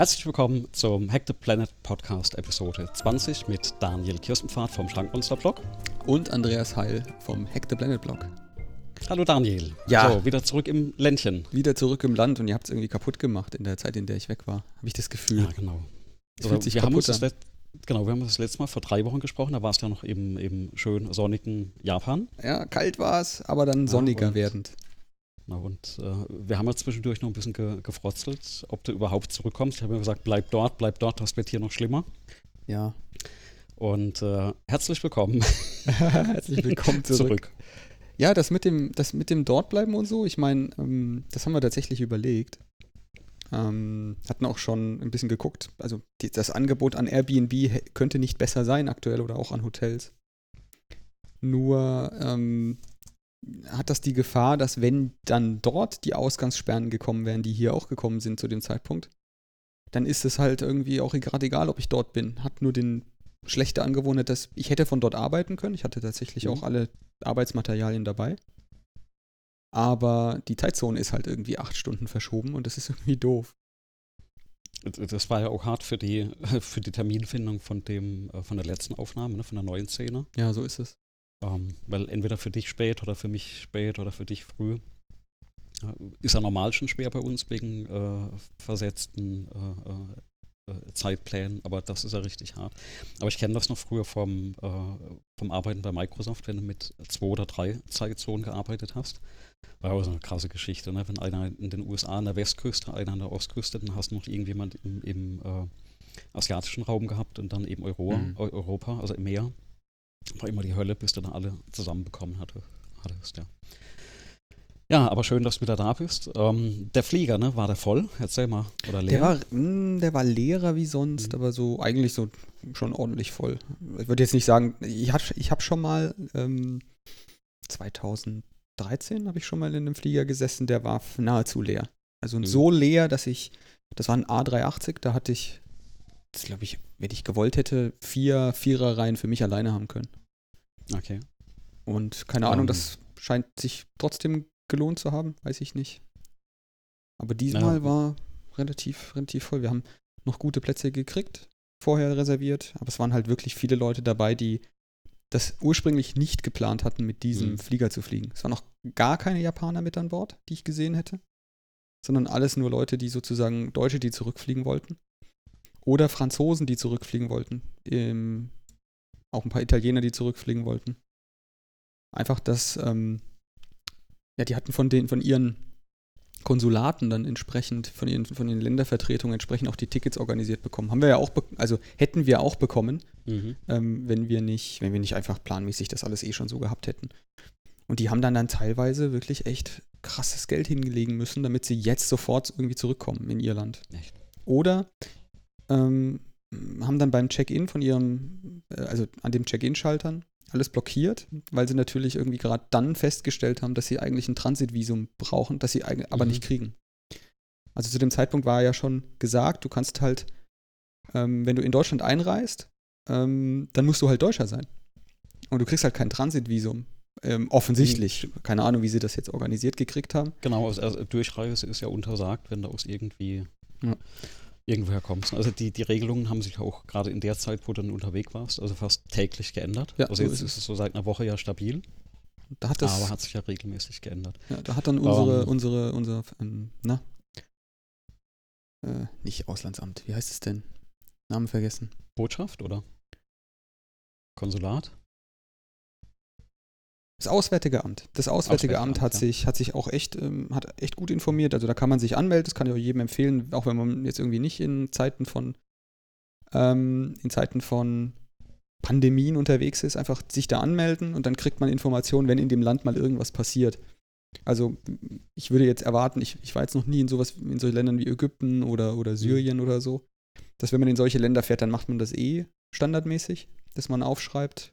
Herzlich willkommen zum Hack the Planet Podcast Episode 20 mit Daniel Kirstenpfad vom Schlankmonster Blog und Andreas Heil vom Hack the Planet Blog. Hallo Daniel. Ja. So, wieder zurück im Ländchen. Wieder zurück im Land und ihr habt es irgendwie kaputt gemacht in der Zeit, in der ich weg war. Habe ich das Gefühl. Ja, genau. Es fühlt sich wir haben uns kaputt an. let- genau, wir haben uns das letzte Mal vor drei Wochen gesprochen, da war es ja noch im, im schön sonnigen Japan. Ja, kalt war es, aber dann sonniger und- werdend. Genau, und äh, wir haben ja zwischendurch noch ein bisschen ge gefrotzelt, ob du überhaupt zurückkommst. Ich habe mir gesagt, bleib dort, bleib dort, das wird hier noch schlimmer. Ja. Und äh, herzlich willkommen Herzlich willkommen zurück. zurück. Ja, das mit dem, das mit dem Dortbleiben und so, ich meine, ähm, das haben wir tatsächlich überlegt. Ähm, hatten auch schon ein bisschen geguckt. Also die, das Angebot an Airbnb könnte nicht besser sein aktuell oder auch an Hotels. Nur ähm, hat das die Gefahr, dass wenn dann dort die Ausgangssperren gekommen wären, die hier auch gekommen sind zu dem Zeitpunkt, dann ist es halt irgendwie auch gerade egal, ob ich dort bin. Hat nur den schlechte Angewohnheit, dass ich hätte von dort arbeiten können. Ich hatte tatsächlich Mhm. auch alle Arbeitsmaterialien dabei. Aber die Zeitzone ist halt irgendwie acht Stunden verschoben und das ist irgendwie doof. Das war ja auch hart für die, für die Terminfindung von, dem, äh, von der letzten Aufnahme, ne, von der neuen Szene. Ja, so ist es. Ähm, weil entweder für dich spät oder für mich spät oder für dich früh. Äh, Ist ja normal schon schwer bei uns wegen äh, versetzten äh, äh, äh, Zeitplänen, aber das ist ja richtig hart. Aber ich kenne das noch früher vom, äh, vom Arbeiten bei Microsoft, wenn du mit zwei oder drei Zeitzonen gearbeitet hast. War auch so eine krasse Geschichte, ne? wenn einer in den USA an der Westküste, einer an der Ostküste, dann hast du noch irgendjemand im, im asiatischen Raum gehabt und dann eben Euro, Mhm. Eu- Europa, also im Meer. War immer die Hölle, bis du dann alle zusammenbekommen hatte, hattest, ja. Ja, aber schön, dass du wieder da bist. Ähm, der Flieger, ne, war der voll? Erzähl mal. Oder leer? Der war, mh, der war leerer wie sonst, Mhm. aber so eigentlich so schon ordentlich voll. Ich würde jetzt nicht sagen, ich habe ich hab schon mal ähm, 2013 habe ich schon mal in einem Flieger gesessen, der war nahezu leer. Also Mhm. so leer, dass ich, das war ein A380, da hatte ich, das glaube ich, wenn ich gewollt hätte, vier Viererreihen für mich alleine haben können. Okay. Und keine Ahnung, Ähm. das scheint sich trotzdem gelohnt zu haben, weiß ich nicht. Aber diesmal Ja. war relativ, relativ voll. Wir haben noch gute Plätze gekriegt, vorher reserviert, aber es waren halt wirklich viele Leute dabei, die das ursprünglich nicht geplant hatten, mit diesem Mhm. Flieger zu fliegen. Es waren noch gar keine Japaner mit an Bord, die ich gesehen hätte, sondern alles nur Leute, die sozusagen Deutsche, die zurückfliegen wollten. Oder Franzosen, die zurückfliegen wollten. Ähm, auch ein paar Italiener, die zurückfliegen wollten. Einfach, dass, ähm, ja, die hatten von den, von ihren Konsulaten dann entsprechend, von ihren, von den Ländervertretungen entsprechend auch die Tickets organisiert bekommen. Haben wir ja auch, also hätten wir auch bekommen, Mhm. ähm, wenn wir nicht, wenn wir nicht einfach planmäßig das alles eh schon so gehabt hätten. Und die haben dann dann teilweise wirklich echt krasses Geld hingelegen müssen, damit sie jetzt sofort irgendwie zurückkommen in ihr Land. Echt? Oder ähm, haben dann beim Check-in von ihrem, äh, also an dem Check-in-Schaltern alles blockiert, weil sie natürlich irgendwie gerade dann festgestellt haben, dass sie eigentlich ein Transitvisum brauchen, das sie aber Mhm. nicht kriegen. Also zu dem Zeitpunkt war ja schon gesagt, du kannst halt, ähm, wenn du in Deutschland einreist, ähm, dann musst du halt Deutscher sein. Und du kriegst halt kein Transitvisum. Ähm, offensichtlich. Keine Ahnung, wie sie das jetzt organisiert gekriegt haben. Genau, also, also Durchreise ist ja untersagt, wenn du aus irgendwie Ja. Irgendwoher kommst. Also die, die Regelungen haben sich auch gerade in der Zeit, wo du dann unterwegs warst, also fast täglich geändert. Ja, also so jetzt ist es so seit einer Woche ja stabil, Da hat das, aber hat sich ja regelmäßig geändert. Ja, da hat dann unsere, Ähm. unsere, unser, ähm, na? Äh, nicht Auslandsamt, wie heißt es denn? Namen vergessen. Botschaft oder Konsulat? Das Auswärtige Amt. Das Auswärtige Auswärtige Amt Amt, hat ja. sich, hat sich auch echt, ähm, hat echt gut informiert. Also da kann man sich anmelden, das kann ich auch jedem empfehlen, auch wenn man jetzt irgendwie nicht in Zeiten von, ähm, in Zeiten von Pandemien unterwegs ist, einfach sich da anmelden und dann kriegt man Informationen, wenn in dem Land mal irgendwas passiert. Also ich würde jetzt erwarten, ich, ich war jetzt noch nie in sowas, in solchen Ländern wie Ägypten oder, oder Syrien oder so, dass wenn man in solche Länder fährt, dann macht man das eh standardmäßig, dass man aufschreibt,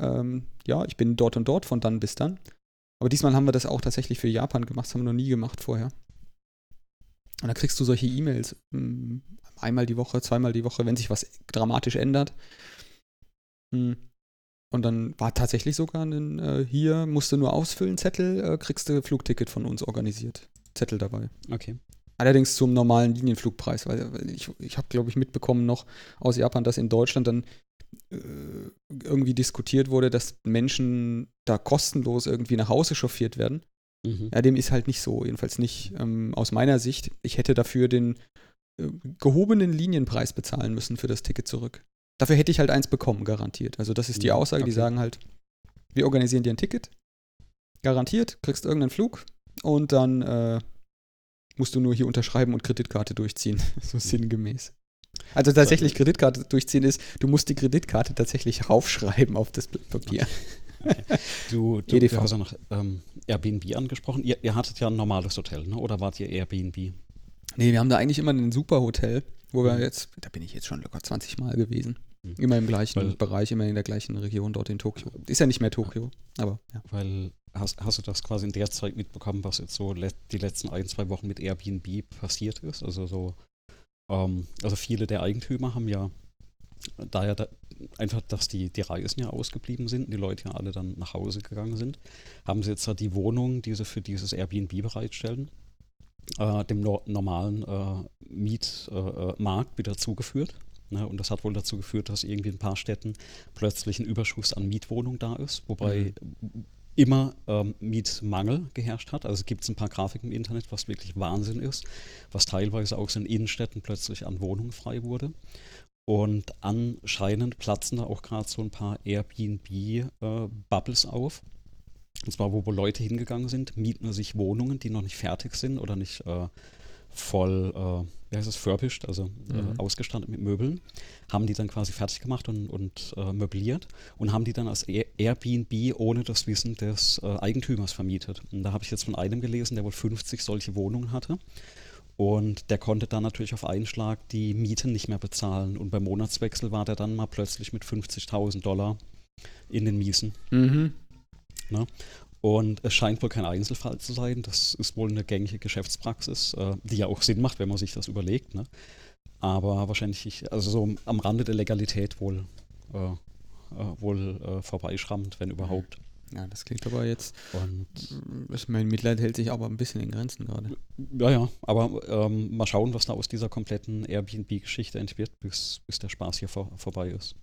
ähm, ja, ich bin dort und dort von dann bis dann. Aber diesmal haben wir das auch tatsächlich für Japan gemacht, das haben wir noch nie gemacht vorher. Und da kriegst du solche E-Mails mm, einmal die Woche, zweimal die Woche, wenn sich was dramatisch ändert. Mm. Und dann war tatsächlich sogar ein, äh, hier musst du nur ausfüllen, Zettel, äh, kriegst du Flugticket von uns organisiert. Zettel dabei. Okay. Allerdings zum normalen Linienflugpreis, weil, weil ich, ich habe, glaube ich, mitbekommen noch aus Japan, dass in Deutschland dann äh, irgendwie diskutiert wurde, dass Menschen da kostenlos irgendwie nach Hause chauffiert werden. Mhm. Ja, dem ist halt nicht so, jedenfalls nicht ähm, aus meiner Sicht. Ich hätte dafür den äh, gehobenen Linienpreis bezahlen müssen für das Ticket zurück. Dafür hätte ich halt eins bekommen, garantiert. Also das ist die Mhm, Aussage, die okay. sagen halt, wir organisieren dir ein Ticket, garantiert, kriegst irgendeinen Flug und dann äh, musst du nur hier unterschreiben und Kreditkarte durchziehen, so sinngemäß. Also tatsächlich Kreditkarte durchziehen ist, du musst die Kreditkarte tatsächlich raufschreiben auf das Blatt Papier. Du, du, EDV. du hast ja noch ähm, Airbnb angesprochen. Ihr, ihr hattet ja ein normales Hotel, ne? oder wart ihr Airbnb? Nee, wir haben da eigentlich immer ein super Hotel, wo wir Mhm. jetzt, da bin ich jetzt schon locker 20 Mal gewesen. Mhm. Immer im gleichen Weil- Bereich, immer in der gleichen Region dort in Tokio. Ist ja nicht mehr Tokio, aber ja. Weil hast, hast du das quasi in der Zeit mitbekommen, was jetzt so die letzten ein, zwei Wochen mit Airbnb passiert ist? Also so, ähm, also viele der Eigentümer haben ja, da ja da, einfach, dass die, die Reisen ja ausgeblieben sind, die Leute ja alle dann nach Hause gegangen sind, haben sie jetzt da die Wohnungen, die sie für dieses Airbnb bereitstellen, äh, dem no normalen äh, Mietmarkt Markt wieder zugeführt. Ne? Und das hat wohl dazu geführt, dass irgendwie in ein paar Städten plötzlich ein Überschuss an Mietwohnungen da ist, wobei immer ähm, Mietmangel geherrscht hat. Also es gibt ein paar Grafiken im Internet, was wirklich Wahnsinn ist, was teilweise auch so in Innenstädten plötzlich an Wohnungen frei wurde. Und anscheinend platzen da auch gerade so ein paar Airbnb-Bubbles auf. Und zwar, wo, wo Leute hingegangen sind, mieten sich Wohnungen, die noch nicht fertig sind oder nicht äh, voll, äh, wie heißt es, furbished, also äh, Mhm. ausgestattet mit Möbeln, haben die dann quasi fertig gemacht und, und äh, möbliert und haben die dann als Air Airbnb ohne das Wissen des äh, Eigentümers vermietet. Und da habe ich jetzt von einem gelesen, der wohl 50 solche Wohnungen hatte. Und der konnte dann natürlich auf einen Schlag die Mieten nicht mehr bezahlen. Und beim Monatswechsel war der dann mal plötzlich mit 50.000 Dollar in den Miesen. Mhm. Und es scheint wohl kein Einzelfall zu sein. Das ist wohl eine gängige Geschäftspraxis, äh, die ja auch Sinn macht, wenn man sich das überlegt. Ne? Aber wahrscheinlich, also so am Rande der Legalität wohl, äh, äh, wohl äh, vorbeischrammt, wenn überhaupt. Ja, das klingt aber jetzt, Und ich mein Mitleid hält sich aber ein bisschen in Grenzen gerade. ja, ja, aber ähm, mal schauen, was da aus dieser kompletten Airbnb-Geschichte entwirrt, bis, bis der Spaß hier vor, vorbei ist.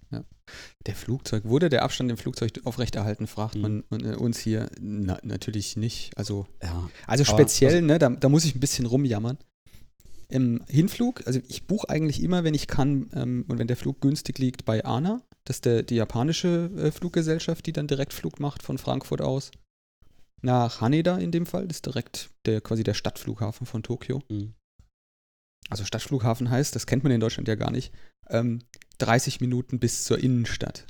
Der Flugzeug, wurde der Abstand im Flugzeug aufrechterhalten, fragt Mhm. man äh, uns hier. Na, natürlich nicht. Also, Ja, also speziell, ne, da, da muss ich ein bisschen rumjammern. Im Hinflug, also ich buche eigentlich immer, wenn ich kann ähm, und wenn der Flug günstig liegt, bei ANA. Das ist der, die japanische äh, Fluggesellschaft, die dann Direktflug macht von Frankfurt aus. Nach Haneda in dem Fall. Das ist direkt der, quasi der Stadtflughafen von Tokio. mhm. also Stadtflughafen heißt, das kennt man in Deutschland ja gar nicht, ähm, 30 Minuten bis zur Innenstadt.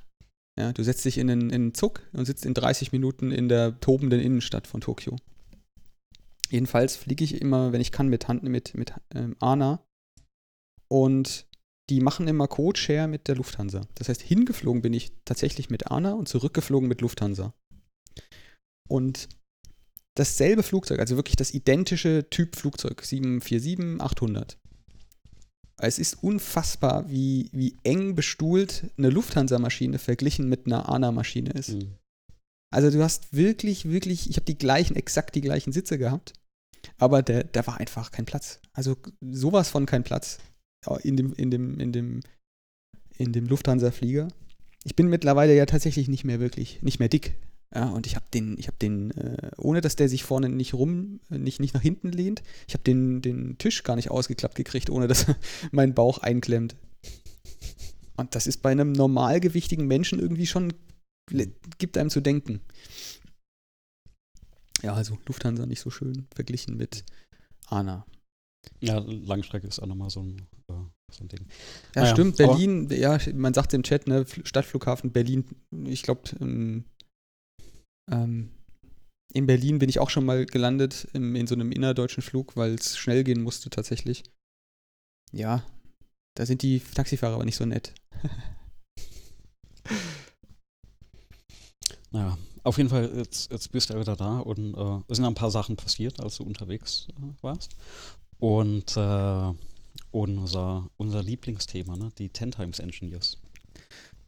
Ja, du setzt dich in einen, in einen Zug und sitzt in 30 Minuten in der tobenden Innenstadt von Tokio. Jedenfalls fliege ich immer, wenn ich kann, mit, Hand, mit, mit ähm, ANA. Und die machen immer Codeshare mit der Lufthansa. Das heißt, hingeflogen bin ich tatsächlich mit ANA und zurückgeflogen mit Lufthansa. Und dasselbe Flugzeug, also wirklich das identische Typ Flugzeug, 747-800. Es ist unfassbar, wie, wie eng bestuhlt eine Lufthansa-Maschine verglichen mit einer ANA-Maschine ist. Mhm. Also du hast wirklich, wirklich, ich habe die gleichen, exakt die gleichen Sitze gehabt, aber der, da war einfach kein Platz. Also sowas von kein Platz ja, in dem, in dem, in dem, in dem Lufthansa-Flieger. Ich bin mittlerweile ja tatsächlich nicht mehr wirklich, nicht mehr dick. Ja, und ich habe den, ich habe den, äh, ohne dass der sich vorne nicht rum, äh, nicht, nicht nach hinten lehnt, ich habe den, den Tisch gar nicht ausgeklappt gekriegt, ohne dass mein Bauch einklemmt. Und das ist bei einem normalgewichtigen Menschen irgendwie schon, gibt einem zu denken. Ja, also Lufthansa nicht so schön verglichen mit ANA. Ja, Langstrecke ist auch nochmal so ein, äh, so ein Ding. Ja, Naja, stimmt. aber- Berlin, ja, man sagt im Chat, ne, Fl- Stadtflughafen Berlin. Ich glaube, ähm, ähm, in Berlin bin ich auch schon mal gelandet im, in so einem innerdeutschen Flug, weil es schnell gehen musste tatsächlich. Ja, da sind die Taxifahrer aber nicht so nett. Naja, auf jeden Fall, jetzt, jetzt bist du ja wieder da und äh, es sind ein paar Sachen passiert, als du unterwegs äh, warst. Und äh, unser, unser Lieblingsthema, ne, die Ten Times Engineers.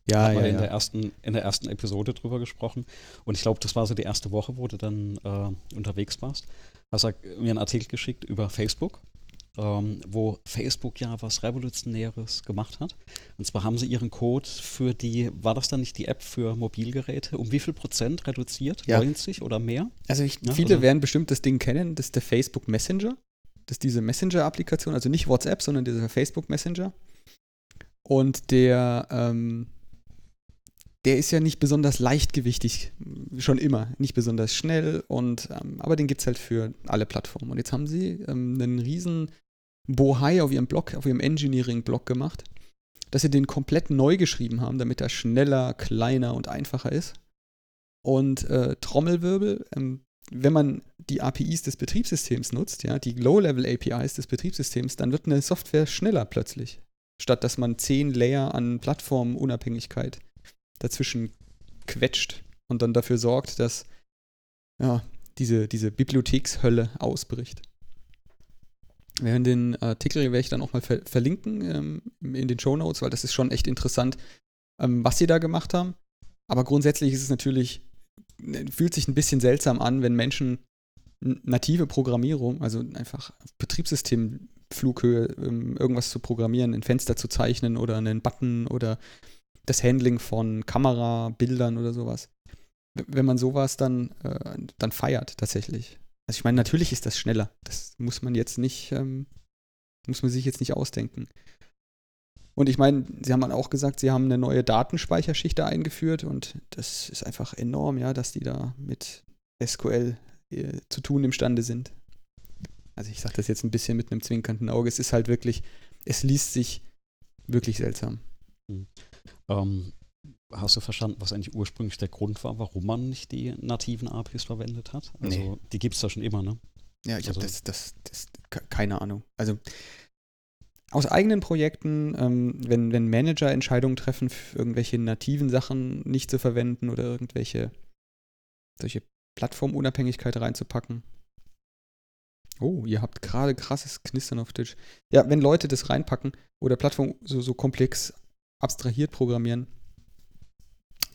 Ja, haben wir in, der ersten, in der ersten Episode drüber gesprochen. Und ich glaube, das war so die erste Woche, wo du dann äh, unterwegs warst. Hast du mir einen Artikel geschickt über Facebook. Ähm, wo Facebook ja was Revolutionäres gemacht hat. Und zwar haben sie ihren Code für die, war das dann nicht die App für Mobilgeräte, um wie viel Prozent reduziert? Ja. 90 oder mehr? Also ich, Ja, viele also- werden bestimmt das Ding kennen, das ist der Facebook Messenger. Das ist diese Messenger-Applikation, also nicht WhatsApp, sondern dieser Facebook Messenger. Und der, ähm, der ist ja nicht besonders leichtgewichtig, schon immer, nicht besonders schnell, und, ähm, aber den gibt es halt für alle Plattformen. Und jetzt haben sie ähm, einen riesen Bohai auf ihrem Blog, auf ihrem Engineering-Blog gemacht, dass sie den komplett neu geschrieben haben, damit er schneller, kleiner und einfacher ist. Und äh, Trommelwirbel, ähm, wenn man die APIs des Betriebssystems nutzt, ja, die Low-Level-APIs des Betriebssystems, dann wird eine Software schneller plötzlich. Statt dass man zehn Layer an Plattformunabhängigkeit dazwischen quetscht und dann dafür sorgt, dass ja, diese, diese Bibliothekshölle ausbricht. Wir werden den Artikel werde ich dann auch mal ver verlinken ähm, in den Show Notes, weil das ist schon echt interessant, ähm, was sie da gemacht haben. Aber grundsätzlich ist es natürlich, äh, fühlt sich ein bisschen seltsam an, wenn Menschen native Programmierung, also einfach Betriebssystemflughöhe ähm, irgendwas zu programmieren, ein Fenster zu zeichnen oder einen Button oder das Handling von Kamerabildern oder sowas. Wenn man sowas dann, äh, dann feiert tatsächlich. Also ich meine, natürlich ist das schneller. Das muss man jetzt nicht, ähm, muss man sich jetzt nicht ausdenken. Und ich meine, Sie haben auch gesagt, Sie haben eine neue Datenspeicherschicht da eingeführt und das ist einfach enorm, ja, dass die da mit SQL äh, zu tun imstande sind. Also ich sage das jetzt ein bisschen mit einem zwinkernden Auge. Es ist halt wirklich, es liest sich wirklich seltsam. Ähm, hast du verstanden, was eigentlich ursprünglich der Grund war, warum man nicht die nativen APIs verwendet hat? Also Nee. die gibt es da schon immer, ne? Ja, ich habe Also- das, das, das, ke- keine Ahnung. Also aus eigenen Projekten, ähm, wenn, wenn Manager Entscheidungen treffen, irgendwelche nativen Sachen nicht zu verwenden oder irgendwelche solche Plattformunabhängigkeit reinzupacken. Oh, ihr habt gerade krasses Knistern auf Twitch. Ja, wenn Leute das reinpacken oder Plattform so, so komplex abstrahiert programmieren,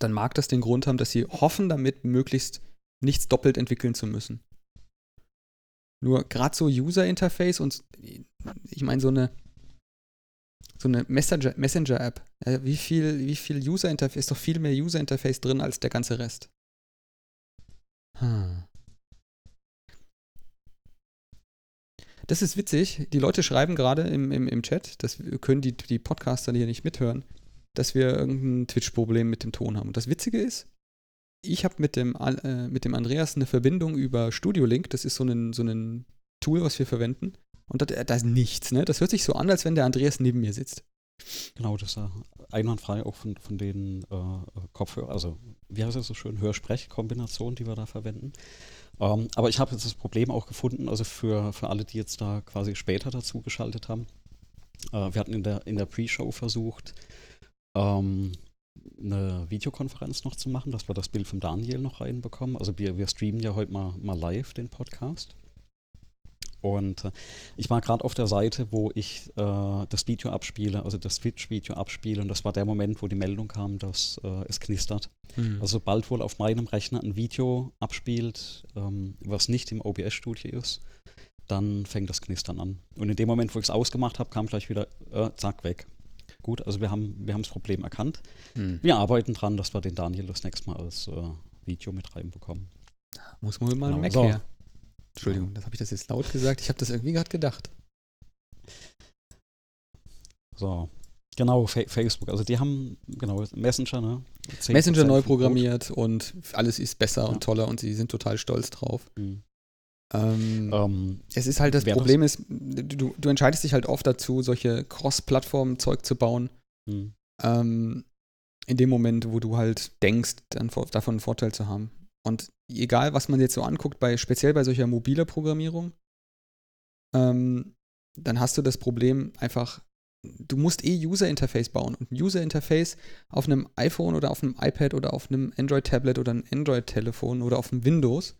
dann mag das den Grund haben, dass sie hoffen, damit möglichst nichts doppelt entwickeln zu müssen. Nur gerade so User Interface und ich meine so eine so eine Messenger, Messenger App. Wie viel wie viel User Interface ist doch viel mehr User Interface drin als der ganze Rest. Hm. Das ist witzig. Die Leute schreiben gerade im, im, im Chat, das können die, die Podcaster hier nicht mithören, dass wir irgendein Twitch-Problem mit dem Ton haben. Und das Witzige ist, ich habe mit, dem äh, mit dem Andreas eine Verbindung über Studio Link. Das ist so ein, so ein Tool, was wir verwenden. Und da, ist nichts, ne? Das hört sich so an, als wenn der Andreas neben mir sitzt. Genau, das ist ja einwandfrei auch von, von den äh, Kopfhörern, also wie heißt das so schön, Hörsprech-Kombinationen, die wir da verwenden. Ähm, aber ich habe jetzt das Problem auch gefunden, also für, für alle, die jetzt da quasi später dazu geschaltet haben. Äh, wir hatten in der, in der Pre-Show versucht, ähm, eine Videokonferenz noch zu machen, dass wir das Bild von Daniel noch reinbekommen. Also wir, wir streamen ja heute mal, mal live den Podcast. Und äh, ich war gerade auf der Seite, wo ich äh, das Video abspiele, also das Twitch-Video abspiele. Und das war der Moment, wo die Meldung kam, dass äh, es knistert. Also sobald wohl auf meinem Rechner ein Video abspielt, ähm, was nicht im OBS-Studio ist, dann fängt das Knistern an. Und in dem Moment, wo ich es ausgemacht habe, kam gleich wieder, äh, zack, weg. Gut, also wir haben, wir haben das Problem erkannt. Hm. Wir arbeiten dran, dass wir den Daniel das nächste Mal als äh, Video mit reinbekommen. Muss man mal Genau, ein Mac so. her. Entschuldigung, das habe ich das jetzt laut gesagt. Ich habe das irgendwie gerade gedacht. So, genau, Fa Facebook. Also die haben, genau, Messenger, ne? 10% Messenger neu programmiert und alles ist besser Ja. und toller und sie sind total stolz drauf. Mhm. Ähm, Ähm, Es ist halt das Problem ist, du, du entscheidest dich halt oft dazu, solche Cross-Plattform-Zeug zu bauen, mhm. ähm, in dem Moment, wo du halt denkst, dann davon einen Vorteil zu haben. Und egal, was man jetzt so anguckt, bei, speziell bei solcher mobiler Programmierung, ähm, dann hast du das Problem einfach, du musst eh User-Interface bauen. Und ein User-Interface auf einem iPhone oder auf einem iPad oder auf einem Android-Tablet oder einem Android-Telefon oder auf einem Windows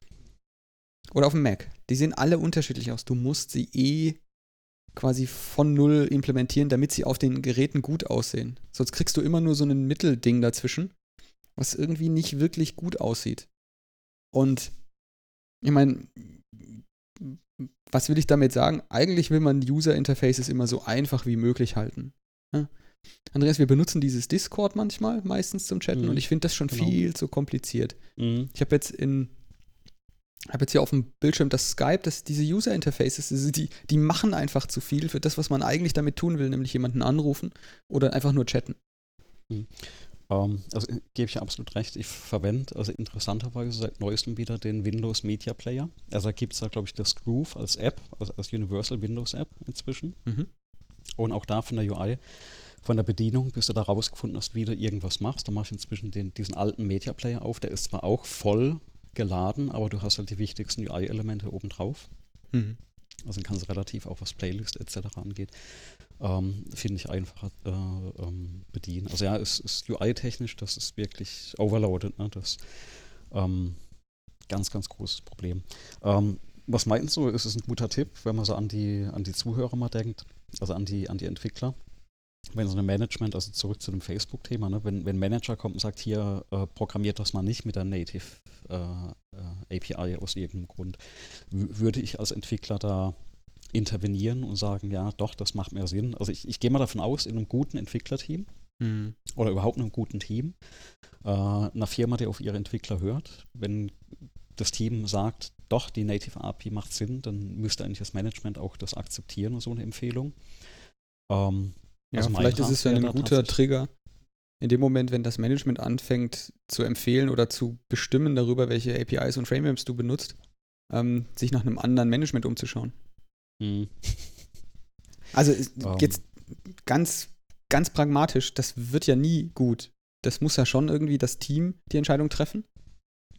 oder auf dem Mac, die sehen alle unterschiedlich aus. Du musst sie eh quasi von null implementieren, damit sie auf den Geräten gut aussehen. Sonst kriegst du immer nur so ein Mittelding dazwischen, was irgendwie nicht wirklich gut aussieht. Und ich meine, was will ich damit sagen? Eigentlich will man User Interfaces immer so einfach wie möglich halten. Ja? Andreas, wir benutzen dieses Discord manchmal, meistens zum Chatten, Mhm. und ich finde das schon Genau. viel zu kompliziert. Mhm. Ich habe jetzt in habe jetzt hier auf dem Bildschirm das Skype, das, diese User Interfaces, die, die machen einfach zu viel für das, was man eigentlich damit tun will, nämlich jemanden anrufen oder einfach nur chatten. Ähm, also äh, gebe ich ja absolut recht. Ich verwende also interessanterweise seit neuestem wieder den Windows Media Player. Also da gibt es da, glaube ich, das Groove als App, also als Universal Windows App inzwischen. Mhm. Und auch da von der UI, von der Bedienung, bis du da rausgefunden hast, wie du irgendwas machst. Da mache ich inzwischen den, diesen alten Media Player auf. Der ist zwar auch voll geladen, aber du hast halt die wichtigsten UI-Elemente oben drauf. Mhm. Also kannst du relativ auch was Playlist etc. angeht, ähm, finde ich einfacher äh, ähm, bedienen. Also ja, es ist UI-technisch, das ist wirklich overloaded. Ne? Das ähm, ganz, ganz großes Problem. Ähm, was meinst du, ist es ein guter Tipp, wenn man so an die, an die Zuhörer mal denkt, also an die, an die Entwickler? Wenn so ein Management, also zurück zu dem Facebook-Thema, ne? wenn, wenn ein Manager kommt und sagt, hier äh, programmiert das mal nicht mit der Native äh, äh, API aus irgendeinem Grund, würde ich als Entwickler da intervenieren und sagen, ja, doch, das macht mehr Sinn. Also ich, ich gehe mal davon aus, in einem guten Entwicklerteam Mhm. oder überhaupt einem guten Team, äh, einer Firma, die auf ihre Entwickler hört, wenn das Team sagt, doch, die Native API macht Sinn, dann müsste eigentlich das Management auch das akzeptieren, so eine Empfehlung. Ähm, Ja, Also vielleicht ist es ja ein guter Trigger. In dem Moment, wenn das Management anfängt zu empfehlen oder zu bestimmen darüber, welche APIs und Frameworks du benutzt, ähm, sich nach einem anderen Management umzuschauen. mh, Also Ähm. jetzt ganz, ganz pragmatisch, das wird ja nie gut. Das muss ja schon irgendwie das Team die Entscheidung treffen.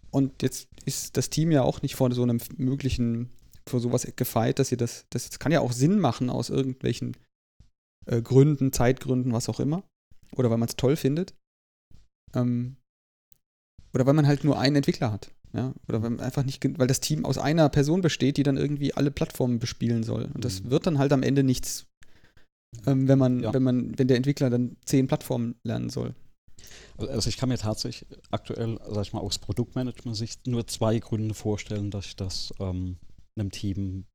Und jetzt ist das Team ja auch nicht vor so einem möglichen, vor sowas gefeit, dass das, das, das kann ja auch Sinn machen aus irgendwelchen äh, Gründen, Zeitgründen, was auch immer. Oder weil man es toll findet. Ähm, oder weil man halt nur einen Entwickler hat. Ja? Oder weil einfach nicht, weil das Team aus einer Person besteht, die dann irgendwie alle Plattformen bespielen soll. Und das Mhm. wird dann halt am Ende nichts, ähm, wenn man, Ja. wenn man, wenn der Entwickler dann zehn Plattformen lernen soll. Also ich kann mir tatsächlich aktuell, sag ich mal, aus Produktmanagement-Sicht nur zwei Gründe vorstellen, dass ich das ähm, einem Team,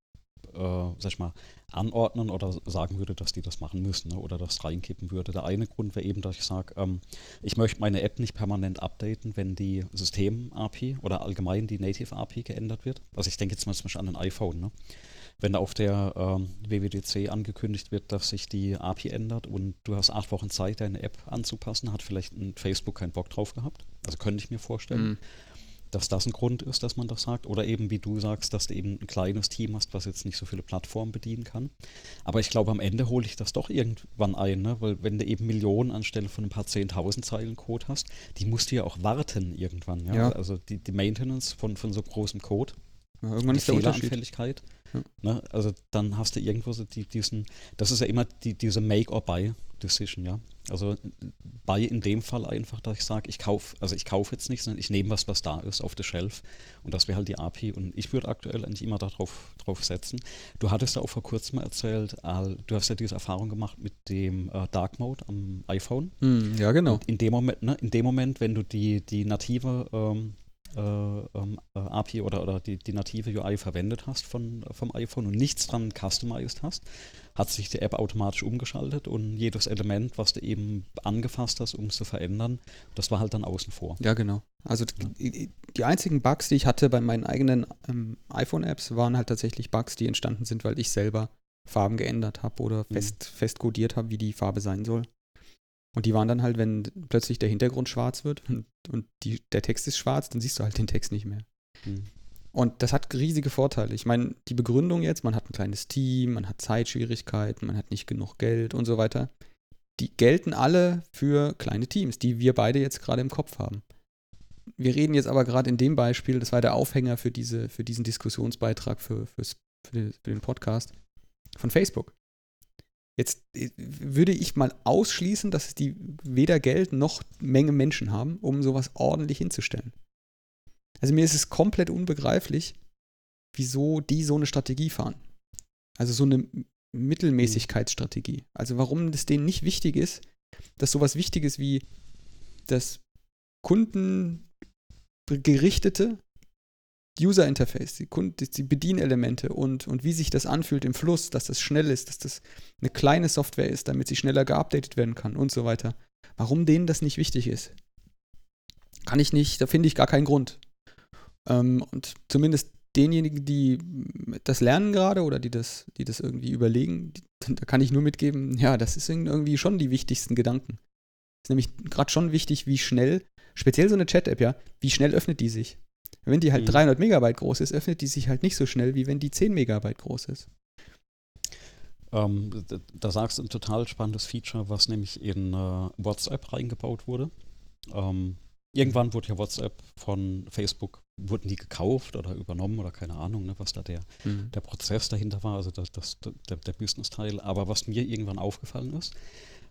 äh, sag ich mal, anordnen oder sagen würde, dass die das machen müssen ne, oder das reinkippen würde. Der eine Grund wäre eben, dass ich sage, ähm, ich möchte meine App nicht permanent updaten, wenn die System-API oder allgemein die Native-API geändert wird. Also ich denke jetzt mal zum Beispiel an ein iPhone, ne? wenn da auf der ähm, WWDC angekündigt wird, dass sich die API ändert und du hast acht Wochen Zeit, deine App anzupassen, hat vielleicht ein Facebook keinen Bock drauf gehabt. Also könnte ich mir vorstellen, Mhm. Dass das ein Grund ist, dass man das sagt. Oder eben, wie du sagst, dass du eben ein kleines Team hast, was jetzt nicht so viele Plattformen bedienen kann. Aber ich glaube, am Ende hole ich das doch irgendwann ein, ne? weil wenn du eben Millionen anstelle von ein paar 10.000 Zeilen Code hast, die musst du ja auch warten irgendwann. Ja? Ja. Also die, die Maintenance von, von so großem Code Ja, irgendwann die ist der. Fehleranfälligkeit. Ja. Ne? Also dann hast du irgendwo so die, diesen, das ist ja immer die, diese Make-or-Buy-Decision, ja. Also Buy in dem Fall einfach, dass ich sage, ich kaufe, also ich kaufe jetzt nichts, sondern ich nehme was, was da ist auf der Shelf und das wäre halt die API und ich würde aktuell eigentlich immer darauf drauf setzen. Du hattest ja auch vor kurzem mal erzählt, Al, du hast ja diese Erfahrung gemacht mit dem äh, Dark Mode am iPhone. Mhm, ja, genau. Und in dem Moment, ne, in dem Moment, wenn du die, die native ähm, äh, ähm, äh, API oder, oder die, die native UI verwendet hast von, vom iPhone und nichts dran customized hast, hat sich die App automatisch umgeschaltet und jedes Element, was du eben angefasst hast, um es zu verändern, das war halt dann außen vor. Ja, genau. Also die, die einzigen Bugs, die ich hatte bei meinen eigenen ähm, iPhone-Apps, waren halt tatsächlich Bugs, die entstanden sind, weil ich selber Farben geändert habe oder Mhm. fest, fest codiert habe, wie die Farbe sein soll. Und die waren dann halt, wenn plötzlich der Hintergrund schwarz wird und, und die, der Text ist schwarz, dann siehst du halt den Text nicht mehr. Mhm. Und das hat riesige Vorteile. Ich meine, die Begründung jetzt, man hat ein kleines Team, man hat Zeitschwierigkeiten, man hat nicht genug Geld und so weiter, die gelten alle für kleine Teams, die wir beide jetzt gerade im Kopf haben. Wir reden jetzt aber gerade in dem Beispiel, das war der Aufhänger für, diese, für diesen Diskussionsbeitrag für, für, für den Podcast von Facebook. Jetzt äh, würde ich mal ausschließen, dass die weder Geld noch Menge Menschen haben, um sowas ordentlich hinzustellen. Also mir ist es komplett unbegreiflich, wieso die so eine Strategie fahren. Also so eine Mittelmäßigkeitsstrategie. Also warum es denen nicht wichtig ist, dass sowas Wichtiges wie das kundengerichtete User Interface, die, die Bedienelemente und, und wie sich das anfühlt im Fluss, dass das schnell ist, dass das eine kleine Software ist, damit sie schneller geupdatet werden kann und so weiter. Warum denen das nicht wichtig ist, kann ich nicht, da finde ich gar keinen Grund. Ähm, und zumindest denjenigen, die das lernen gerade oder die das, die das irgendwie überlegen, die, da kann ich nur mitgeben, ja, das ist irgendwie schon die wichtigsten Gedanken. Ist nämlich gerade schon wichtig, wie schnell, speziell so eine Chat-App, ja, wie schnell öffnet die sich? Wenn die halt mhm. 300 Megabyte groß ist, öffnet die sich halt nicht so schnell, wie wenn die 10 Megabyte groß ist. Ähm, da sagst du ein total spannendes Feature, was nämlich in äh, WhatsApp reingebaut wurde. Ähm, irgendwann wurde ja WhatsApp von Facebook, wurden die gekauft oder übernommen oder keine Ahnung, ne, was da der, mhm. der Prozess dahinter war, also das, das, der, der Business-Teil. Aber was mir irgendwann aufgefallen ist,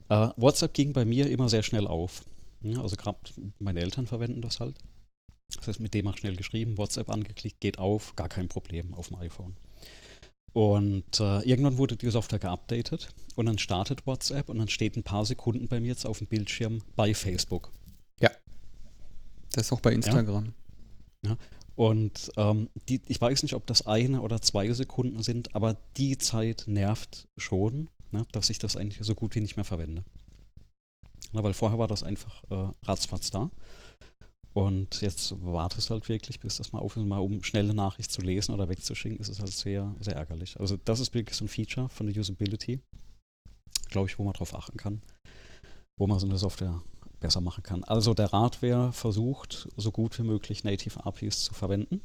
äh, WhatsApp ging bei mir immer sehr schnell auf. Ja, also gerade meine Eltern verwenden das halt. Das heißt, mit dem auch schnell geschrieben, WhatsApp angeklickt, geht auf, gar kein Problem auf dem iPhone. Und äh, irgendwann wurde die Software geupdatet und dann startet WhatsApp und dann steht ein paar Sekunden bei mir jetzt auf dem Bildschirm bei Facebook. Ja. Das ist auch bei Instagram. Ja. ja. Und ähm, die, ich weiß nicht, ob das eine oder zwei Sekunden sind, aber die Zeit nervt schon, ne, dass ich das eigentlich so gut wie nicht mehr verwende. Na, weil vorher war das einfach äh, ratzfatz da. Und jetzt wartest halt wirklich, bis das mal auf ist, mal um schnelle Nachricht zu lesen oder wegzuschicken, ist es halt sehr, sehr ärgerlich. Also das ist wirklich so ein Feature von der Usability, glaube ich, wo man drauf achten kann, wo man so eine Software besser machen kann. Also der Rat wäre, versucht, so gut wie möglich Native APIs zu verwenden.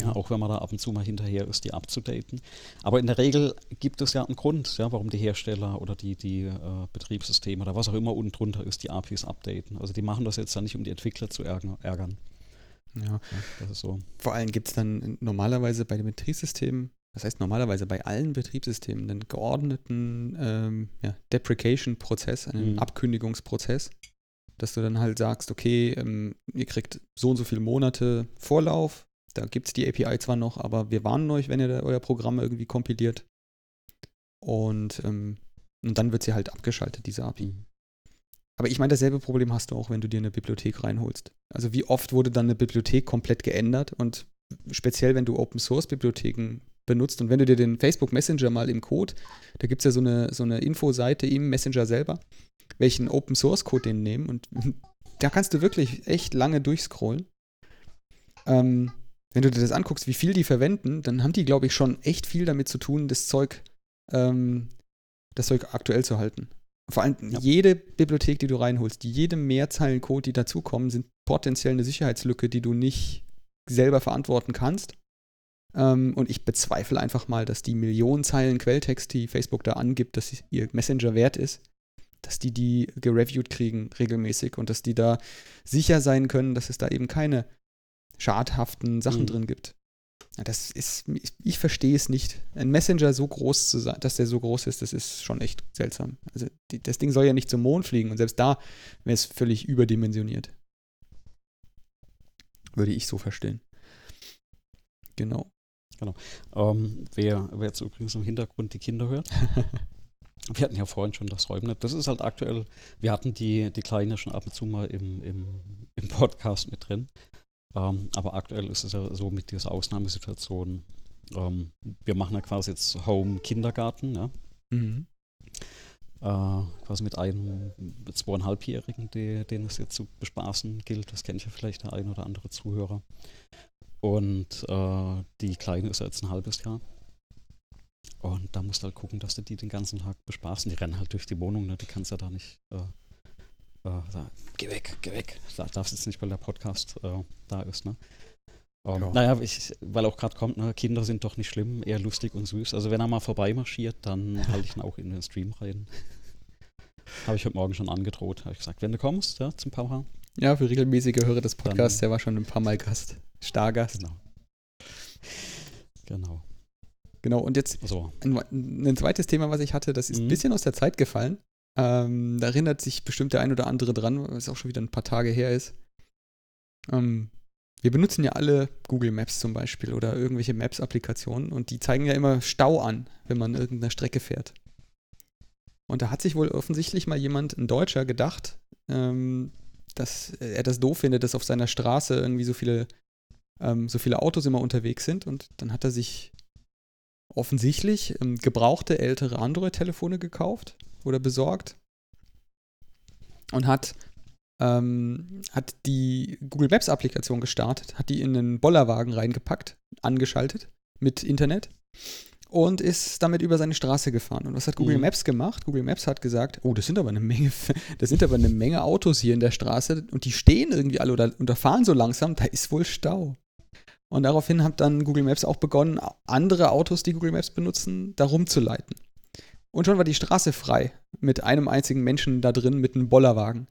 Ja, auch wenn man da ab und zu mal hinterher ist, die abzudaten. Aber in der Regel gibt es ja einen Grund, ja, warum die Hersteller oder die, die äh, Betriebssysteme oder was auch immer unten drunter ist, die APIs updaten. Also die machen das jetzt dann nicht, um die Entwickler zu ärgern. Ja. ja das ist so. Vor allem gibt es dann normalerweise bei den Betriebssystemen, das heißt normalerweise bei allen Betriebssystemen, einen geordneten ähm, ja, Deprecation-Prozess, einen mhm. Abkündigungsprozess dass du dann halt sagst, okay, ähm, ihr kriegt so und so viele Monate Vorlauf, da gibt es die API zwar noch, aber wir warnen euch, wenn ihr euer Programm irgendwie kompiliert. Und, ähm, und dann wird sie halt abgeschaltet, diese API. Mhm. Aber ich meine, dasselbe Problem hast du auch, wenn du dir eine Bibliothek reinholst. Also wie oft wurde dann eine Bibliothek komplett geändert und speziell, wenn du Open Source Bibliotheken benutzt und wenn du dir den Facebook Messenger mal im Code, da gibt es ja so eine, so eine Infoseite im Messenger selber, welchen Open Source Code den nehmen und da kannst du wirklich echt lange durchscrollen. Ähm, wenn du dir das anguckst, wie viel die verwenden, dann haben die, glaube ich, schon echt viel damit zu tun, das Zeug, ähm, das Zeug aktuell zu halten. Vor allem ja. jede Bibliothek, die du reinholst, jede Mehrzeilen-Code, die dazukommen, sind potenziell eine Sicherheitslücke, die du nicht selber verantworten kannst. Ähm, und ich bezweifle einfach mal, dass die Millionen Zeilen Quelltext, die Facebook da angibt, dass ihr Messenger wert ist, dass die die gereviewt kriegen regelmäßig und dass die da sicher sein können, dass es da eben keine schadhaften Sachen mhm. drin gibt. Das ist, ich, ich verstehe es nicht. Ein Messenger so groß zu sein, dass der so groß ist, das ist schon echt seltsam. Also die, das Ding soll ja nicht zum Mond fliegen und selbst da wäre es völlig überdimensioniert. Würde ich so verstehen. Genau. Genau. Ähm, wer, wer jetzt übrigens im Hintergrund die Kinder hört, wir hatten ja vorhin schon das Räumnet. Das ist halt aktuell, wir hatten die, die Kleine schon ab und zu mal im, im, im Podcast mit drin. Ähm, aber aktuell ist es ja so mit dieser Ausnahmesituation. Ähm, wir machen ja quasi jetzt Home Kindergarten, ja. Mhm. Äh, quasi mit einem zweieinhalbjährigen, die, den es jetzt zu bespaßen gilt. Das kennt ja vielleicht der ein oder andere Zuhörer. Und äh, die Kleine ist jetzt ein halbes Jahr. Und da musst du halt gucken, dass du die den ganzen Tag bespaßen. Die rennen halt durch die Wohnung, ne? die kannst du ja da nicht äh, äh, sag, geh weg, geh weg. Da darfst jetzt nicht, weil der Podcast äh, da ist, ne? Um, ähm, ja. Naja, ich, weil auch gerade kommt, ne, Kinder sind doch nicht schlimm, eher lustig und süß. Also wenn er mal vorbeimarschiert, dann halte ich ihn auch in den Stream rein. Habe ich heute Morgen schon angedroht. Habe ich gesagt, wenn du kommst, ja, zum Papa. Ja, für regelmäßige Hörer des Podcasts, der war schon ein paar Mal Gast. Stargast. Genau. Genau. Genau, und jetzt so. ein, ein, zweites Thema, was ich hatte, das ist mhm. ein bisschen aus der Zeit gefallen. Ähm, da erinnert sich bestimmt der ein oder andere dran, weil es auch schon wieder ein paar Tage her ist. Ähm, wir benutzen ja alle Google Maps zum Beispiel oder irgendwelche Maps-Applikationen und die zeigen ja immer Stau an, wenn man irgendeine Strecke fährt. Und da hat sich wohl offensichtlich mal jemand, ein Deutscher, gedacht, ähm, dass er das doof findet, dass auf seiner Straße irgendwie so viele ähm, so viele Autos immer unterwegs sind. Und dann hat er sich offensichtlich ähm, gebrauchte ältere Android-Telefone gekauft oder besorgt und hat, ähm, hat die Google Maps-Applikation gestartet, hat die in einen Bollerwagen reingepackt, angeschaltet mit Internet und ist damit über seine Straße gefahren. Und was hat Google mhm. Maps gemacht? Google Maps hat gesagt, oh, das sind aber eine Menge, das sind aber eine Menge Autos hier in der Straße und die stehen irgendwie alle oder, oder fahren so langsam, da ist wohl Stau. Und daraufhin hat dann Google Maps auch begonnen, andere Autos, die Google Maps benutzen, da rumzuleiten. Und schon war die Straße frei mit einem einzigen Menschen da drin mit einem Bollerwagen.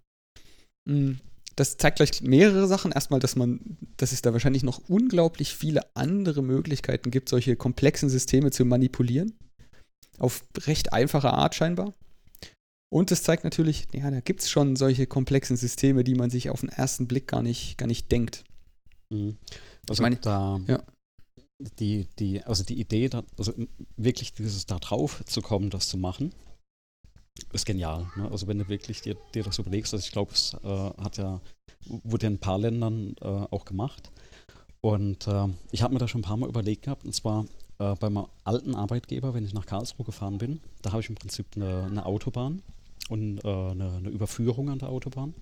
Mhm das zeigt gleich mehrere Sachen. Erstmal, dass man, dass es da wahrscheinlich noch unglaublich viele andere Möglichkeiten gibt, solche komplexen Systeme zu manipulieren. Auf recht einfache Art scheinbar. Und es zeigt natürlich, ja, da gibt es schon solche komplexen Systeme, die man sich auf den ersten Blick gar nicht, gar nicht denkt. Mhm. Also ich meine, da, ja. Die, die, also die Idee, also wirklich dieses da drauf zu kommen, das zu machen, ist genial. Ne? Also wenn du wirklich dir, dir das überlegst, also ich glaube, es äh, hat ja, wurde in ein paar Ländern äh, auch gemacht. Und äh, ich habe mir da schon ein paar Mal überlegt gehabt, und zwar äh, bei meinem alten Arbeitgeber, wenn ich nach Karlsruhe gefahren bin, da habe ich im Prinzip eine, eine Autobahn und äh, eine, eine, Überführung an der Autobahn.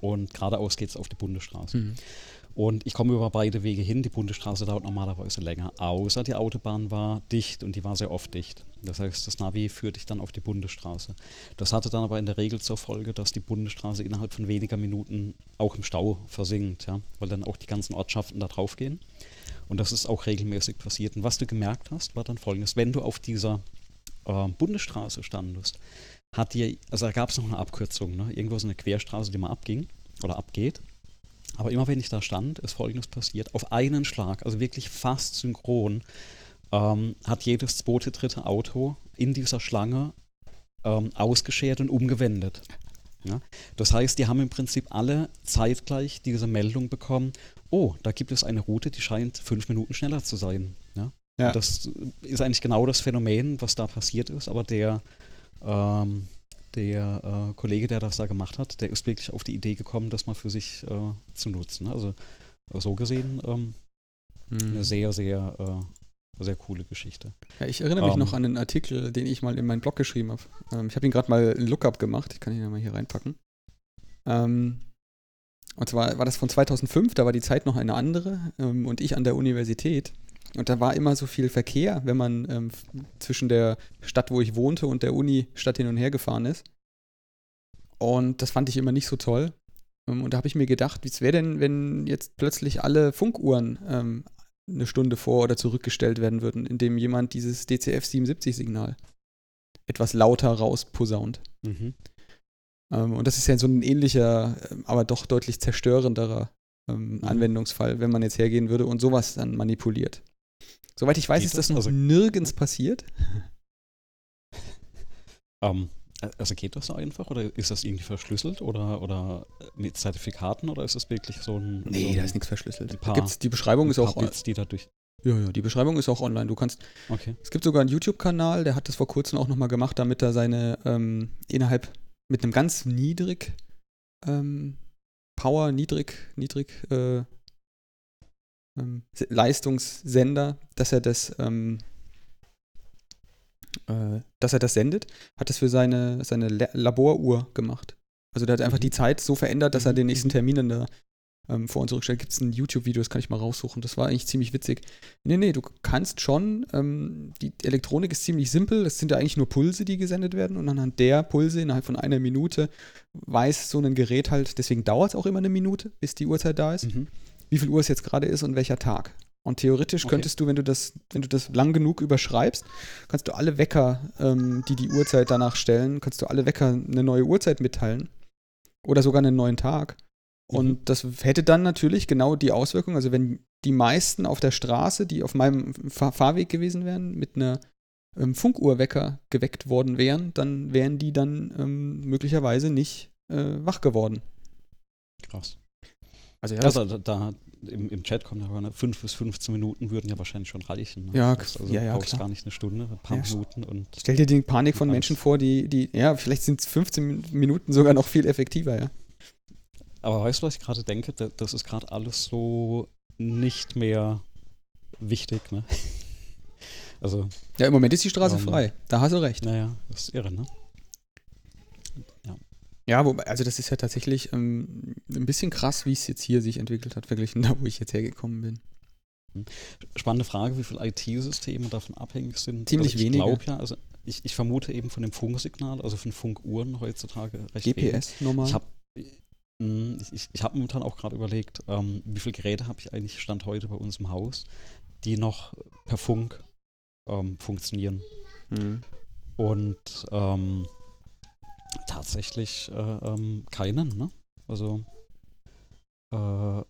Und geradeaus geht es auf die Bundesstraße. Mhm. Und ich komme über beide Wege hin. Die Bundesstraße dauert normalerweise länger, außer die Autobahn war dicht und die war sehr oft dicht. Das heißt, das Navi führt dich dann auf die Bundesstraße. Das hatte dann aber in der Regel zur Folge, dass die Bundesstraße innerhalb von weniger Minuten auch im Stau versinkt, ja? weil dann auch die ganzen Ortschaften da drauf gehen. Und das ist auch regelmäßig passiert. Und was du gemerkt hast, war dann folgendes: Wenn du auf dieser äh, Bundesstraße standest, hat dir, also da gab es noch eine Abkürzung, ne? irgendwo so eine Querstraße, die mal abging oder abgeht. Aber immer wenn ich da stand, ist Folgendes passiert. Auf einen Schlag, also wirklich fast synchron, ähm, hat jedes zweite, dritte Auto in dieser Schlange ähm, ausgeschert und umgewendet. Ja? Das heißt, die haben im Prinzip alle zeitgleich diese Meldung bekommen, oh, da gibt es eine Route, die scheint fünf Minuten schneller zu sein. Ja? ja. Das ist eigentlich genau das Phänomen, was da passiert ist, aber der ähm, der äh, Kollege, der das da gemacht hat, der ist wirklich auf die Idee gekommen, das mal für sich äh, zu nutzen. Also so gesehen ähm, hm. eine sehr, sehr, äh, sehr coole Geschichte. Ja, ich erinnere mich um, noch ähm. an einen Artikel, den ich mal in meinen Blog geschrieben habe. Ähm, ich habe ihn gerade mal in Lookup gemacht. Ich kann ihn ja mal hier reinpacken. Ähm, und zwar war das von 2005, da war die Zeit noch eine andere ähm, und ich an der Universität. Und da war immer so viel Verkehr, wenn man ähm, zwischen der Stadt, wo ich wohnte, und der Uni-Stadt hin und her gefahren ist. Und das fand ich immer nicht so toll. Ähm, und da habe ich mir gedacht, wie es wäre denn, wenn jetzt plötzlich alle Funkuhren ähm, eine Stunde vor oder zurückgestellt werden würden, indem jemand dieses DCF-77-Signal etwas lauter rausposaunt. Mhm. Ähm, und das ist ja so ein ähnlicher, ähm, aber doch deutlich zerstörenderer ähm, mhm. Anwendungsfall, wenn man jetzt hergehen würde und sowas dann manipuliert. Soweit ich weiß, geht ist das, das noch also, nirgends passiert. Um, ähm, also geht das so einfach oder ist das irgendwie verschlüsselt oder, oder mit Zertifikaten oder ist das wirklich so ein. Nee, so ein, da ist nichts verschlüsselt. Paar, gibt's, die Beschreibung ist auch. Bits, die dadurch ja, ja, die Beschreibung ist auch online. Du kannst. Okay. Es gibt sogar einen YouTube-Kanal, der hat das vor kurzem auch nochmal gemacht, damit er seine ähm, innerhalb mit einem ganz niedrig ähm, Power, niedrig, niedrig äh, ähm, Leistungssender, dass er das, ähm, äh, dass er das sendet, hat das für seine, seine Laboruhr gemacht. Also der hat einfach mhm. die Zeit so verändert, dass er den nächsten mhm. Termin dann da ähm, vor uns zurückstellt. Gibt es ein YouTube-Video, das kann ich mal raussuchen. Das war eigentlich ziemlich witzig. Nee, nee, du kannst schon, ähm, die Elektronik ist ziemlich simpel. Es sind ja eigentlich nur Pulse, die gesendet werden. Und anhand der Pulse innerhalb von einer Minute weiß so ein Gerät halt, deswegen dauert es auch immer eine Minute, bis die Uhrzeit da ist. Mhm wie viel Uhr es jetzt gerade ist und welcher Tag. Und theoretisch okay. könntest du, wenn du das, wenn du das lang genug überschreibst, kannst du alle Wecker, ähm, die die Uhrzeit danach stellen, kannst du alle Wecker eine neue Uhrzeit mitteilen oder sogar einen neuen Tag. Mhm. Und das hätte dann natürlich genau die Auswirkung, also wenn die meisten auf der Straße, die auf meinem Fahr Fahrweg gewesen wären, mit einer ähm, Funkuhrwecker geweckt worden wären, dann wären die dann ähm, möglicherweise nicht äh, wach geworden. Krass. Also, ja, also da, da im, im, Chat kommt ja 5 bis 15 Minuten würden ja wahrscheinlich schon reichen. Ne? Ja, also ja, ja, brauchst klar. gar nicht eine Stunde, ein paar ja, Minuten und. Stell dir die Panik von Menschen vor, die, die, ja, vielleicht sind 15 Minuten sogar noch viel effektiver, ja. Aber weißt du, was ich gerade denke? Das ist gerade alles so nicht mehr wichtig, ne? Also. Ja, im Moment ist die Straße frei. Da hast du recht. Naja, das ist irre, ne? Ja, wobei, also das ist ja tatsächlich ähm, ein bisschen krass, wie es jetzt hier sich entwickelt hat, verglichen da, wo ich jetzt hergekommen bin. Spannende Frage, wie viele IT-Systeme davon abhängig sind. Ziemlich also ich wenige. glaube ja, also ich, ich vermute eben von dem Funksignal, also von Funkuhren heutzutage recht wenig. GPS normal. Ich habe ich, ich, ich hab momentan auch gerade überlegt, ähm, wie viele Geräte habe ich eigentlich Stand heute bei uns im Haus, die noch per Funk ähm, funktionieren. Hm. Und ähm, tatsächlich äh, ähm, keinen, ne? Also äh,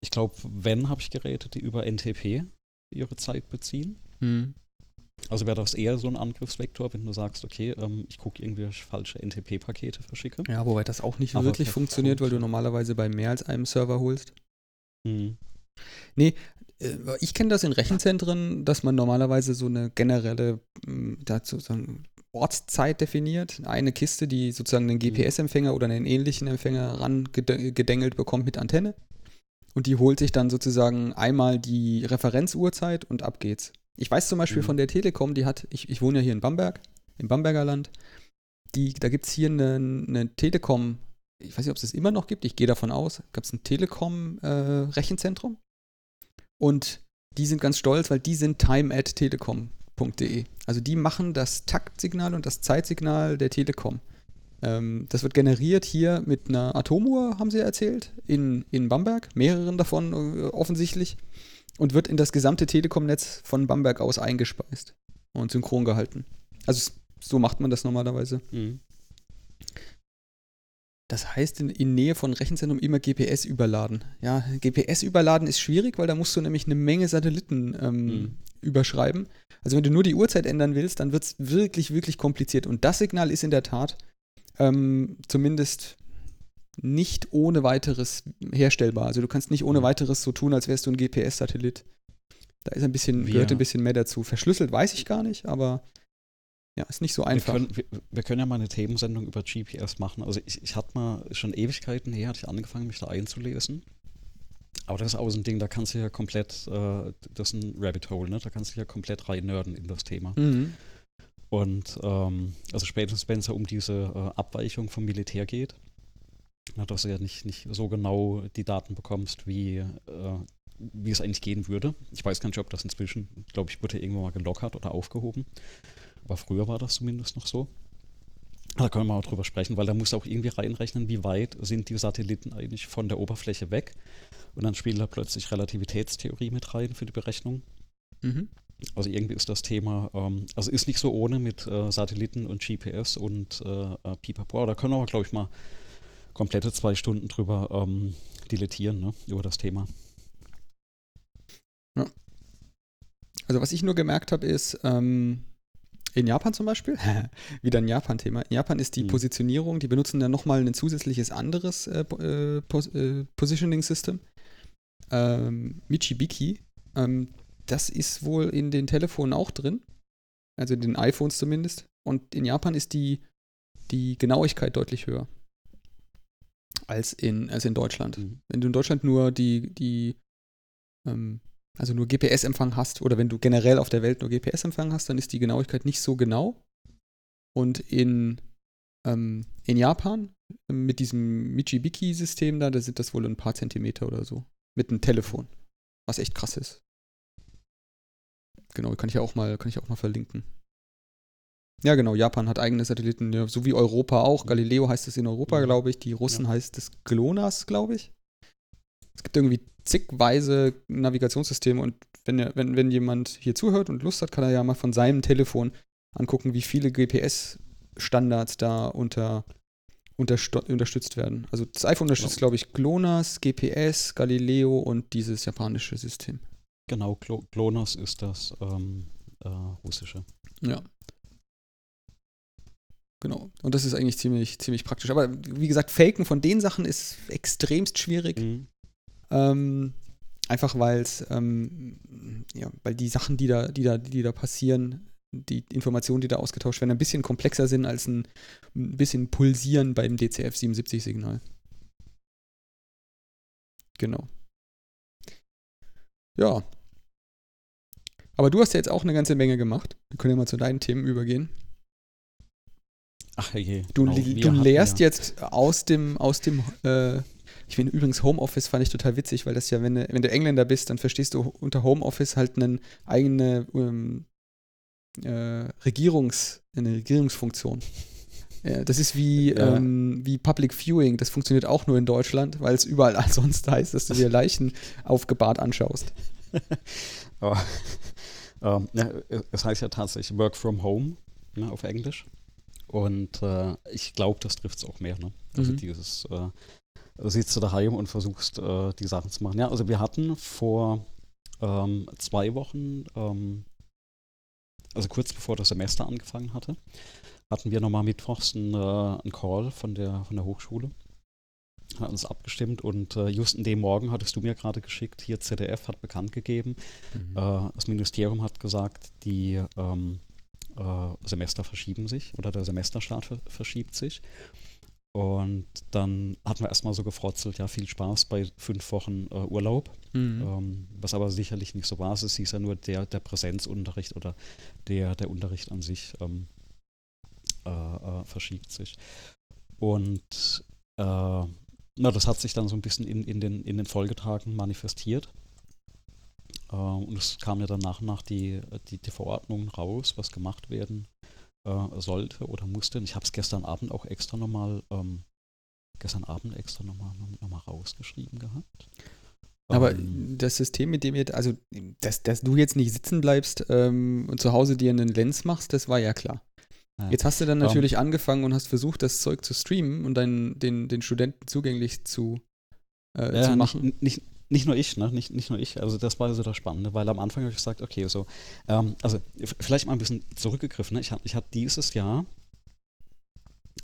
ich glaube, wenn habe ich Geräte, die über NTP ihre Zeit beziehen. Hm. Also wäre das eher so ein Angriffsvektor, wenn du sagst, okay, ähm, ich gucke irgendwie falsche NTP-Pakete verschicke. Ja, wobei das auch nicht Aber wirklich funktioniert, weil du normalerweise bei mehr als einem Server holst. Mhm. Äh, Ich kenne das in Rechenzentren, dass man normalerweise so eine generelle m, dazu eine Ortszeit definiert. Eine Kiste, die sozusagen einen GPS-Empfänger oder einen ähnlichen Empfänger rangedengelt bekommt mit Antenne. Und die holt sich dann sozusagen einmal die Referenzuhrzeit und ab geht's. Ich weiß zum Beispiel Mhm. von der Telekom, die hat, ich, ich wohne ja hier in Bamberg, im Bamberger Land, die, da gibt es hier eine, eine Telekom, ich weiß nicht, ob es das immer noch gibt, ich gehe davon aus, gab es ein Telekom-Rechenzentrum. und die sind ganz stolz, weil die sind time at telekom.de. Also die machen das Taktsignal und das Zeitsignal der Telekom. Ähm, das wird generiert hier mit einer Atomuhr, haben sie erzählt, in, in Bamberg, mehreren davon äh, offensichtlich, und wird in das gesamte Telekom-Netz von Bamberg aus eingespeist und synchron gehalten. Also so macht man das normalerweise. Mhm. Das heißt, in, in Nähe von Rechenzentrum immer GPS überladen. Ja, GPS überladen ist schwierig, weil da musst du nämlich eine Menge Satelliten ähm, Mhm. überschreiben. Also wenn du nur die Uhrzeit ändern willst, dann wird es wirklich, wirklich kompliziert. Und das Signal ist in der Tat ähm, zumindest nicht ohne weiteres herstellbar. Also du kannst nicht ohne Mhm. weiteres so tun, als wärst du ein GPS-Satellit. Da ist ein bisschen, gehört ein bisschen mehr dazu. Verschlüsselt weiß ich gar nicht, aber ja, ist nicht so einfach. Wir können, wir, wir können ja mal eine Themensendung über GPS machen. Also ich, ich hatte mal schon Ewigkeiten her, hatte ich angefangen, mich da einzulesen. Aber das ist auch so ein Ding, da kannst du ja komplett, äh, das ist ein Rabbit Hole, ne? Da kannst du ja komplett rein nerden in das Thema. Mhm. Und ähm, also spätestens, wenn es ja um diese äh, Abweichung vom Militär geht, na, dass du ja nicht, nicht so genau die Daten bekommst, wie, äh, wie es eigentlich gehen würde. Ich weiß gar nicht, ob das inzwischen, glaube ich, wurde irgendwann mal gelockert oder aufgehoben. Aber früher war das zumindest noch so. Da können wir mal drüber sprechen, weil da musst du auch irgendwie reinrechnen, wie weit sind die Satelliten eigentlich von der Oberfläche weg. Und dann spielt da plötzlich Relativitätstheorie mit rein für die Berechnung. Mhm. Also irgendwie ist das Thema, ähm, also ist nicht so ohne mit äh, Satelliten und GPS und äh, äh, Pipapo. Da können wir aber, glaube ich, mal komplette zwei Stunden drüber ähm, dilettieren, ne, über das Thema. Also was ich nur gemerkt habe, ist, ähm, in Japan zum Beispiel, wieder ein Japan-Thema. In Japan ist die Mhm. Positionierung, die benutzen dann nochmal ein zusätzliches anderes äh, äh, Pos äh, Positioning-System. Ähm, Michibiki. Ähm, das ist wohl in den Telefonen auch drin. Also in den iPhones zumindest. Und in Japan ist die, die Genauigkeit deutlich höher als in, als in Deutschland. Mhm. Wenn du in Deutschland nur die, die ähm, also nur GPS-Empfang hast oder wenn du generell auf der Welt nur GPS-Empfang hast, dann ist die Genauigkeit nicht so genau. Und in, ähm, in Japan mit diesem Michibiki-System da, da sind das wohl ein paar Zentimeter oder so. Mit einem Telefon. Was echt krass ist. Genau, kann ich ja auch mal, kann ich auch mal verlinken. Ja, genau, Japan hat eigene Satelliten, ja, so wie Europa auch. Galileo heißt es in Europa, Mhm. glaube ich. Die Russen Ja. heißt es GLONASS, glaube ich. Es gibt irgendwie zigweise Navigationssysteme und wenn, er- wenn, wenn jemand hier zuhört und Lust hat, kann er ja mal von seinem Telefon angucken, wie viele GPS-Standards da unter, unterstützt werden. Also das iPhone unterstützt, Genau. glaube ich, GLONASS, GPS, Galileo und dieses japanische System. Genau, Glo GLONASS ist das ähm, äh, russische. Ja. Genau. Und das ist eigentlich ziemlich, ziemlich praktisch. Aber wie gesagt, Faken von den Sachen ist extremst schwierig. Mhm. Ähm, einfach weil es, ähm, ja, weil die Sachen, die da, die da, die da passieren, die Informationen, die da ausgetauscht werden, ein bisschen komplexer sind als ein, ein bisschen Pulsieren beim DCF-77-Signal. Genau. ja. Aber du hast ja jetzt auch eine ganze Menge gemacht. Wir können ja mal zu deinen Themen übergehen. Ach je. Du, genau, du lehrst ja- jetzt aus dem, aus dem, äh, ich finde übrigens Homeoffice fand ich total witzig, weil das ja, wenn du, wenn du Engländer bist, dann verstehst du unter Homeoffice halt eine eigene ähm, äh, Regierungs, eine Regierungsfunktion. Ja, das ist wie, Ja. ähm, wie Public Viewing, das funktioniert auch nur in Deutschland, weil es überall sonst heißt, dass du dir Leichen aufgebahrt anschaust. Aber, ähm, ja, es heißt ja tatsächlich Work from Home ne, auf Englisch. Und äh, ich glaube, das trifft es auch mehr. Ne? Also Mhm. dieses, äh, sitzt du daheim und versuchst, äh, die Sachen zu machen. Ja, also wir hatten vor ähm, zwei Wochen, ähm, also kurz bevor das Semester angefangen hatte, hatten wir nochmal mittwochs einen, äh, einen Call von der, von der Hochschule. Hat uns abgestimmt und äh, just in dem Morgen hattest du mir gerade geschickt, hier ZDF hat bekannt gegeben, äh, das Ministerium hat gesagt, die ähm, äh, Semester verschieben sich oder der Semesterstart ver verschiebt sich. Und dann hatten wir erstmal so gefrotzelt, ja, viel Spaß bei fünf Wochen äh, Urlaub, Mhm. ähm, was aber sicherlich nicht so war. Es hieß ja nur der, der Präsenzunterricht oder der, der Unterricht an sich ähm, äh, äh, verschiebt sich. Und äh, na, das hat sich dann so ein bisschen in, in, den, in den Folgetagen manifestiert. Äh, und es kam ja dann nach und nach die, die, die Verordnung raus, was gemacht werden äh, sollte oder musste. Und ich habe es gestern Abend auch extra nochmal, ähm, gestern Abend extra nochmal noch mal rausgeschrieben gehabt. Aber Ähm, das System, mit dem ihr, also, dass, dass du jetzt nicht sitzen bleibst ähm, und zu Hause dir einen Lens machst, das war ja klar. Ja. Jetzt hast du dann Ähm. natürlich angefangen und hast versucht, das Zeug zu streamen und dann den, den Studenten zugänglich zu, äh, ja, zu machen. nicht, nicht nur ich, ne? Nicht, nicht nur ich. Also das war so das Spannende, weil am Anfang habe ich gesagt, okay, so, ähm, also vielleicht mal ein bisschen zurückgegriffen. Ne? Ich hatte ich hab dieses Jahr,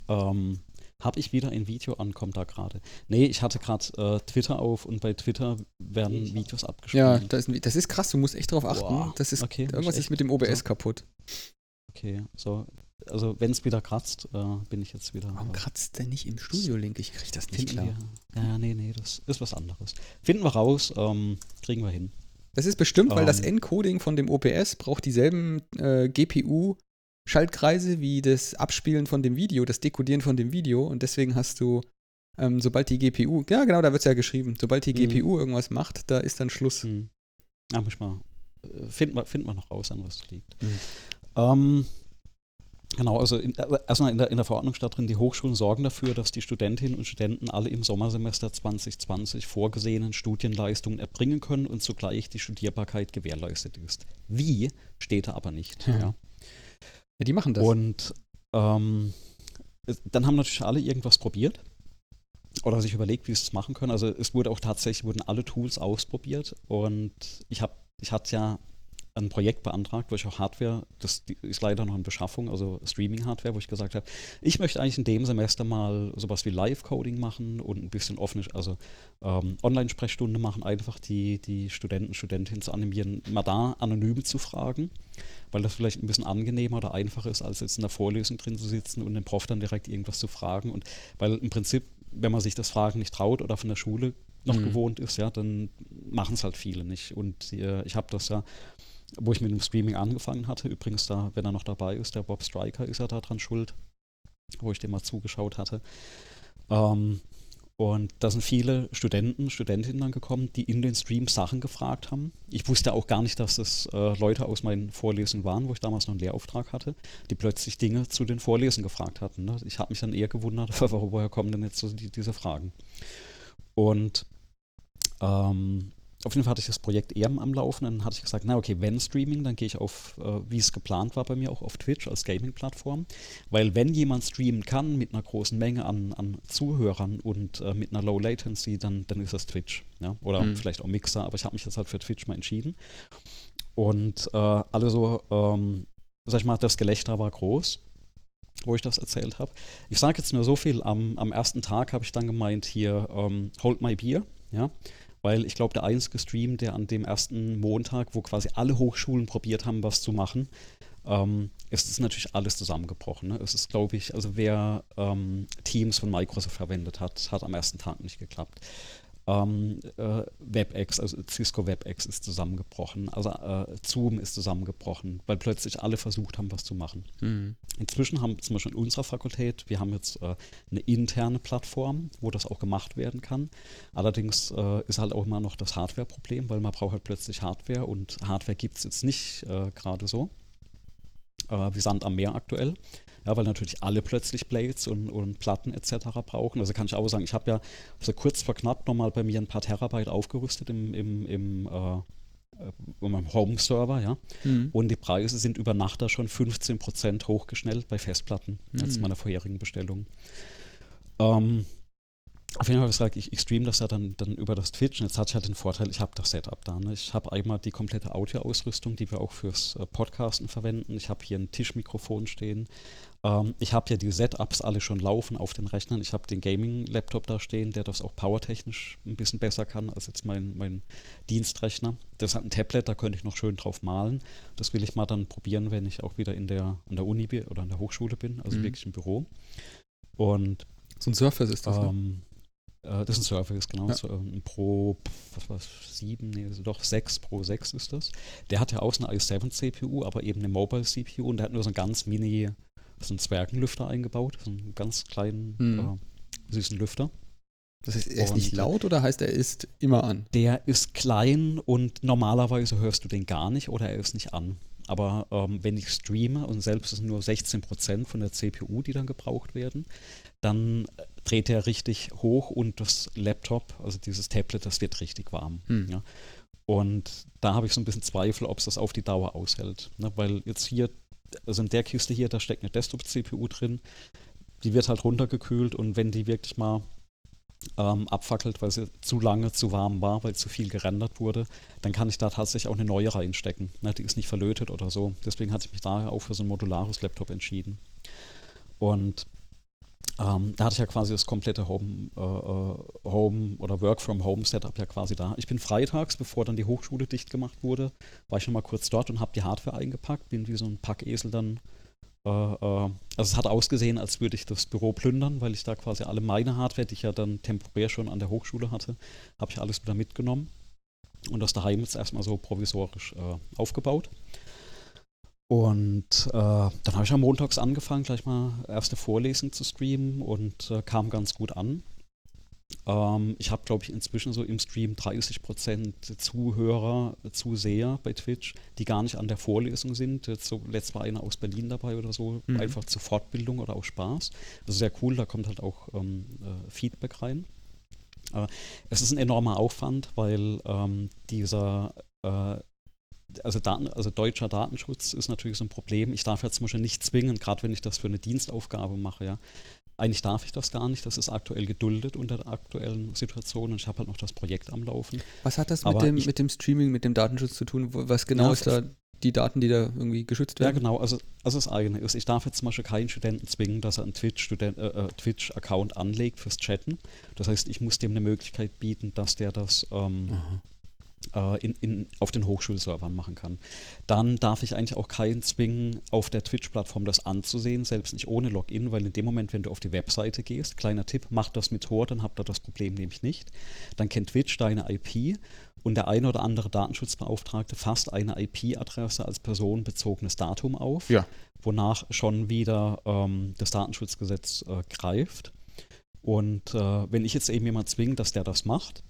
ähm, habe ich wieder ein Video an, kommt da gerade. Nee, ich hatte gerade äh, Twitter auf und bei Twitter werden Videos abgespielt. Ja, das ist, das ist krass, du musst echt drauf achten. Boah, das ist, okay, irgendwas ist mit dem OBS So. kaputt. Okay, so, also wenn es wieder kratzt, äh, bin ich jetzt wieder. Warum äh, kratzt der nicht im Studio-Link? Ich krieg das nicht klar. wir. Ja, nee, nee, das ist was anderes. Finden wir raus, ähm, kriegen wir hin. Das ist bestimmt, weil das Ähm. Encoding von dem OBS braucht dieselben äh, GPU-Schaltkreise wie das Abspielen von dem Video, das Dekodieren von dem Video. Und deswegen hast du, ähm, sobald die GPU, ja genau, da wird es ja geschrieben, sobald die Mhm. GPU irgendwas macht, da ist dann Schluss. Hm. Ja, muss ich mal. äh, Finden wir, finden wir noch raus, an was es liegt. Mhm. Ähm, genau, also in, äh, erstmal in der, in der Verordnung steht drin, die Hochschulen sorgen dafür, dass die Studentinnen und Studenten alle im Sommersemester 2020 vorgesehenen Studienleistungen erbringen können und zugleich die Studierbarkeit gewährleistet ist. Wie steht da aber nicht. Ja. Ja. Ja, die machen das. Und ähm, dann haben natürlich alle irgendwas probiert oder sich überlegt, wie sie es machen können. Also es wurde auch tatsächlich, wurden alle Tools ausprobiert und ich habe, ich hatte ja ein Projekt beantragt, wo ich auch Hardware, das ist leider noch in Beschaffung, also Streaming-Hardware, wo ich gesagt habe, ich möchte eigentlich in dem Semester mal sowas wie Live-Coding machen und ein bisschen offene, also ähm, Online-Sprechstunde machen, einfach die, die Studenten, Studentinnen zu animieren, mal da anonym zu fragen, weil das vielleicht ein bisschen angenehmer oder einfacher ist, als jetzt in der Vorlesung drin zu sitzen und den Prof dann direkt irgendwas zu fragen. Und weil im Prinzip, wenn man sich das Fragen nicht traut oder von der Schule noch Mhm. gewohnt ist, ja, dann machen es halt viele nicht. Und äh, ich habe das ja, wo ich mit dem Streaming angefangen hatte, übrigens da, wenn er noch dabei ist, der Bob Stryker ist ja daran schuld, wo ich dem mal zugeschaut hatte. Ähm, und da sind viele Studenten, Studentinnen dann gekommen, die in den Streams Sachen gefragt haben. Ich wusste auch gar nicht, dass es äh, Leute aus meinen Vorlesungen waren, wo ich damals noch einen Lehrauftrag hatte, die plötzlich Dinge zu den Vorlesungen gefragt hatten. Ne? Ich habe mich dann eher gewundert, woher kommen denn jetzt so die, diese Fragen? Und ähm, auf jeden Fall hatte ich das Projekt eher am Laufen. Dann hatte ich gesagt, na okay, wenn Streaming, dann gehe ich auf, äh, wie es geplant war bei mir, auch auf Twitch als Gaming-Plattform. Weil wenn jemand streamen kann mit einer großen Menge an, an Zuhörern und äh, mit einer Low Latency, dann, dann ist das Twitch. Ja? Oder Mhm. vielleicht auch Mixer, aber ich habe mich jetzt halt für Twitch mal entschieden. Und äh, alle so, ähm, sag ich mal, das Gelächter war groß wo ich das erzählt habe. Ich sage jetzt nur so viel, am, am ersten Tag habe ich dann gemeint, hier, ähm, hold my beer, ja, weil ich glaube, der einzige Stream, der an dem ersten Montag, wo quasi alle Hochschulen probiert haben, was zu machen, ähm, ist es natürlich alles zusammengebrochen. Ne? Es ist, glaube ich, also wer ähm, Teams von Microsoft verwendet hat, hat am ersten Tag nicht geklappt. Ähm, äh, WebEx, also Cisco WebEx ist zusammengebrochen, also äh, Zoom ist zusammengebrochen, weil plötzlich alle versucht haben, was zu machen. Mhm. Inzwischen haben zum Beispiel in unserer Fakultät, wir haben jetzt äh, eine interne Plattform, wo das auch gemacht werden kann. Allerdings äh, ist halt auch immer noch das Hardware-Problem, weil man braucht halt plötzlich Hardware und Hardware gibt es jetzt nicht äh, gerade so. Äh, wie Sand am Meer aktuell. Ja, weil natürlich alle plötzlich Blades und, und Platten etc. brauchen. Also kann ich auch sagen, ich habe ja so kurz vor knapp nochmal bei mir ein paar Terabyte aufgerüstet im, im, im äh, meinem Home-Server, ja. Mhm. Und die Preise sind über Nacht da schon 15% hochgeschnellt bei Festplatten mhm. als meiner vorherigen Bestellung. Ähm, auf jeden Fall gesagt, ich, ich streame das ja dann, dann über das Twitch und jetzt hat ich halt den Vorteil, ich habe das Setup da. Ne? Ich habe einmal die komplette Audioausrüstung, die wir auch fürs äh, Podcasten verwenden. Ich habe hier ein Tischmikrofon stehen. Ähm, ich habe ja die Setups alle schon laufen auf den Rechnern. Ich habe den Gaming-Laptop da stehen, der das auch powertechnisch ein bisschen besser kann als jetzt mein, mein Dienstrechner. Das hat ein Tablet, da könnte ich noch schön drauf malen. Das will ich mal dann probieren, wenn ich auch wieder in der, an der Uni oder an der Hochschule bin, also mhm. wirklich im Büro. Und so ein Surface ist das, ne? ähm, ne? Äh, das ist ein Surface, genau. Ja. So, ein Pro, was war es, 7, nee, also doch 6 Pro 6 ist das. Der hat ja auch eine i7 CPU, aber eben eine Mobile CPU und der hat nur so einen ganz mini, so einen Zwergenlüfter eingebaut, so einen ganz kleinen, mhm. äh, süßen Lüfter. Das heißt, er ist und nicht laut oder heißt er ist immer an? Der ist klein und normalerweise hörst du den gar nicht oder er ist nicht an. Aber ähm, wenn ich streame und selbst ist nur 16% von der CPU, die dann gebraucht werden, dann dreht er richtig hoch und das Laptop, also dieses Tablet, das wird richtig warm. Hm. Ja. Und da habe ich so ein bisschen Zweifel, ob es das auf die Dauer aushält. Ne? Weil jetzt hier, also in der Kiste hier, da steckt eine Desktop-CPU drin, die wird halt runtergekühlt und wenn die wirklich mal ähm, abfackelt, weil sie zu lange zu warm war, weil zu viel gerendert wurde, dann kann ich da tatsächlich auch eine neue reinstecken. Ne? Die ist nicht verlötet oder so. Deswegen hatte ich mich daher auch für so ein modulares Laptop entschieden. Und ähm, da hatte ich ja quasi das komplette Home, äh, äh, Home oder Work from Home Setup ja quasi da. Ich bin freitags, bevor dann die Hochschule dicht gemacht wurde, war ich nochmal kurz dort und habe die Hardware eingepackt, bin wie so ein Packesel dann. Äh, äh, also es hat ausgesehen, als würde ich das Büro plündern, weil ich da quasi alle meine Hardware, die ich ja dann temporär schon an der Hochschule hatte, habe ich alles wieder mitgenommen und das daheim jetzt erstmal so provisorisch äh, aufgebaut. Und äh, dann habe ich am montags angefangen, gleich mal erste Vorlesung zu streamen und äh, kam ganz gut an. Ähm, ich habe, glaube ich, inzwischen so im Stream 30% Zuhörer, Zuseher bei Twitch, die gar nicht an der Vorlesung sind. Jetzt so, letzt war einer aus Berlin dabei oder so, mhm. einfach zur Fortbildung oder auch Spaß. Das ist sehr cool, da kommt halt auch ähm, äh, Feedback rein. Äh, es ist ein enormer Aufwand, weil ähm, dieser äh, also, Daten, also deutscher Datenschutz ist natürlich so ein Problem. Ich darf ja zum Beispiel nicht zwingen, gerade wenn ich das für eine Dienstaufgabe mache, ja. Eigentlich darf ich das gar nicht, das ist aktuell geduldet unter der aktuellen Situation und ich habe halt noch das Projekt am Laufen. Was hat das mit dem, ich, mit dem Streaming, mit dem Datenschutz zu tun? Was genau ja, ist da die Daten, die da irgendwie geschützt werden? Ja, genau. Also, also das eigene ist, ich darf jetzt zum Beispiel keinen Studenten zwingen, dass er einen Twitch-Account äh, äh, Twitch anlegt fürs Chatten. Das heißt, ich muss dem eine Möglichkeit bieten, dass der das ähm, äh, in, in, auf den Hochschulservern machen kann. Dann darf ich eigentlich auch keinen zwingen, auf der Twitch-Plattform das anzusehen, selbst nicht ohne Login, weil in dem Moment, wenn du auf die Webseite gehst, kleiner Tipp, mach das mit Tor, dann habt ihr das Problem nämlich nicht. Dann kennt Twitch deine IP und der eine oder andere Datenschutzbeauftragte fasst eine IP-Adresse als personenbezogenes Datum auf, ja. wonach schon wieder ähm, das Datenschutzgesetz äh, greift. Und äh, wenn ich jetzt eben jemand zwinge, dass der das macht,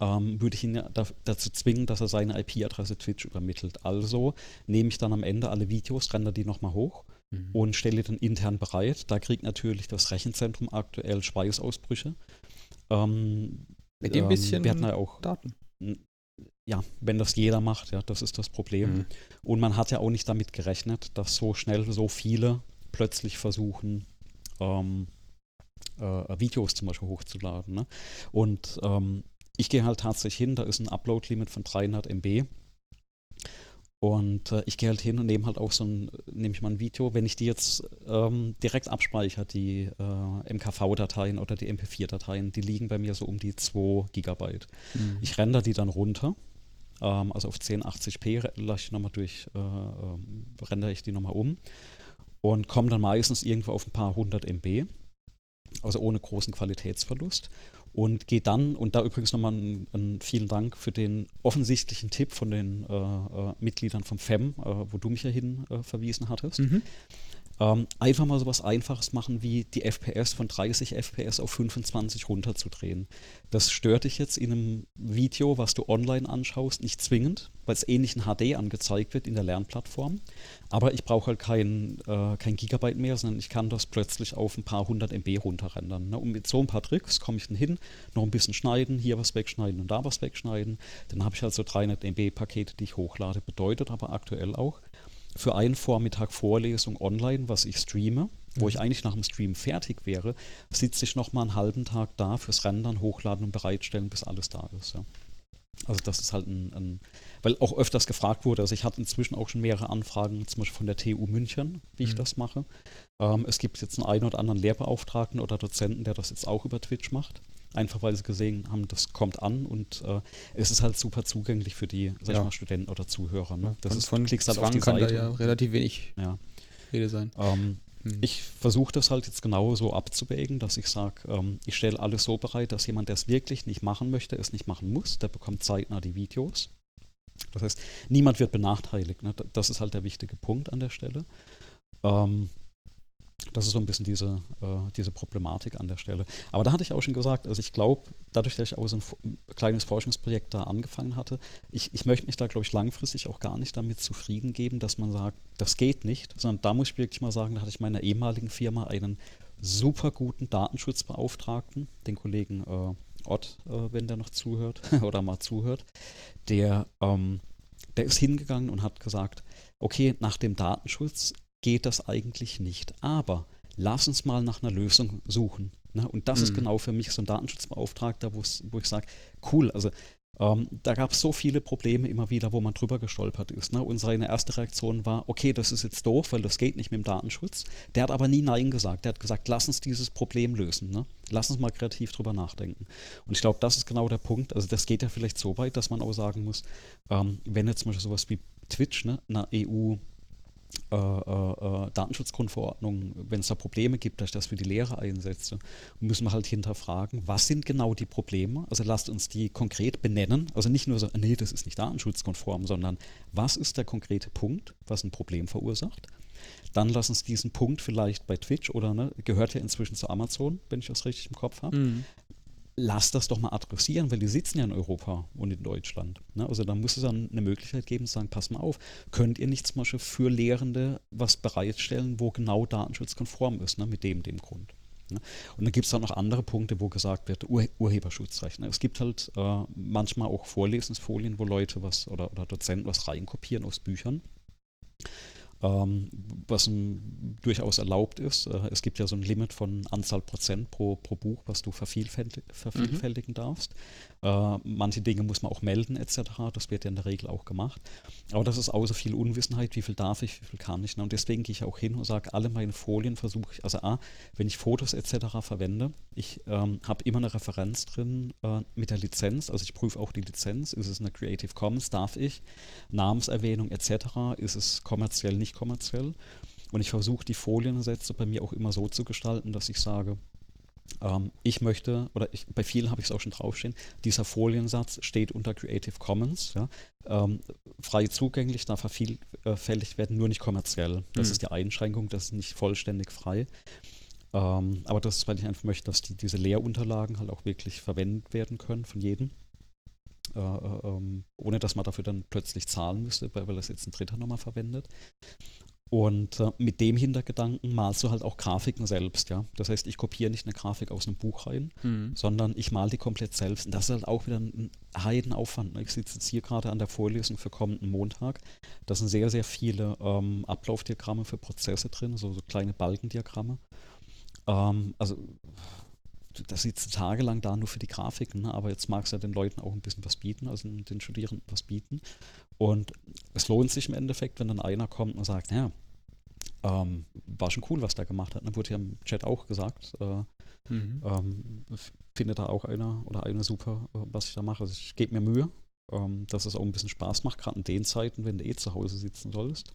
ähm, würde ich ihn da, dazu zwingen, dass er seine IP-Adresse Twitch übermittelt. Also nehme ich dann am Ende alle Videos, render die nochmal hoch mhm. und stelle dann intern bereit. Da kriegt natürlich das Rechenzentrum aktuell Speisausbrüche. Ähm, Mit dem ähm, bisschen wir hatten ja auch Daten. Ja, wenn das jeder macht, ja, das ist das Problem. Mhm. Und man hat ja auch nicht damit gerechnet, dass so schnell so viele plötzlich versuchen, ähm, äh, Videos zum Beispiel hochzuladen. Ne? Und ähm, ich gehe halt tatsächlich hin, da ist ein Upload-Limit von 300 MB. Und äh, ich gehe halt hin und nehme halt auch so ein, nehme ich mal ein Video, wenn ich die jetzt ähm, direkt abspeichere, die äh, MKV-Dateien oder die MP4-Dateien, die liegen bei mir so um die 2 Gigabyte. Mhm. Ich render die dann runter, ähm, also auf 1080p lasse ich nochmal durch, äh, ähm, rendere ich die nochmal um und komme dann meistens irgendwo auf ein paar hundert MB. also ohne großen Qualitätsverlust. Und gehe dann, und da übrigens nochmal einen, vielen Dank für den offensichtlichen Tipp von den äh, äh, Mitgliedern vom FEM, äh, wo du mich ja hin äh, verwiesen hattest. Mhm. Ähm, einfach mal so was Einfaches machen, wie die FPS von 30 FPS auf 25 runterzudrehen. Das stört dich jetzt in einem Video, was du online anschaust, nicht zwingend, weil es ähnlich in HD angezeigt wird in der Lernplattform. Aber ich brauche halt kein, äh, kein Gigabyte mehr, sondern ich kann das plötzlich auf ein paar hundert MB runterrendern. Ne? Und mit so ein paar Tricks komme ich dann hin, noch ein bisschen schneiden, hier was wegschneiden und da was wegschneiden. Dann habe ich halt so 300 MB Pakete, die ich hochlade. Bedeutet aber aktuell auch, für einen Vormittag Vorlesung online, was ich streame, wo ich mhm. eigentlich nach dem Stream fertig wäre, sitze ich noch mal einen halben Tag da fürs Rendern, Hochladen und Bereitstellen, bis alles da ist. Ja. Also das ist halt ein, ein, weil auch öfters gefragt wurde, also ich hatte inzwischen auch schon mehrere Anfragen, zum Beispiel von der TU München, wie mhm. ich das mache. Ähm, es gibt jetzt einen, einen oder anderen Lehrbeauftragten oder Dozenten, der das jetzt auch über Twitch macht. Einfach weil sie gesehen haben, das kommt an und äh, es ist halt super zugänglich für die, sag ja. ich mal, Studenten oder Zuhörer. Ne? Das von, ist, von klickst halt auf die kann Seite. da ja relativ wenig ja. Rede sein. Ähm, hm. Ich versuche das halt jetzt genau so abzuwägen, dass ich sage, ähm, ich stelle alles so bereit, dass jemand, der es wirklich nicht machen möchte, es nicht machen muss. Der bekommt zeitnah die Videos. Das heißt, niemand wird benachteiligt. Ne? Das ist halt der wichtige Punkt an der Stelle. Ähm, das ist so ein bisschen diese, äh, diese Problematik an der Stelle. Aber da hatte ich auch schon gesagt, also ich glaube, dadurch, dass ich auch so ein kleines Forschungsprojekt da angefangen hatte, ich, ich möchte mich da, glaube ich, langfristig auch gar nicht damit zufrieden geben, dass man sagt, das geht nicht, sondern da muss ich wirklich mal sagen, da hatte ich meiner ehemaligen Firma einen super guten Datenschutzbeauftragten, den Kollegen äh, Ott, äh, wenn der noch zuhört oder mal zuhört, der, ähm, der ist hingegangen und hat gesagt, okay, nach dem Datenschutz geht das eigentlich nicht. Aber lass uns mal nach einer Lösung suchen. Ne? Und das mhm. ist genau für mich so ein Datenschutzbeauftragter, wo ich sage, cool, also ähm, da gab es so viele Probleme immer wieder, wo man drüber gestolpert ist. Ne? Und seine erste Reaktion war, okay, das ist jetzt doof, weil das geht nicht mit dem Datenschutz. Der hat aber nie Nein gesagt. Der hat gesagt, lass uns dieses Problem lösen. Ne? Lass uns mal kreativ drüber nachdenken. Und ich glaube, das ist genau der Punkt. Also das geht ja vielleicht so weit, dass man auch sagen muss, ähm, wenn jetzt zum Beispiel sowas wie Twitch, ne, einer EU äh, äh, äh, Datenschutzgrundverordnung, wenn es da Probleme gibt, dass ich das für die Lehre einsetze, müssen wir halt hinterfragen, was sind genau die Probleme? Also lasst uns die konkret benennen. Also nicht nur so, nee, das ist nicht datenschutzkonform, sondern was ist der konkrete Punkt, was ein Problem verursacht? Dann lass uns diesen Punkt vielleicht bei Twitch oder ne, gehört ja inzwischen zu Amazon, wenn ich das richtig im Kopf habe. Mhm lass das doch mal adressieren, weil die sitzen ja in Europa und in Deutschland. Ne? Also da muss es dann eine Möglichkeit geben zu sagen, pass mal auf, könnt ihr nicht zum Beispiel für Lehrende was bereitstellen, wo genau datenschutzkonform ist, ne? mit dem, dem Grund. Ne? Und dann gibt es auch noch andere Punkte, wo gesagt wird, Ur Urheberschutzrecht. Ne? Es gibt halt äh, manchmal auch Vorlesungsfolien, wo Leute was oder, oder Dozenten was reinkopieren aus Büchern was ein, durchaus erlaubt ist. Äh, es gibt ja so ein Limit von Anzahl Prozent pro, pro Buch, was du vervielfältig, vervielfältigen mhm. darfst. Äh, manche Dinge muss man auch melden etc. Das wird ja in der Regel auch gemacht. Aber das ist außer viel Unwissenheit, wie viel darf ich, wie viel kann ich. Ne? Und deswegen gehe ich auch hin und sage, alle meine Folien versuche ich, also A, wenn ich Fotos etc. verwende, ich ähm, habe immer eine Referenz drin äh, mit der Lizenz, also ich prüfe auch die Lizenz, ist es eine Creative Commons, darf ich, Namenserwähnung etc., ist es kommerziell, nicht kommerziell. Und ich versuche die Foliensätze bei mir auch immer so zu gestalten, dass ich sage, ähm, ich möchte, oder ich, bei vielen habe ich es auch schon draufstehen, dieser Foliensatz steht unter Creative Commons, ja, ähm, frei zugänglich, darf vervielfältigt werden, nur nicht kommerziell. Das mhm. ist die Einschränkung, das ist nicht vollständig frei. Ähm, aber das ist, weil ich einfach möchte, dass die, diese Lehrunterlagen halt auch wirklich verwendet werden können von jedem. Äh, äh, ähm, ohne dass man dafür dann plötzlich zahlen müsste, weil, weil das jetzt ein Dritter nochmal verwendet. Und äh, mit dem Hintergedanken malst du halt auch Grafiken selbst, ja. Das heißt, ich kopiere nicht eine Grafik aus einem Buch rein, mhm. sondern ich mal die komplett selbst. Und das ist halt auch wieder ein Heidenaufwand. Ne? Ich sitze jetzt hier gerade an der Vorlesung für kommenden Montag. Da sind sehr, sehr viele ähm, Ablaufdiagramme für Prozesse drin, so, so kleine Balkendiagramme. Ähm, also da sitzt tagelang da nur für die Grafiken, ne? aber jetzt mag es ja den Leuten auch ein bisschen was bieten, also den Studierenden was bieten. Und es lohnt sich im Endeffekt, wenn dann einer kommt und sagt, naja, ähm, war schon cool, was der gemacht hat. Ne? Wurde ja im Chat auch gesagt. Äh, mhm. ähm, findet da auch einer oder eine super, äh, was ich da mache. Also ich gebe mir Mühe, ähm, dass es auch ein bisschen Spaß macht, gerade in den Zeiten, wenn du eh zu Hause sitzen sollst.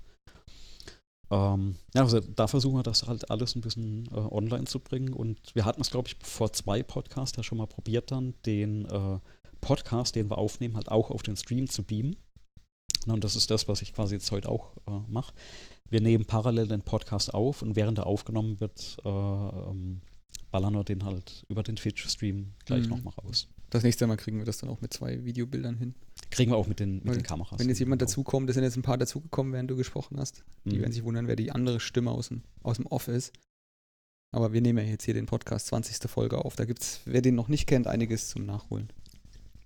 Ähm, ja, also da versuchen wir das halt alles ein bisschen äh, online zu bringen. Und wir hatten es, glaube ich, vor zwei Podcasts ja schon mal probiert, dann den äh, Podcast, den wir aufnehmen, halt auch auf den Stream zu beamen. Und das ist das, was ich quasi jetzt heute auch äh, mache. Wir nehmen parallel den Podcast auf und während er aufgenommen wird, äh, ähm, ballern wir den halt über den Twitch-Stream gleich Mhm. nochmal raus. Das nächste Mal kriegen wir das dann auch mit zwei Videobildern hin. Kriegen wir auch mit den, mit Weil den Kameras. Wenn jetzt jemand Genau. dazukommt, es sind jetzt ein paar dazugekommen, während du gesprochen hast. Die Mhm. werden sich wundern, wer die andere Stimme aus dem, aus dem Off ist. Aber wir nehmen ja jetzt hier den Podcast 20. Folge auf. Da gibt es, wer den noch nicht kennt, einiges zum Nachholen.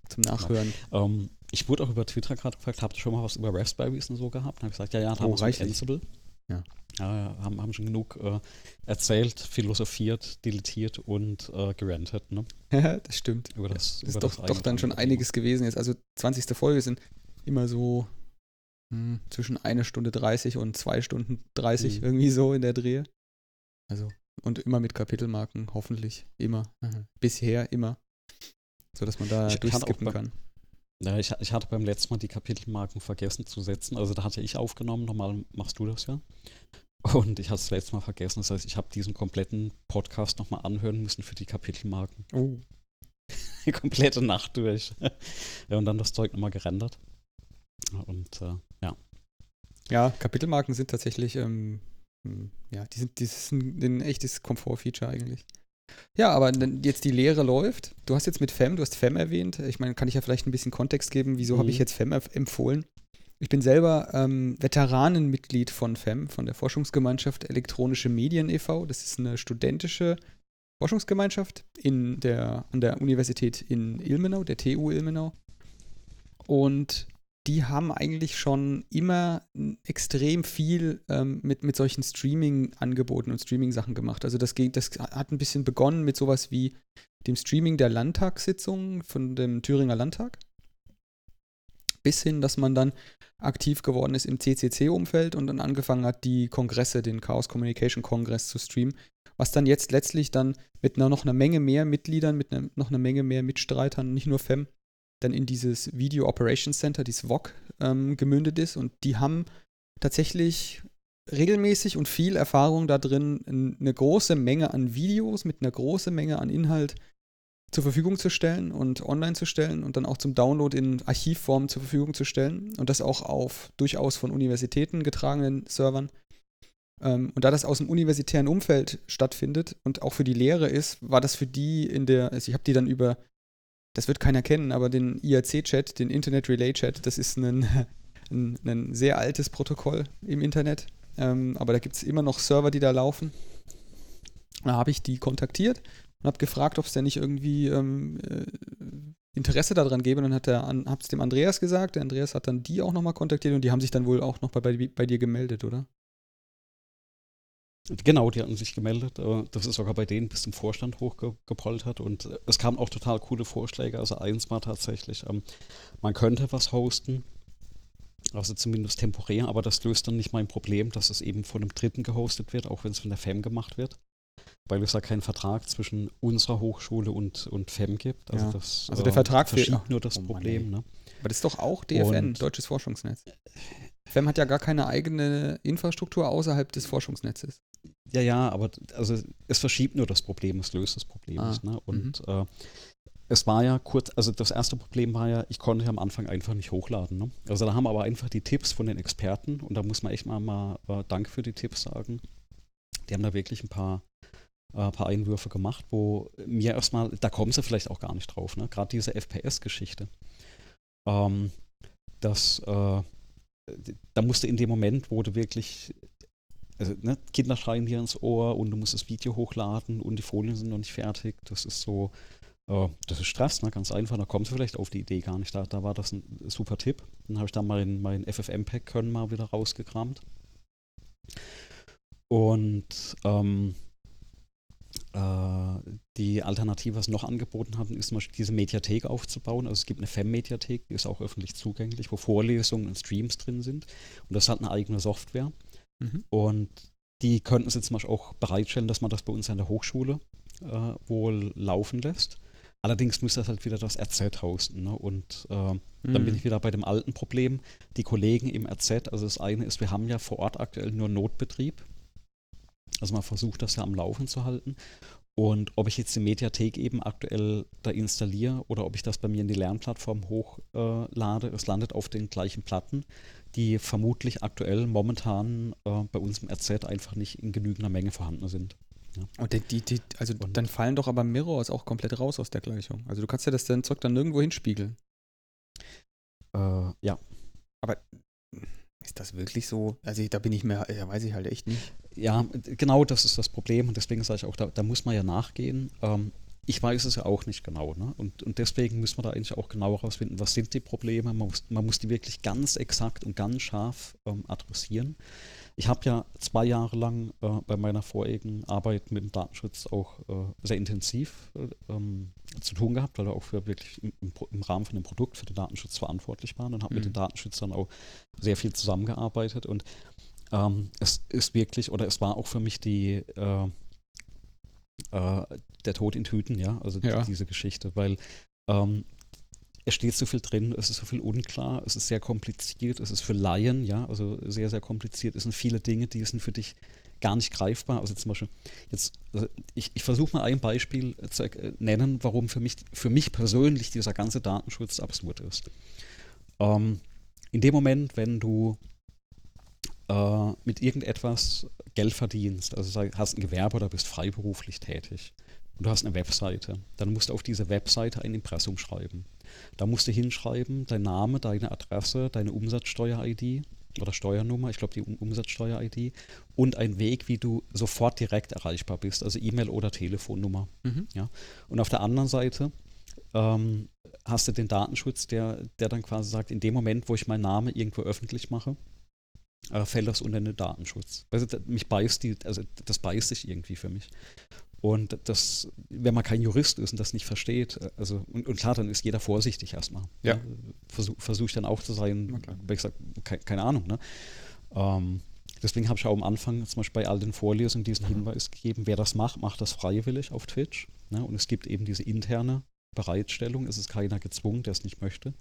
Zum Nachhören. Ähm, ich wurde auch über Twitter gerade gefragt, habt ihr schon mal was über Raspberries und so gehabt? Dann habe ich gesagt, ja, ja, da Oh, haben wir. Ansible. Ja. Haben, haben schon genug äh, erzählt, philosophiert, deletiert und äh, gerantet, ne? das stimmt. Über das, Das ist doch, das doch dann schon einiges gewesen jetzt. Also 20. Folge sind immer so hm, zwischen eine Stunde 30 und zwei Stunden 30 Mhm. irgendwie so in der Drehe. Also und immer mit Kapitelmarken, hoffentlich. Immer. Bisher immer. So dass man da Ich- ich durchskippen beim- kann. Ja, ich, ich hatte beim letzten Mal die Kapitelmarken vergessen zu setzen. Also da hatte ich aufgenommen, normal machst du das ja. Und ich hatte es das letzte Mal vergessen. Das heißt, ich habe diesen kompletten Podcast nochmal anhören müssen für die Kapitelmarken. Oh. Die komplette Nacht durch. ja, und dann das Zeug nochmal gerendert. Und äh, ja. Ja, Kapitelmarken sind tatsächlich, ähm, hm, ja, die sind, die sind ein echtes Komfort-Feature eigentlich. Ja, aber jetzt die Lehre läuft. Du hast jetzt mit FEM, du hast FEM erwähnt. Ich meine, kann ich ja vielleicht ein bisschen Kontext geben, wieso habe Mhm. ich jetzt FEM empfohlen? Ich bin selber ähm, Veteranenmitglied von FEM, von der Forschungsgemeinschaft Elektronische Medien e.V. Das ist eine studentische Forschungsgemeinschaft in der, an der Universität in Ilmenau, der TU Ilmenau. Und die haben eigentlich schon immer extrem viel ähm, mit, mit solchen Streaming-Angeboten und Streaming-Sachen gemacht. Also das, geht, das hat ein bisschen begonnen mit sowas wie dem Streaming der Landtagssitzungen von dem Thüringer Landtag. Bis hin, dass man dann aktiv geworden ist im CCC-Umfeld und dann angefangen hat, die Kongresse, den Chaos Communication Kongress zu streamen, was dann jetzt letztlich dann mit einer, noch einer Menge mehr Mitgliedern, mit einer, noch einer Menge mehr Mitstreitern, nicht nur FEM, dann in dieses Video Operations Center, dieses VOC, ähm, gemündet ist. Und die haben tatsächlich regelmäßig und viel Erfahrung da drin, eine große Menge an Videos mit einer großen Menge an Inhalt zur Verfügung zu stellen und online zu stellen und dann auch zum Download in Archivform zur Verfügung zu stellen. Und das auch auf durchaus von Universitäten getragenen Servern. Ähm, und da das aus dem universitären Umfeld stattfindet und auch für die Lehre ist, war das für die in der, also ich habe die dann über das wird keiner kennen, aber den IRC-Chat, den Internet Relay Chat, das ist ein, ein, ein sehr altes Protokoll im Internet. Ähm, aber da gibt es immer noch Server, die da laufen. Da habe ich die kontaktiert und habe gefragt, ob es denn nicht irgendwie ähm, äh, Interesse daran gäbe. Und dann habe es dem Andreas gesagt. Der Andreas hat dann die auch nochmal kontaktiert und die haben sich dann wohl auch noch bei, bei, bei dir gemeldet, oder? Genau, die hatten sich gemeldet. äh, Das ist sogar bei denen bis zum Vorstand hochgepoltert und äh, es kamen auch total coole Vorschläge. Also eins war tatsächlich, ähm, man könnte was hosten, also zumindest temporär, aber das löst dann nicht mein Problem, dass es eben von einem Dritten gehostet wird, auch wenn es von der FEM gemacht wird. Weil es da keinen Vertrag zwischen unserer Hochschule und, und FEM gibt. Also, Ja, das also der Vertrag fehlt verschiebt nur das Oh Problem. ne? Aber das ist doch auch DFN, Und- Deutsches Forschungsnetz. FEM hat ja gar keine eigene Infrastruktur außerhalb des Forschungsnetzes. Ja, ja, aber also es verschiebt nur das Problem, es löst das Problem Ah. Ne? Und äh, es war ja kurz, also das erste Problem war ja, ich konnte ja am Anfang einfach nicht hochladen. Ne? Also da haben aber einfach die Tipps von den Experten und da muss man echt mal, mal äh, Dank für die Tipps sagen. Die haben da wirklich ein paar, äh, paar Einwürfe gemacht, wo mir erstmal, da kommen sie vielleicht auch gar nicht drauf, ne? Gerade diese FPS-Geschichte. Ähm, das, äh, da musste in dem Moment, wo du wirklich also ne, Kinder schreien dir ins Ohr und du musst das Video hochladen und die Folien sind noch nicht fertig. Das ist so, äh, das ist Stress, ne? ganz einfach. Da kommst du vielleicht auf die Idee gar nicht. Da, da war das ein super Tipp. Dann habe ich da mein, mein FFmpeg können mal wieder rausgekramt. Und ähm, äh, die Alternative, was noch angeboten hatten, ist zum Beispiel diese Mediathek aufzubauen. Also es gibt eine FEM-Mediathek, die ist auch öffentlich zugänglich, wo Vorlesungen und Streams drin sind. Und das hat eine eigene Software. Mhm. Und die könnten sie zum Beispiel auch bereitstellen, dass man das bei uns an der Hochschule äh, wohl laufen lässt. Allerdings müsste das halt wieder das RZ hosten. Ne? Und äh, mhm. dann bin ich wieder bei dem alten Problem. Die Kollegen im RZ, also das eine ist, wir haben ja vor Ort aktuell nur Notbetrieb. Also man versucht das ja am Laufen zu halten. Und ob ich jetzt die Mediathek eben aktuell da installiere oder ob ich das bei mir in die Lernplattform hochlade, äh, es landet auf den gleichen Platten, die vermutlich aktuell momentan äh, bei uns im RZ einfach nicht in genügender Menge vorhanden sind. Ja. Und die, die, die also und dann fallen doch aber Mirrors auch komplett raus aus der Gleichung. Also du kannst ja das dann Zeug dann nirgendwo hinspiegeln. Äh, ja. Aber ist das wirklich so? Also da bin ich mir, ja, weiß ich halt echt nicht. Ja, genau das ist das Problem und deswegen sage ich auch, da, da muss man ja nachgehen. Ähm, ich weiß es ja auch nicht genau. Ne? Und, und deswegen müssen wir da eigentlich auch genau herausfinden, was sind die Probleme. Man muss, man muss die wirklich ganz exakt und ganz scharf ähm, adressieren. Ich habe ja zwei Jahre lang äh, bei meiner vorigen Arbeit mit dem Datenschutz auch äh, sehr intensiv äh, ähm, zu tun gehabt, weil wir auch für wirklich im, im, Rahmen von dem Produkt für den Datenschutz verantwortlich waren und habe mhm. mit den Datenschützern auch sehr viel zusammengearbeitet. Und ähm, es ist wirklich, oder es war auch für mich die äh, äh, der Tod in Tüten, ja, also ja. diese Geschichte, weil ähm, es steht so viel drin, es ist so viel unklar, es ist sehr kompliziert, es ist für Laien, ja, also sehr, sehr kompliziert. Es sind viele Dinge, die sind für dich gar nicht greifbar. Also zum Beispiel, jetzt, also ich, ich versuche mal ein Beispiel zu nennen, warum für mich, für mich persönlich dieser ganze Datenschutz absurd ist. Ähm, in dem Moment, wenn du äh, mit irgendetwas Geld verdienst, also hast ein Gewerbe oder bist freiberuflich tätig und du hast eine Webseite, dann musst du auf diese Webseite ein Impressum schreiben. Da musst du hinschreiben, dein Name, deine Adresse, deine Umsatzsteuer-ID oder Steuernummer, ich glaube die Umsatzsteuer-ID und ein Weg, wie du sofort direkt erreichbar bist, also E-Mail oder Telefonnummer. Mhm. Ja. Und auf der anderen Seite ähm, hast du den Datenschutz, der, der dann quasi sagt, in dem Moment, wo ich meinen Namen irgendwo öffentlich mache, äh, fällt das unter den Datenschutz. Also mich beißt die, also das beißt sich irgendwie für mich. Und das, wenn man kein Jurist ist und das nicht versteht, äh, also und, und klar, dann ist jeder vorsichtig erstmal. Ja. Ne? Versuche versuch ich dann auch zu sein, weil ich sage, keine, keine, Ahnung. Ne? Ähm, deswegen habe ich auch am Anfang zum Beispiel bei all den Vorlesungen diesen Hinweis gegeben, wer das macht, macht das freiwillig auf Twitch. Ne? Und es gibt eben diese interne Bereitstellung, es ist keiner gezwungen, der es nicht möchte.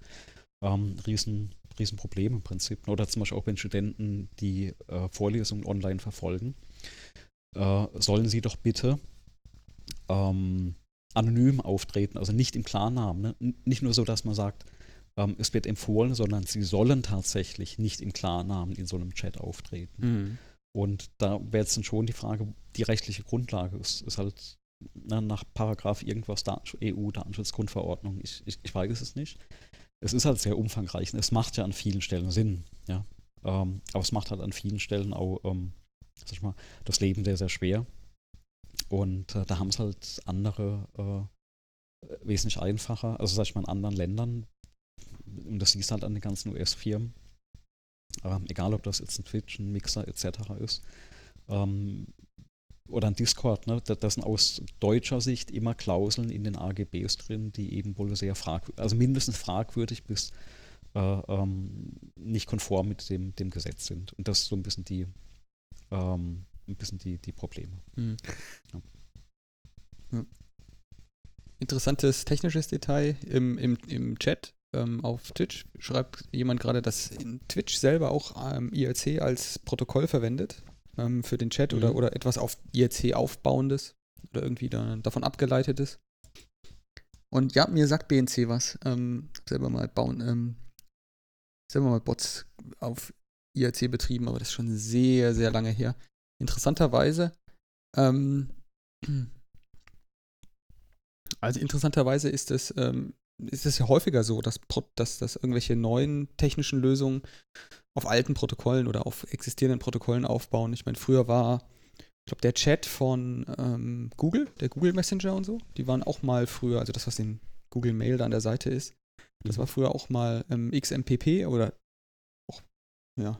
Ähm, riesen, Riesenproblem im Prinzip. Oder zum Beispiel auch wenn Studenten die äh, Vorlesungen online verfolgen, äh, sollen sie doch bitte ähm, anonym auftreten, also nicht im Klarnamen. Ne? Nicht nur so, dass man sagt, ähm, es wird empfohlen, sondern sie sollen tatsächlich nicht im Klarnamen in so einem Chat auftreten. Mhm. Und da wäre jetzt dann schon die Frage, die rechtliche Grundlage ist, ist halt na, ne, nach Paragraph irgendwas EU-Datenschutzgrundverordnung, ich, ich, ich weiß es nicht. Es ist halt sehr umfangreich und es macht ja an vielen Stellen Sinn, ja. Ähm, aber es macht halt an vielen Stellen auch, ähm, sag ich mal, das Leben sehr, sehr schwer. Und äh, da haben es halt andere äh, wesentlich einfacher, also sag ich mal in anderen Ländern. Und das siehst halt an den ganzen US-Firmen. Ähm, egal, ob das jetzt ein Twitch, ein Mixer etc. ist. Ähm, oder ein Discord, ne? Da, da, sind aus deutscher Sicht immer Klauseln in den AGBs drin, die eben wohl sehr fragwürdig, also mindestens fragwürdig bis äh, ähm, nicht konform mit dem, dem Gesetz sind. Und das ist so ein bisschen die, ähm, ein bisschen die, die Probleme. Mhm. Ja. Ja. Interessantes technisches Detail im, im, im Chat ähm, auf Twitch schreibt jemand gerade, dass in Twitch selber auch ähm, IRC als Protokoll verwendet ähm, für den Chat mhm. oder, oder etwas auf IRC aufbauendes oder irgendwie da, davon abgeleitetes. Und ja, mir sagt BNC was. Ähm, selber mal bauen, ähm, selber mal Bots auf IRC betrieben, aber das ist schon sehr, sehr lange her. Interessanterweise, ähm, also interessanterweise ist es, ähm, ist es ja häufiger so, dass, dass, dass irgendwelche neuen technischen Lösungen auf alten Protokollen oder auf existierenden Protokollen aufbauen. Ich meine, früher war, ich glaube, der Chat von ähm, Google, der Google Messenger und so, die waren auch mal früher, also das, was in Google Mail da an der Seite ist, das war früher auch mal ähm, XMPP oder auch, ja,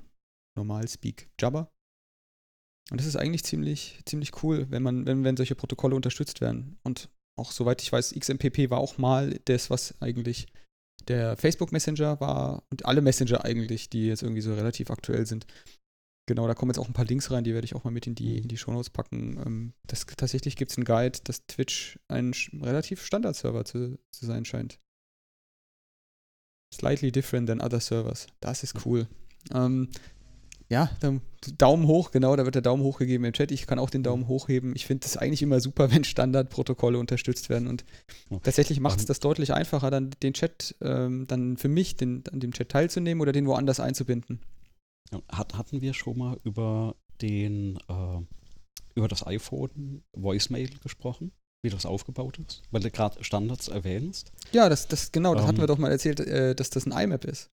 normal Speak Jabber. Und das ist eigentlich ziemlich, ziemlich cool, wenn man, wenn, wenn solche Protokolle unterstützt werden. Und auch soweit ich weiß, XMPP war auch mal das, was eigentlich der Facebook Messenger war und alle Messenger eigentlich, die jetzt irgendwie so relativ aktuell sind, Genau, da kommen jetzt auch ein paar Links rein, die werde ich auch mal mit in die, Mhm. in die Shownotes packen. Ähm, das, tatsächlich gibt es einen Guide, dass Twitch ein relativ Standardserver zu, zu sein scheint. Slightly different than other servers. Das ist cool. Ähm, ja, dann Daumen hoch, genau, da wird der Daumen hoch gegeben im Chat. Ich kann auch den Daumen hoch heben. Ich finde es eigentlich immer super, wenn Standardprotokolle unterstützt werden. Und tatsächlich macht es das deutlich einfacher, dann den Chat, ähm, dann für mich, den, an dem Chat teilzunehmen oder den woanders einzubinden. Hat, hatten wir schon mal über den, äh, über das iPhone Voicemail gesprochen, wie das aufgebaut ist? Weil du gerade Standards erwähnst. Ja, das, das genau, das hatten Ähm, wir doch mal erzählt, äh, dass das ein IMAP ist.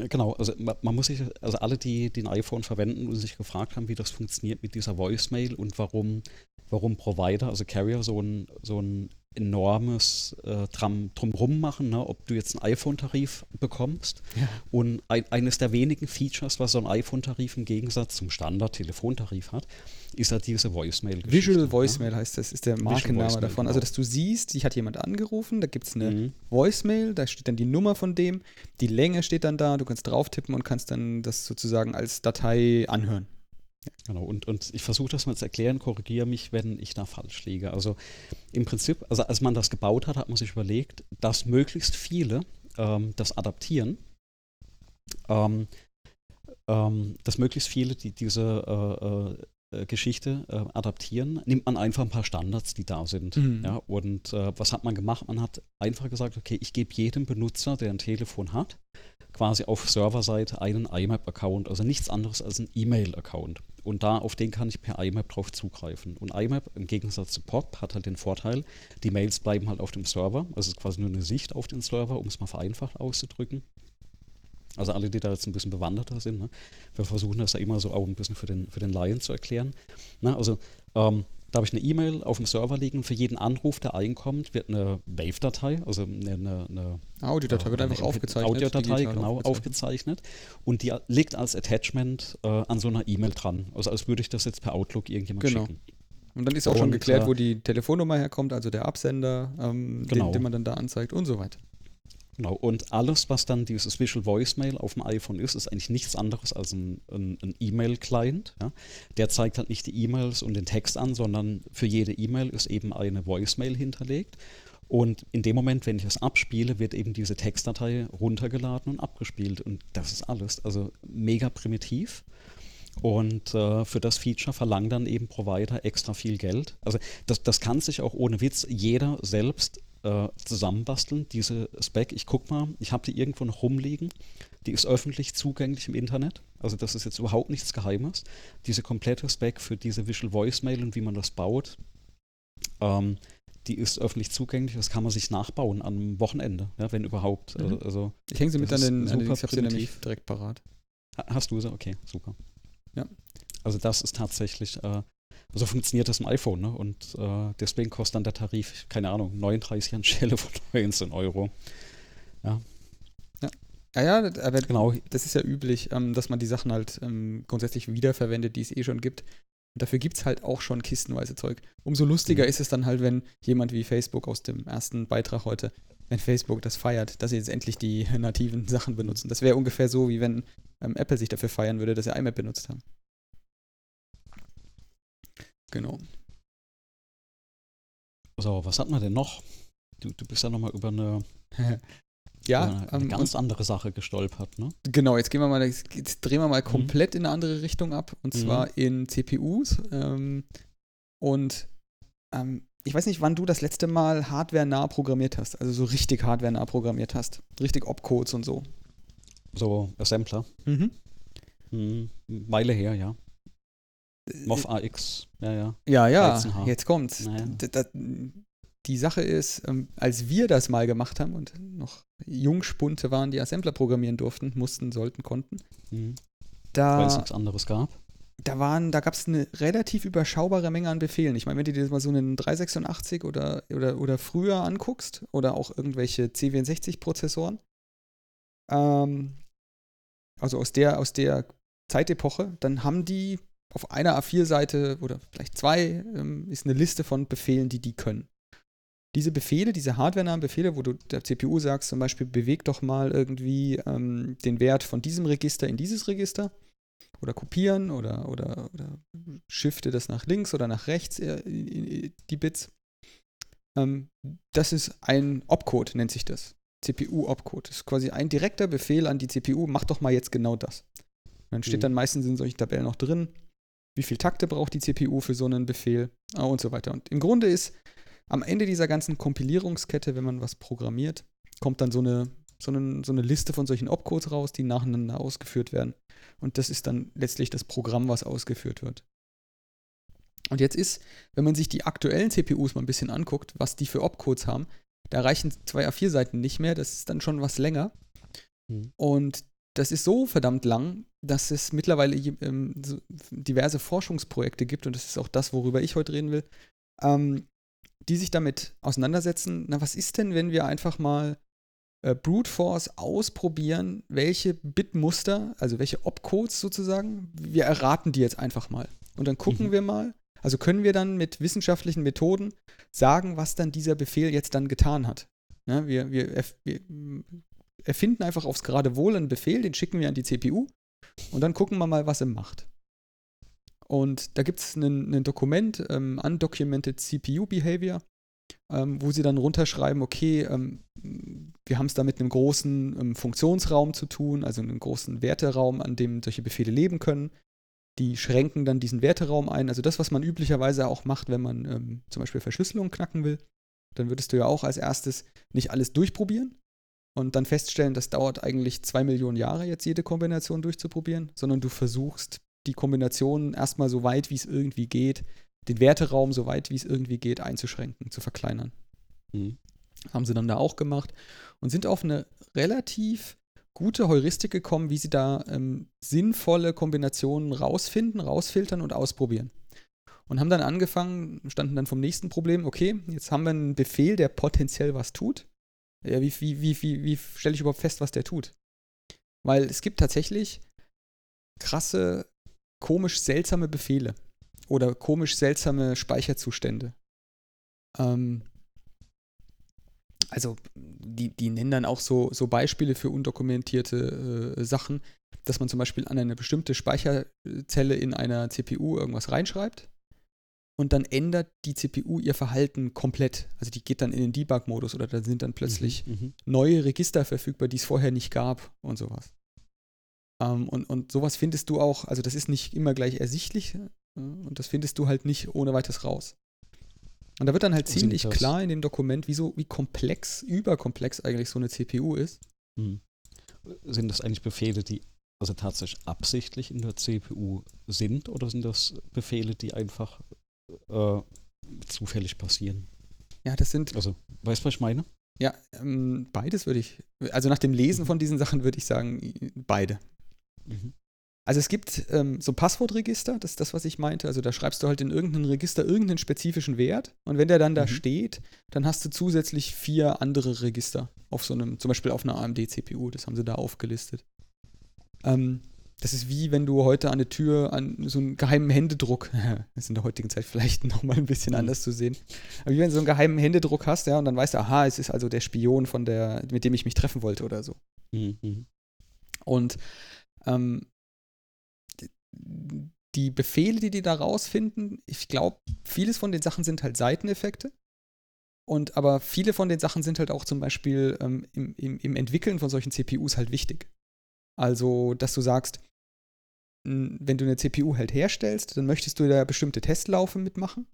Genau, also man, man muss sich, also alle, die den iPhone verwenden und sich gefragt haben, wie das funktioniert mit dieser Voicemail und warum, warum Provider, also Carrier, so ein, so ein enormes äh, Drumrum machen, ne? ob du jetzt einen iPhone-Tarif bekommst. Ja. Und ein, eines der wenigen Features, was so ein iPhone-Tarif im Gegensatz zum Standard-Telefontarif hat, ist halt diese voicemail Visual Voicemail heißt das, ist der Markenname davon. Also, genau. dass du siehst, dich hat jemand angerufen, da gibt es eine Mhm. Voicemail, da steht dann die Nummer von dem, die Länge steht dann da, du kannst drauf tippen und kannst dann das sozusagen als Datei anhören. Genau, und, und ich versuche das mal zu erklären, korrigiere mich, wenn ich da falsch liege. Also im Prinzip, also als man das gebaut hat, hat man sich überlegt, dass möglichst viele ähm, das adaptieren, ähm, ähm, dass möglichst viele, die diese äh, äh, Geschichte äh, adaptieren, nimmt man einfach ein paar Standards, die da sind. Mhm. Ja, und äh, was hat man gemacht? Man hat einfach gesagt, okay, ich gebe jedem Benutzer, der ein Telefon hat, quasi auf Serverseite einen IMAP-Account, also nichts anderes als ein E-Mail-Account. Und da, auf den kann ich per IMAP drauf zugreifen. Und IMAP im Gegensatz zu POP hat halt den Vorteil, die Mails bleiben halt auf dem Server. Also es ist quasi nur eine Sicht auf den Server, um es mal vereinfacht auszudrücken. Also alle, die da jetzt ein bisschen bewanderter sind, ne? wir versuchen das ja immer so auch ein bisschen für den, für den Laien zu erklären. Ne? Also ähm, da habe ich eine E-Mail auf dem Server liegen. Für jeden Anruf, der einkommt, wird eine Wave-Datei, also eine, eine, eine Audiodatei wird äh, einfach aufgezeichnet. Audiodatei, genau, aufgezeichnet. Und die liegt als Attachment äh, an so einer E-Mail dran. Also als würde ich das jetzt per Outlook irgendjemand Genau. schicken. Und dann ist auch schon Und, geklärt, äh, wo die Telefonnummer herkommt, also der Absender, ähm, Genau. den, den man dann da anzeigt und so weiter. Genau. Und alles, was dann dieses Visual Voicemail auf dem iPhone ist, ist eigentlich nichts anderes als ein, ein, ein E-Mail-Client. Ja? Der zeigt halt nicht die E-Mails und den Text an, sondern für jede E-Mail ist eben eine Voicemail hinterlegt. Und in dem Moment, wenn ich es abspiele, wird eben diese Textdatei runtergeladen und abgespielt. Und das ist alles. Also mega primitiv. Und äh, für das Feature verlangen dann eben Provider extra viel Geld. Also das, das kann sich auch ohne Witz jeder selbst äh, zusammenbasteln, diese Spec. Ich guck mal, ich habe die irgendwo noch rumliegen. Die ist öffentlich zugänglich im Internet. Also das ist jetzt überhaupt nichts Geheimes. Diese komplette Spec für diese Visual Voicemail und wie man das baut, ähm, die ist öffentlich zugänglich. Das kann man sich nachbauen am Wochenende, ja, wenn überhaupt. Mhm. Also, also Ich hänge sie mit an den, an den super ich habe sie nämlich direkt parat. Ha- Hast du sie? Okay, super. Ja. Also das ist tatsächlich, äh, so funktioniert das im iPhone, ne? Und äh, deswegen kostet dann der Tarif, keine Ahnung, 39 anstelle von 19 Euro. Ja, ja, aber Genau, das ist ja üblich, ähm, dass man die Sachen halt ähm, grundsätzlich wiederverwendet, die es eh schon gibt. Und dafür gibt es halt auch schon kistenweise Zeug. Umso lustiger Mhm. ist es dann halt, wenn jemand wie Facebook aus dem ersten Beitrag heute, wenn Facebook das feiert, dass sie jetzt endlich die nativen Sachen benutzen. Das wäre ungefähr so, wie wenn ähm, Apple sich dafür feiern würde, dass sie iMac benutzt haben. Genau. so, was hat man denn noch? Du, du bist ja nochmal über eine, ja, über eine, ähm, ganz andere Sache gestolpert, ne? Genau, jetzt gehen wir mal, jetzt drehen wir mal Mhm. komplett in eine andere Richtung ab und Mhm. zwar in CPUs. Ähm, und ähm, ich weiß nicht, wann du das letzte Mal hardware-nah programmiert hast, also so richtig hardware-nah programmiert hast. Richtig Opcodes und so. So Assembler. Mhm. Hm, Weile her, ja. MOV AX, ja, ja. Ja, ja, 13H. jetzt kommt's. Naja. Die Sache ist, ähm, als wir das mal gemacht haben und noch Jungspunte waren, die Assembler programmieren durften, mussten, sollten, konnten, Hm, da Weil es nichts anderes gab. da waren, da gab es eine relativ überschaubare Menge an Befehlen. Ich meine, wenn du dir mal so einen 386 oder, oder, oder früher anguckst oder auch irgendwelche C64-Prozessoren, ähm, also aus der, aus der Zeitepoche, dann haben die auf einer A4-Seite oder vielleicht zwei ähm, ist eine Liste von Befehlen, die die können. Diese Befehle, diese hardwarenahen Befehle, wo du der CPU sagst, zum Beispiel, beweg doch mal irgendwie ähm, den Wert von diesem Register in dieses Register, oder kopieren oder, oder, oder shifte das nach links oder nach rechts, äh, die Bits. Ähm, das ist ein Opcode, nennt sich das. CPU-Opcode. Das ist quasi ein direkter Befehl an die CPU, mach doch mal jetzt genau das. Dann steht mhm. dann meistens in solchen Tabellen noch drin, wie viel Takte braucht die CPU für so einen Befehl ah, und so weiter. Und im Grunde ist am Ende dieser ganzen Kompilierungskette, wenn man was programmiert, kommt dann so eine, so eine, so eine Liste von solchen Opcodes raus, die nacheinander ausgeführt werden. Und das ist dann letztlich das Programm, was ausgeführt wird. Und jetzt ist, wenn man sich die aktuellen CPUs mal ein bisschen anguckt, was die für Opcodes haben, da reichen zwei A4-Seiten nicht mehr, das ist dann schon was länger. Mhm. Und das ist so verdammt lang, dass es mittlerweile ähm, so diverse Forschungsprojekte gibt, und das ist auch das, worüber ich heute reden will, ähm, die sich damit auseinandersetzen, na, was ist denn, wenn wir einfach mal äh, Brute Force ausprobieren, welche Bitmuster, also welche Opcodes sozusagen, wir erraten die jetzt einfach mal. Und dann gucken mhm. wir mal, also können wir dann mit wissenschaftlichen Methoden sagen, was dann dieser Befehl jetzt dann getan hat. Ja, wir, wir, wir erfinden einfach aufs gerade Wohl einen Befehl, den schicken wir an die CPU und dann gucken wir mal, was er macht. Und da gibt es ein Dokument, ähm, Undocumented CPU Behavior, ähm, wo sie dann runterschreiben, okay, ähm, wir haben es da mit einem großen ähm, Funktionsraum zu tun, also einem großen Werteraum, an dem solche Befehle leben können. Die schränken dann diesen Werteraum ein. Also das, was man üblicherweise auch macht, wenn man ähm, zum Beispiel Verschlüsselung knacken will. Dann würdest du ja auch als erstes nicht alles durchprobieren und dann feststellen, das dauert eigentlich zwei Millionen Jahre, jetzt jede Kombination durchzuprobieren, sondern du versuchst die Kombination erstmal so weit, wie es irgendwie geht, den Werteraum so weit, wie es irgendwie geht, einzuschränken, zu verkleinern. Mhm. Haben sie dann da auch gemacht und sind auf eine relativ gute Heuristik gekommen, wie sie da ähm, sinnvolle Kombinationen rausfinden, rausfiltern und ausprobieren. Und haben dann angefangen, standen dann vom nächsten Problem, okay, jetzt haben wir einen Befehl, der potenziell was tut. Ja, wie, wie, wie, wie, wie stelle ich überhaupt fest, was der tut? Weil es gibt tatsächlich krasse, komisch seltsame Befehle oder komisch seltsame Speicherzustände. Ähm, also die, die nennen dann auch so, so Beispiele für undokumentierte äh, Sachen, dass man zum Beispiel an eine bestimmte Speicherzelle in einer CPU irgendwas reinschreibt und dann ändert die CPU ihr Verhalten komplett. Also die geht dann in den Debug-Modus oder da sind dann plötzlich mhm, mhm. neue Register verfügbar, die es vorher nicht gab und sowas. Ähm, und, und sowas findest du auch, also das ist nicht immer gleich ersichtlich äh, und das findest du halt nicht ohne weiteres raus. Und da wird dann halt ziemlich klar in dem Dokument, wie, so, wie komplex, überkomplex eigentlich so eine CPU ist. Mhm. Sind das eigentlich Befehle, die also tatsächlich absichtlich in der CPU sind oder sind das Befehle, die einfach äh, zufällig passieren? Ja, das sind. Also, weißt du, was ich meine? Ja, ähm, beides würde ich. Also nach dem Lesen von diesen Sachen würde ich sagen, beide. Mhm. Also es gibt ähm, so Passwortregister, das ist das, was ich meinte. Also da schreibst du halt in irgendein Register irgendeinen spezifischen Wert und wenn der dann da mhm. steht, dann hast du zusätzlich vier andere Register auf so einem, zum Beispiel auf einer AMD-CPU, das haben sie da aufgelistet. Ähm, das ist wie wenn du heute an eine Tür an so einen geheimen Händedruck, das ist in der heutigen Zeit vielleicht nochmal ein bisschen mhm. anders zu sehen, aber wie wenn du so einen geheimen Händedruck hast, ja, und dann weißt du, aha, es ist also der Spion von der, mit dem ich mich treffen wollte oder so. Mhm. Und ähm, die Befehle, die die da rausfinden, ich glaube, vieles von den Sachen sind halt Seiteneffekte. Und aber viele von den Sachen sind halt auch zum Beispiel ähm, im, im, im, Entwickeln von solchen CPUs halt wichtig. Also, dass du sagst, wenn du eine CPU halt herstellst, dann möchtest du da bestimmte Testlaufe mitmachen.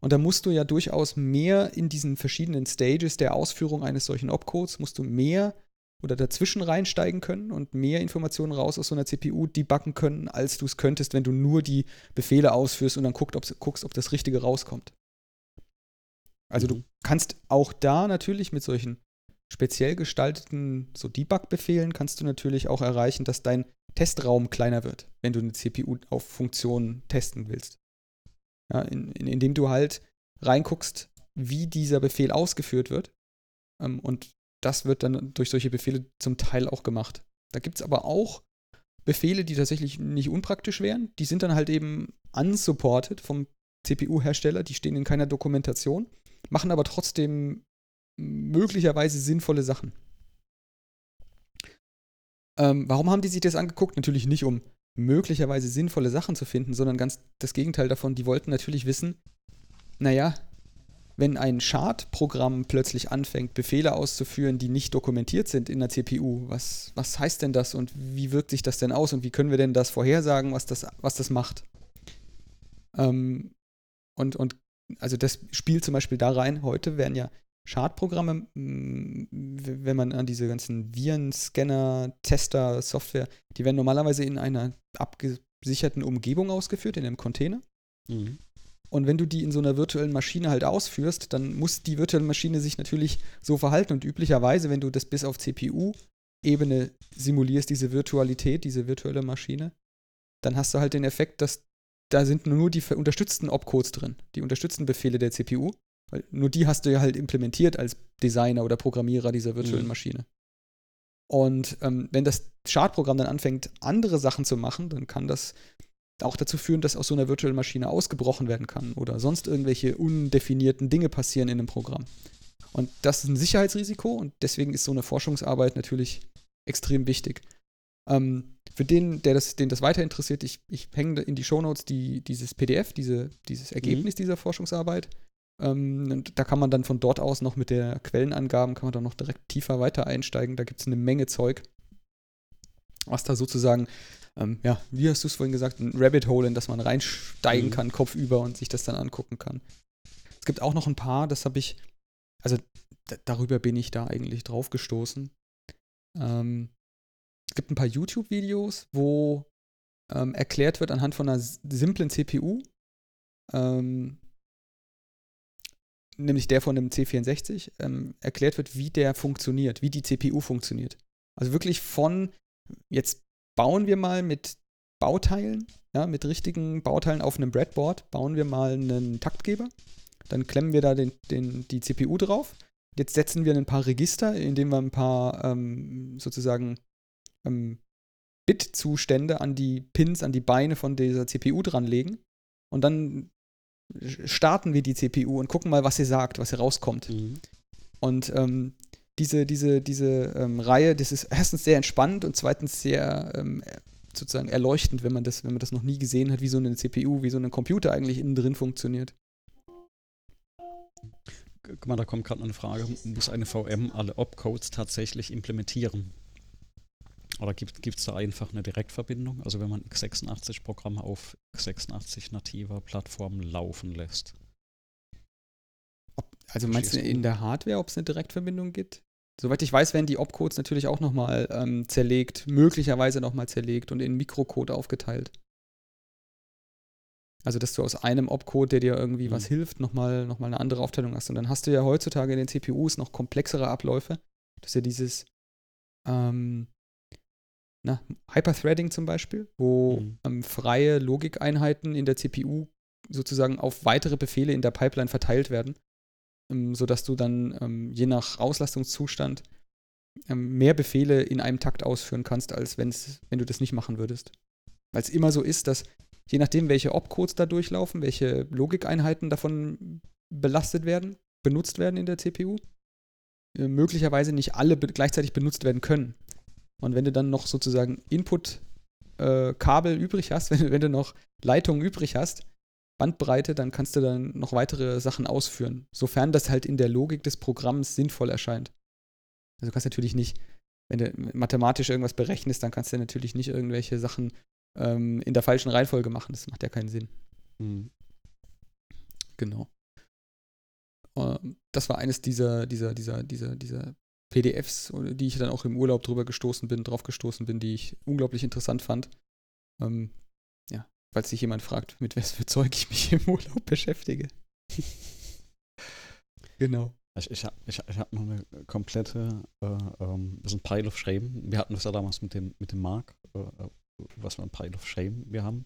Und da musst du ja durchaus mehr in diesen verschiedenen Stages der Ausführung eines solchen Opcodes, musst du mehr oder dazwischen reinsteigen können und mehr Informationen raus aus so einer CPU debuggen können, als du es könntest, wenn du nur die Befehle ausführst und dann guckst, ob, guckst, ob das Richtige rauskommt. Also mhm. du kannst auch da natürlich mit solchen speziell gestalteten so Debug-Befehlen kannst du natürlich auch erreichen, dass dein Testraum kleiner wird, wenn du eine CPU auf Funktionen testen willst. Ja, in, in, indem du halt reinguckst, wie dieser Befehl ausgeführt wird ähm, und das wird dann durch solche Befehle zum Teil auch gemacht. Da gibt es aber auch Befehle, die tatsächlich nicht unpraktisch wären. Die sind dann halt eben unsupported vom CPU-Hersteller, die stehen in keiner Dokumentation, machen aber trotzdem möglicherweise sinnvolle Sachen. Ähm, warum haben die sich das angeguckt? Natürlich nicht, um möglicherweise sinnvolle Sachen zu finden, sondern ganz das Gegenteil davon. Die wollten natürlich wissen, naja, wenn ein Schadprogramm plötzlich anfängt, Befehle auszuführen, die nicht dokumentiert sind in der CPU, was, was heißt denn das und wie wirkt sich das denn aus und wie können wir denn das vorhersagen, was das, was das macht? Ähm, und, und also das spielt zum Beispiel da rein, heute werden ja Schadprogramme, wenn man an diese ganzen Viren, Scanner, Tester, Software, die werden normalerweise in einer abgesicherten Umgebung ausgeführt, in einem Container. Mhm. Und wenn du die in so einer virtuellen Maschine halt ausführst, dann muss die virtuelle Maschine sich natürlich so verhalten. Und üblicherweise, wenn du das bis auf CPU-Ebene simulierst, diese Virtualität, diese virtuelle Maschine, dann hast du halt den Effekt, dass da sind nur die unterstützten Opcodes drin, die unterstützten Befehle der CPU. Weil nur die hast du ja halt implementiert als Designer oder Programmierer dieser virtuellen mhm. Maschine. Und ähm, wenn das Schadprogramm dann anfängt, andere Sachen zu machen, dann kann das auch dazu führen, dass aus so einer virtuellen Maschine ausgebrochen werden kann oder sonst irgendwelche undefinierten Dinge passieren in einem Programm. Und das ist ein Sicherheitsrisiko und deswegen ist so eine Forschungsarbeit natürlich extrem wichtig. Ähm, für den, der das, den das weiter interessiert, ich, ich hänge in die Shownotes die, dieses PDF, diese, dieses Ergebnis mhm. dieser Forschungsarbeit. Ähm, da kann man dann von dort aus noch mit der Quellenangaben, kann man dann noch direkt tiefer weiter einsteigen. Da gibt es eine Menge Zeug, was da sozusagen ähm, ja, wie hast du es vorhin gesagt, ein Rabbit Hole, in das man reinsteigen mhm. kann, kopfüber und sich das dann angucken kann. Es gibt auch noch ein paar, das habe ich, also darüber bin ich da eigentlich drauf gestoßen. Ähm, es gibt ein paar YouTube-Videos, wo ähm, erklärt wird anhand von einer simplen CPU, ähm, nämlich der von einem C64, ähm, erklärt wird, wie der funktioniert, wie die CPU funktioniert. Also wirklich von jetzt bauen wir mal mit Bauteilen, ja, mit richtigen Bauteilen auf einem Breadboard, bauen wir mal einen Taktgeber. Dann klemmen wir da den, den, die CPU drauf. Jetzt setzen wir ein paar Register, indem wir ein paar ähm, sozusagen ähm, Bit-Zustände an die Pins, an die Beine von dieser CPU dranlegen. Und dann starten wir die CPU und gucken mal, was sie sagt, was sie rauskommt. Mhm. Und ähm, diese, diese, diese ähm, Reihe, das ist erstens sehr entspannend und zweitens sehr ähm, sozusagen erleuchtend, wenn man das, wenn man das noch nie gesehen hat, wie so eine CPU, wie so ein Computer eigentlich innen drin funktioniert. Guck mal, da kommt gerade eine Frage, muss eine VM alle Opcodes tatsächlich implementieren? Oder gibt es da einfach eine Direktverbindung? Also wenn man x86-Programme auf x86 nativer Plattform laufen lässt? Also meinst du in der Hardware, ob es eine Direktverbindung gibt? Soweit ich weiß, werden die Opcodes natürlich auch nochmal ähm, zerlegt, möglicherweise nochmal zerlegt und in Mikrocode aufgeteilt. Also, dass du aus einem Opcode, der dir irgendwie mhm. was hilft, nochmal noch mal eine andere Aufteilung hast. Und dann hast du ja heutzutage in den CPUs noch komplexere Abläufe. Das ist ja dieses ähm, na, Hyperthreading zum Beispiel, wo mhm. ähm, freie Logikeinheiten in der CPU sozusagen auf weitere Befehle in der Pipeline verteilt werden ähm, sodass du dann ähm, je nach Auslastungszustand ähm, mehr Befehle in einem Takt ausführen kannst, als wenn's, wenn du das nicht machen würdest. Weil es immer so ist, dass je nachdem, welche Opcodes da durchlaufen, welche Logikeinheiten davon belastet werden, benutzt werden in der CPU, äh, möglicherweise nicht alle be gleichzeitig benutzt werden können. Und wenn du dann noch sozusagen Input-Kabel äh, übrig hast, wenn, wenn, du noch Leitungen übrig hast, Bandbreite, dann kannst du dann noch weitere Sachen ausführen, sofern das halt in der Logik des Programms sinnvoll erscheint. Also du kannst natürlich nicht, wenn du mathematisch irgendwas berechnest, dann kannst du natürlich nicht irgendwelche Sachen ähm, in der falschen Reihenfolge machen. Das macht ja keinen Sinn. Mhm. Genau. Ähm, das war eines dieser, dieser, dieser, dieser, dieser PDFs, die ich dann auch im Urlaub drüber gestoßen bin, drauf gestoßen bin, die ich unglaublich interessant fand. Ähm, ja, falls sich jemand fragt, mit was für Zeug ich mich im Urlaub beschäftige. genau. Ich, ich, ich, ich habe noch eine komplette, äh, ähm, das ist ein Pile of Shame. Wir hatten das ja damals mit dem, mit dem Mark, äh, äh was für ein Pile of Shame wir haben.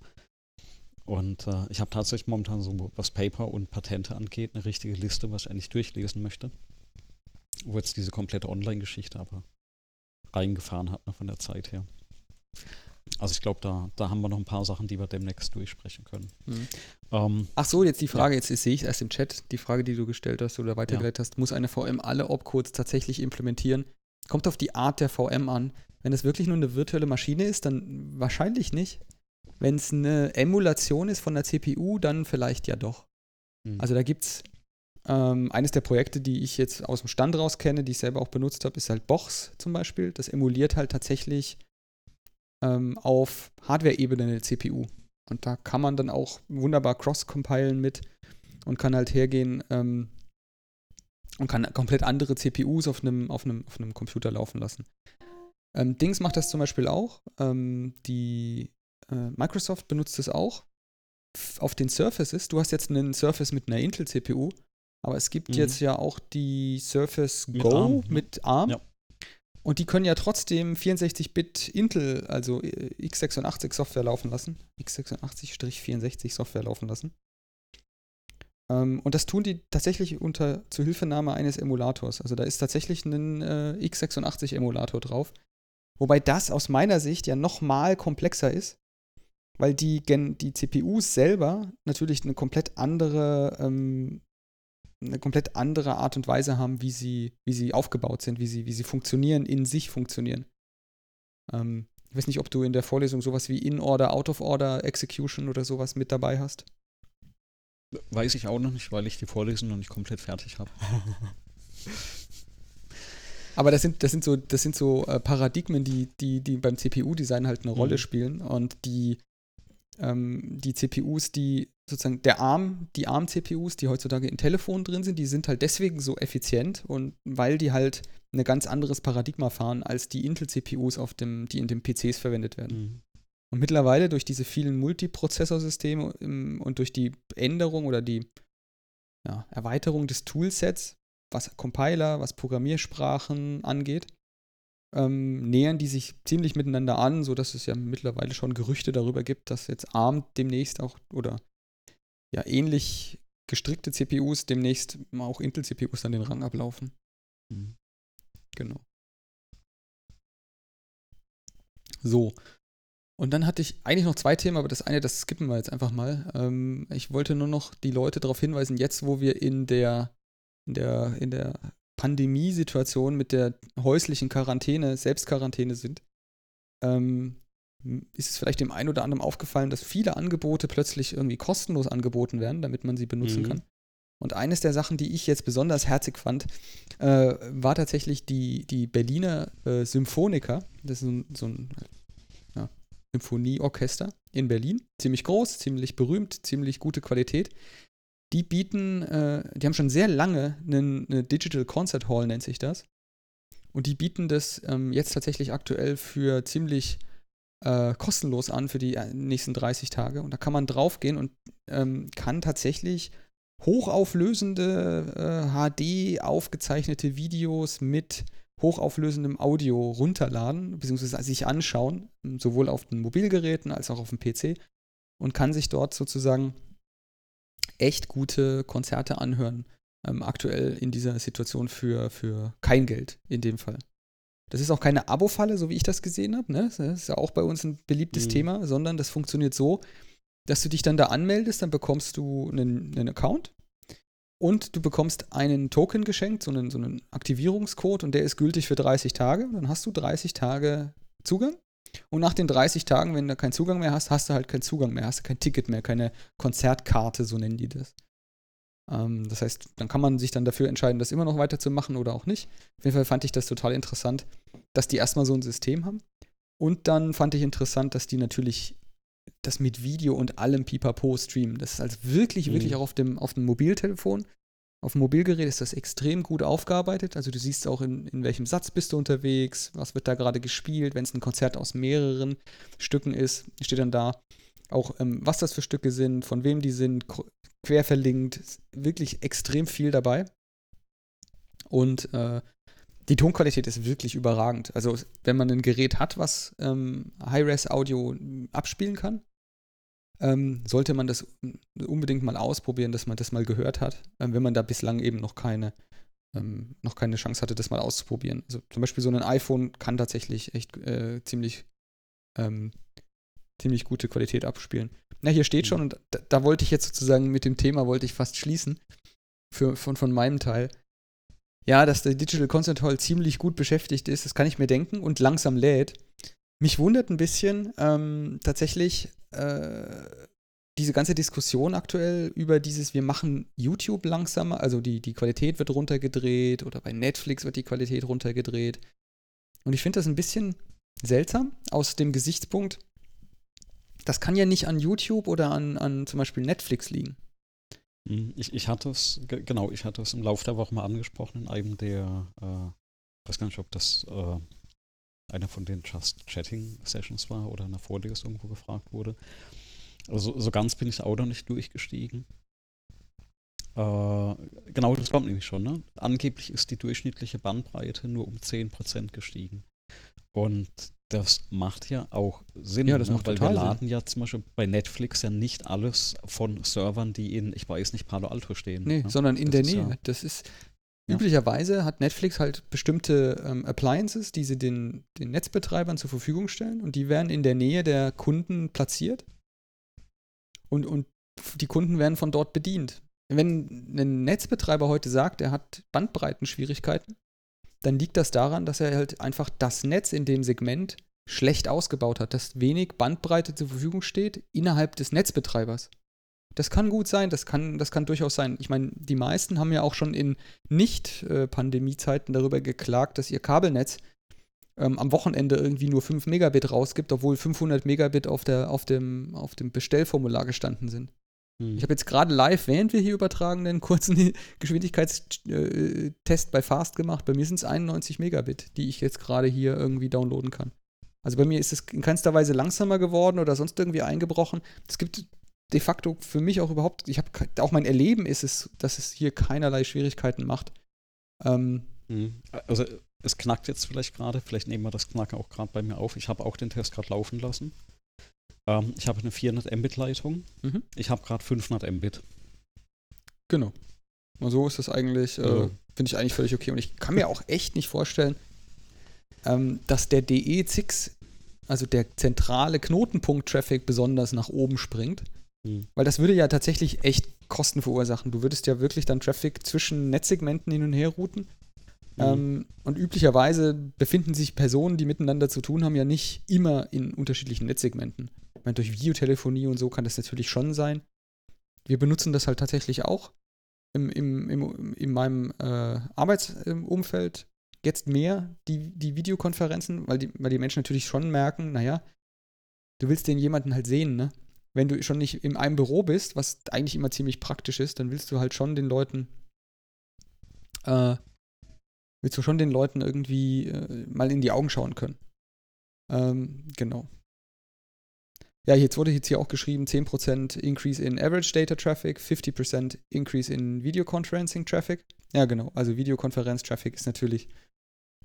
Und äh, ich habe tatsächlich momentan so, was Paper und Patente angeht, eine richtige Liste, was ich eigentlich durchlesen möchte. Wo jetzt diese komplette Online-Geschichte aber reingefahren hat, ne, von der Zeit her. Also ich glaube, da, da haben wir noch ein paar Sachen, die wir demnächst durchsprechen können. Mhm. Ähm, Ach so, jetzt die Frage, ja. jetzt sehe ich erst im Chat, die Frage, die du gestellt hast oder weitergeleitet ja. hast, muss eine VM alle Opcodes tatsächlich implementieren? Kommt auf die Art der VM an. Wenn es wirklich nur eine virtuelle Maschine ist, dann wahrscheinlich nicht. Wenn es eine Emulation ist von der CPU, dann vielleicht ja doch. Mhm. Also da gibt es ähm, eines der Projekte, die ich jetzt aus dem Stand raus kenne, die ich selber auch benutzt habe, ist halt Box zum Beispiel. Das emuliert halt tatsächlich ähm, auf Hardware-Ebene eine CPU. Und da kann man dann auch wunderbar cross-compilen mit und kann halt hergehen ähm, und kann komplett andere CPUs auf einem, auf auf Computer laufen lassen. Ähm, Dings macht das zum Beispiel auch. Ähm, die äh, Microsoft benutzt es auch auf den Surfaces. Du hast jetzt einen Surface mit einer Intel-CPU, aber es gibt Mhm. jetzt ja auch die Surface Mit Go ARM, ne? mit ARM. Ja. Und die können ja trotzdem 64-Bit Intel, also äh, x86 Software laufen lassen. x86-64 Software laufen lassen. Ähm, und das tun die tatsächlich unter Zuhilfenahme eines Emulators. Also da ist tatsächlich ein äh, x86-Emulator drauf. Wobei das aus meiner Sicht ja nochmal komplexer ist, weil die, Gen die CPUs selber natürlich eine komplett andere, ähm, eine komplett andere Art und Weise haben, wie sie, wie sie aufgebaut sind, wie sie, wie sie funktionieren, in sich funktionieren. Ähm, ich weiß nicht, ob du in der Vorlesung sowas wie In-Order, Out-of-Order, Execution oder sowas mit dabei hast. Weiß ich auch noch nicht, weil ich die Vorlesung noch nicht komplett fertig habe. Aber das sind, das sind so, das sind so äh, Paradigmen, die, die, die beim CPU-Design halt eine Rolle Mhm. spielen. Und die, ähm, die CPUs, die sozusagen der ARM, die ARM-CPUs, die heutzutage in Telefonen drin sind, die sind halt deswegen so effizient und weil die halt ein ganz anderes Paradigma fahren als die Intel-CPUs, auf dem, die in den PCs verwendet werden. Mhm. Und mittlerweile durch diese vielen Multiprozessorsysteme ähm, und durch die Änderung oder die ja, Erweiterung des Toolsets, was Compiler, was Programmiersprachen angeht, ähm, nähern die sich ziemlich miteinander an, sodass es ja mittlerweile schon Gerüchte darüber gibt, dass jetzt ARM demnächst auch oder ja ähnlich gestrickte CPUs demnächst auch Intel-CPUs an den Rang ablaufen. Mhm. Genau. So. Und dann hatte ich eigentlich noch zwei Themen, aber das eine, das skippen wir jetzt einfach mal. Ähm, ich wollte nur noch die Leute darauf hinweisen, jetzt wo wir in der, in der, in der Pandemiesituation mit der häuslichen Quarantäne, Selbstquarantäne sind, ähm, ist es vielleicht dem einen oder anderen aufgefallen, dass viele Angebote plötzlich irgendwie kostenlos angeboten werden, damit man sie benutzen Mhm. kann. Und eines der Sachen, die ich jetzt besonders herzig fand, äh, war tatsächlich die, die Berliner äh, Symphoniker. Das ist so ein, so ein ja, Symphonieorchester in Berlin. Ziemlich groß, ziemlich berühmt, ziemlich gute Qualität. Die bieten, äh, die haben schon sehr lange einen, eine Digital Concert Hall, nennt sich das. Und die bieten das ähm, jetzt tatsächlich aktuell für ziemlich äh, kostenlos an für die äh, nächsten 30 Tage. Und da kann man draufgehen und ähm, kann tatsächlich hochauflösende äh, HD aufgezeichnete Videos mit hochauflösendem Audio runterladen, beziehungsweise sich anschauen, sowohl auf den Mobilgeräten als auch auf dem PC und kann sich dort sozusagen echt gute Konzerte anhören. Ähm, aktuell in dieser Situation für, für kein Geld in dem Fall. Das ist auch keine Abo-Falle, so wie ich das gesehen habe. Ne? Das ist ja auch bei uns ein beliebtes Mhm. Thema, sondern das funktioniert so, dass du dich dann da anmeldest, dann bekommst du einen, einen Account und du bekommst einen Token geschenkt, so einen, so einen Aktivierungscode und der ist gültig für 30 Tage. Dann hast du 30 Tage Zugang. Und nach den 30 Tagen, wenn du keinen Zugang mehr hast, hast du halt keinen Zugang mehr, hast du kein Ticket mehr, keine Konzertkarte, so nennen die das. Ähm, das heißt, dann kann man sich dann dafür entscheiden, das immer noch weiterzumachen oder auch nicht. Auf jeden Fall fand ich das total interessant, dass die erstmal so ein System haben. Und dann fand ich interessant, dass die natürlich das mit Video und allem Pipapo streamen. Das ist also wirklich, Mhm. wirklich auch auf dem, auf dem Mobiltelefon. Auf dem Mobilgerät ist das extrem gut aufgearbeitet. Also du siehst auch, in, in welchem Satz bist du unterwegs, was wird da gerade gespielt. Wenn es ein Konzert aus mehreren Stücken ist, steht dann da auch, ähm, was das für Stücke sind, von wem die sind, qu- quer verlinkt. Wirklich extrem viel dabei. Und äh, die Tonqualität ist wirklich überragend. Also wenn man ein Gerät hat, was ähm, High-Res-Audio abspielen kann, ähm, sollte man das unbedingt mal ausprobieren, dass man das mal gehört hat, ähm, wenn man da bislang eben noch keine, ähm, noch keine Chance hatte, das mal auszuprobieren. Also zum Beispiel so ein iPhone kann tatsächlich echt äh, ziemlich, ähm, ziemlich gute Qualität abspielen. Na, hier steht Mhm. schon, und da, da wollte ich jetzt sozusagen mit dem Thema, wollte ich fast schließen, für, von, von meinem Teil. Ja, dass der Digital Concert Hall ziemlich gut beschäftigt ist, das kann ich mir denken und langsam lädt. Mich wundert ein bisschen ähm, tatsächlich, äh, diese ganze Diskussion aktuell über dieses, wir machen YouTube langsamer, also die, die Qualität wird runtergedreht oder bei Netflix wird die Qualität runtergedreht. Und ich finde das ein bisschen seltsam aus dem Gesichtspunkt, das kann ja nicht an YouTube oder an, an zum Beispiel Netflix liegen. Hm, ich, ich hatte es, genau, ich hatte es im Laufe der Woche mal angesprochen in einem der, äh, weiß gar nicht, ob das äh, einer von den Just Chatting Sessions war oder in der Vorlesung, wo gefragt wurde. Also so ganz bin ich auch noch nicht durchgestiegen. Äh, genau, das kommt nämlich schon. Ne? Angeblich ist die durchschnittliche Bandbreite nur um 10% gestiegen. Und das macht ja auch Sinn, ja, das ne? macht weil total wir laden ja zum Beispiel bei Netflix ja nicht alles von Servern, die in, ich weiß nicht, Palo Alto stehen. Nee, ne? sondern in Das der Nähe. ja- das ist Üblicherweise hat Netflix halt bestimmte ähm, Appliances, die sie den, den Netzbetreibern zur Verfügung stellen und die werden in der Nähe der Kunden platziert und, und die Kunden werden von dort bedient. Wenn ein Netzbetreiber heute sagt, er hat Bandbreitenschwierigkeiten, dann liegt das daran, dass er halt einfach das Netz in dem Segment schlecht ausgebaut hat, dass wenig Bandbreite zur Verfügung steht innerhalb des Netzbetreibers. Das kann gut sein, das kann, das kann durchaus sein. Ich meine, die meisten haben ja auch schon in Nicht-Pandemie-Zeiten darüber geklagt, dass ihr Kabelnetz ähm, am Wochenende irgendwie nur 5 Megabit rausgibt, obwohl 500 Megabit auf, der, auf, dem, auf dem Bestellformular gestanden sind. Hm. Ich habe jetzt gerade live, während wir hier übertragen, einen kurzen Geschwindigkeitstest bei Fast gemacht. Bei mir sind es 91 Megabit, die ich jetzt gerade hier irgendwie downloaden kann. Also bei mir ist es in keinster Weise langsamer geworden oder sonst irgendwie eingebrochen. Es gibt de facto für mich auch überhaupt, ich habe auch mein Erleben ist es, dass es hier keinerlei Schwierigkeiten macht. Ähm, Hm. Also es knackt jetzt vielleicht gerade, vielleicht nehmen wir das Knacken auch gerade bei mir auf. Ich habe auch den Test gerade laufen lassen. Ähm, ich habe eine 400 Mbit Leitung. Mhm. Ich habe gerade 500 Mbit. Genau. Und so ist das eigentlich, äh, Ja. finde ich eigentlich völlig okay. Und ich kann mir auch echt nicht vorstellen, ähm, dass der DE6, also der zentrale Knotenpunkt-Traffic, besonders nach oben springt. Hm. Weil das würde ja tatsächlich echt Kosten verursachen. Du würdest ja wirklich dann Traffic zwischen Netzsegmenten hin und her routen. Mhm. Ähm, und üblicherweise befinden sich Personen, die miteinander zu tun haben, ja nicht immer in unterschiedlichen Netzsegmenten. Ich meine, durch Videotelefonie und so kann das natürlich schon sein. Wir benutzen das halt tatsächlich auch im, im, im, in meinem äh, Arbeitsumfeld jetzt mehr, die, die Videokonferenzen, weil die, weil die Menschen natürlich schon merken, naja, du willst den jemanden halt sehen, ne? Wenn du schon nicht in einem Büro bist, was eigentlich immer ziemlich praktisch ist, dann willst du halt schon den Leuten äh, willst du schon den Leuten irgendwie äh, mal in die Augen schauen können. Ähm, genau. Ja, jetzt wurde jetzt hier auch geschrieben, 10% Increase in Average Data Traffic, 50% Increase in Videoconferencing Traffic. Ja, genau. Also Videokonferenz-Traffic ist natürlich,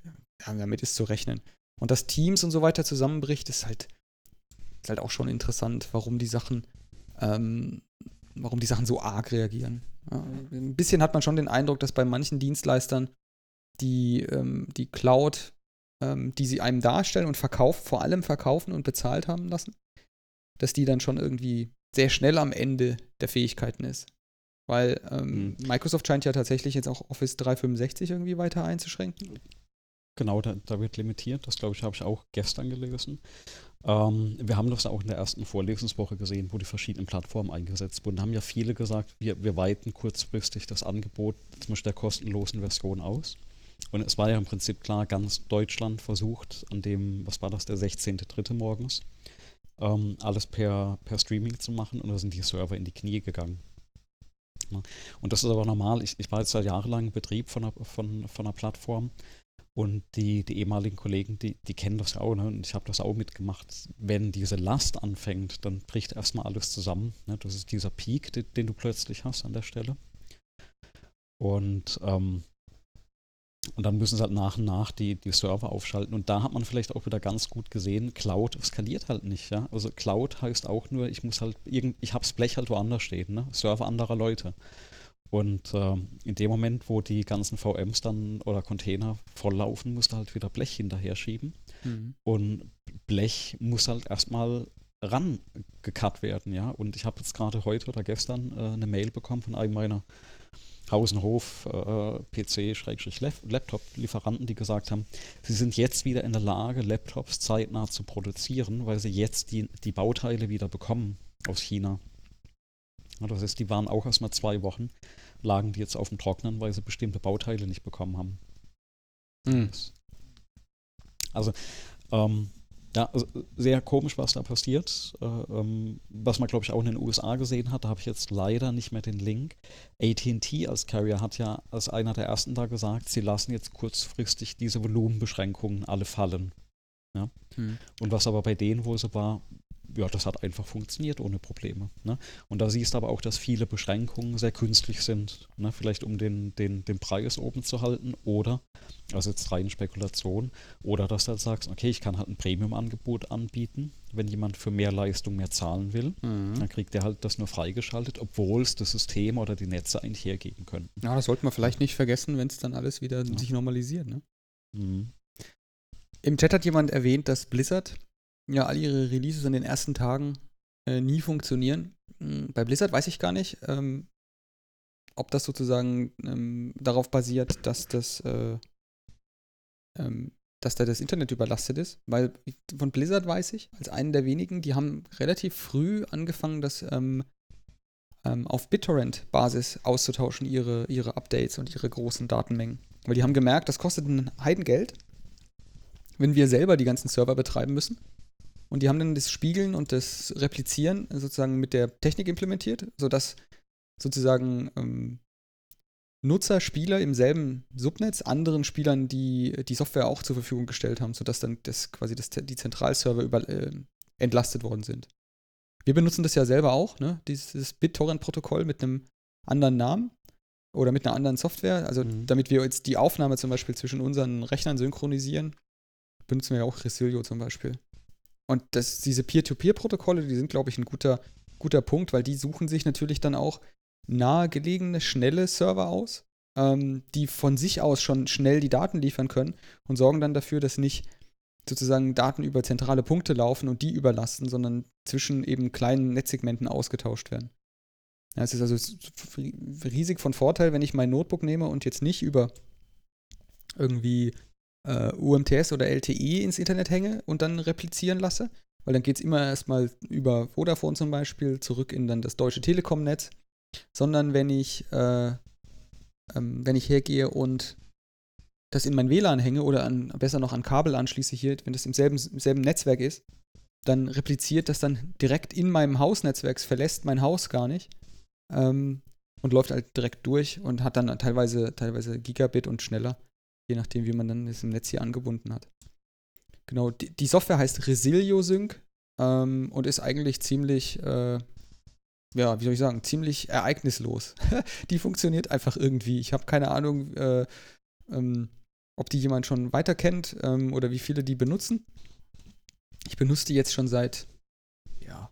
ja, damit ist zu rechnen. Und dass Teams und so weiter zusammenbricht, ist halt, ist halt auch schon interessant, warum die Sachen, ähm, warum die Sachen so arg reagieren. Ja, ein bisschen hat man schon den Eindruck, dass bei manchen Dienstleistern die, ähm, die Cloud, ähm, die sie einem darstellen und verkaufen, vor allem verkaufen und bezahlt haben lassen, dass die dann schon irgendwie sehr schnell am Ende der Fähigkeiten ist. Weil ähm, Mhm. Microsoft scheint ja tatsächlich jetzt auch Office 365 irgendwie weiter einzuschränken. Genau, da, da wird limitiert. Das, glaube ich, habe ich auch gestern gelesen. Ähm, wir haben das auch in der ersten Vorlesungswoche gesehen, wo die verschiedenen Plattformen eingesetzt wurden. Da haben ja viele gesagt, wir, wir weiten kurzfristig das Angebot zum Beispiel der kostenlosen Version aus. Und es war ja im Prinzip klar, ganz Deutschland versucht an dem, was war das, der 16.3. morgens, ähm, alles per, per Streaming zu machen und da sind die Server in die Knie gegangen. Und das ist aber normal. Ich, ich war jetzt seit jahrelang Betrieb von einer, von, von einer Plattform und die, die ehemaligen Kollegen, die, die kennen das auch, ne? und ich habe das auch mitgemacht. Wenn diese Last anfängt, dann bricht erstmal alles zusammen. Ne? Das ist dieser Peak, den, den du plötzlich hast an der Stelle. Und, ähm, und dann müssen sie halt nach und nach die, die Server aufschalten. Und da hat man vielleicht auch wieder ganz gut gesehen, Cloud skaliert halt nicht. Ja? Also Cloud heißt auch nur, ich muss halt irgend, ich habe das Blech halt woanders stehen, ne? Server anderer Leute. Und ähm, in dem Moment, wo die ganzen VMs dann oder Container volllaufen, musst du halt wieder Blech hinterher schieben. Und Blech muss halt erstmal rangekarrt werden, ja. Und ich habe jetzt gerade heute oder gestern äh, eine Mail bekommen von einem meiner Haus- und Hof, äh, PC, Schrägstrich, Laptop-Lieferanten, die gesagt haben, sie sind jetzt wieder in der Lage, Laptops zeitnah zu produzieren, weil sie jetzt die, die Bauteile wieder bekommen aus China. Das heißt, die waren auch erstmal zwei Wochen, lagen die jetzt auf dem Trocknen, weil sie bestimmte Bauteile nicht bekommen haben. Hm. Also, ähm, ja, also sehr komisch, was da passiert. Äh, ähm, was man, glaube ich, auch in den USA gesehen hat, da habe ich jetzt leider nicht mehr den Link. ATT als Carrier hat ja als einer der ersten da gesagt, sie lassen jetzt kurzfristig diese Volumenbeschränkungen alle fallen. Ja? Hm. Und was aber bei denen, wo sie war, ja, das hat einfach funktioniert ohne Probleme. Ne? Und da siehst du aber auch, dass viele Beschränkungen sehr künstlich sind. Ne? Vielleicht um den, den, den Preis oben zu halten oder, also jetzt rein Spekulation, oder dass du halt sagst, okay, ich kann halt ein Premium-Angebot anbieten, wenn jemand für mehr Leistung mehr zahlen will, Mhm. dann kriegt er halt das nur freigeschaltet, obwohl es das System oder die Netze eigentlich hergeben können. Ja, das sollte man vielleicht nicht vergessen, wenn es dann alles wieder Ja. sich normalisiert. Ne? Mhm. Im Chat hat jemand erwähnt, dass Blizzard ja all ihre Releases in den ersten Tagen äh, nie funktionieren. Hm, Bei Blizzard weiß ich gar nicht, ähm, ob das sozusagen ähm, darauf basiert, dass das, äh, ähm, dass da das Internet überlastet ist. Weil von Blizzard weiß ich, als einen der wenigen, die haben relativ früh angefangen, das ähm, ähm, auf BitTorrent-Basis auszutauschen, ihre, ihre Updates und ihre großen Datenmengen. Weil die haben gemerkt, das kostet ein Heidengeld, wenn wir selber die ganzen Server betreiben müssen. Und die haben dann das Spiegeln und das Replizieren sozusagen mit der Technik implementiert, sodass sozusagen ähm, Nutzer, Spieler im selben Subnetz anderen Spielern die, die Software auch zur Verfügung gestellt haben, sodass dann das quasi das, die Zentralserver über, äh, entlastet worden sind. Wir benutzen das ja selber auch, ne? dieses BitTorrent-Protokoll mit einem anderen Namen oder mit einer anderen Software. Also Mhm. damit wir jetzt die Aufnahme zum Beispiel zwischen unseren Rechnern synchronisieren, benutzen wir ja auch Resilio zum Beispiel. Und das, diese Peer-to-Peer-Protokolle, die sind, glaube ich, ein guter, guter Punkt, weil die suchen sich natürlich dann auch nahegelegene, schnelle Server aus, ähm, die von sich aus schon schnell die Daten liefern können und sorgen dann dafür, dass nicht sozusagen Daten über zentrale Punkte laufen und die überlasten, sondern zwischen eben kleinen Netzsegmenten ausgetauscht werden. Ja, es ist also riesig von Vorteil, wenn ich mein Notebook nehme und jetzt nicht über irgendwie äh, UMTS oder LTE ins Internet hänge und dann replizieren lasse, weil dann geht es immer erstmal über Vodafone zum Beispiel zurück in dann das deutsche Telekom-Netz, sondern wenn ich, äh, ähm, wenn ich hergehe und das in mein WLAN hänge oder an, besser noch an Kabel anschließe hier, wenn das im selben, im selben Netzwerk ist, dann repliziert das dann direkt in meinem Hausnetzwerk, verlässt mein Haus gar nicht ähm, und läuft halt direkt durch und hat dann teilweise, teilweise Gigabit und schneller, je nachdem, wie man dann es im Netz hier angebunden hat. Genau, die, die Software heißt Resilio Sync ähm, und ist eigentlich ziemlich, äh, ja, wie soll ich sagen, ziemlich ereignislos. die funktioniert einfach irgendwie. Ich habe keine Ahnung, äh, ähm, ob die jemand schon weiter kennt ähm, oder wie viele die benutzen. Ich benutze die jetzt schon seit, ja,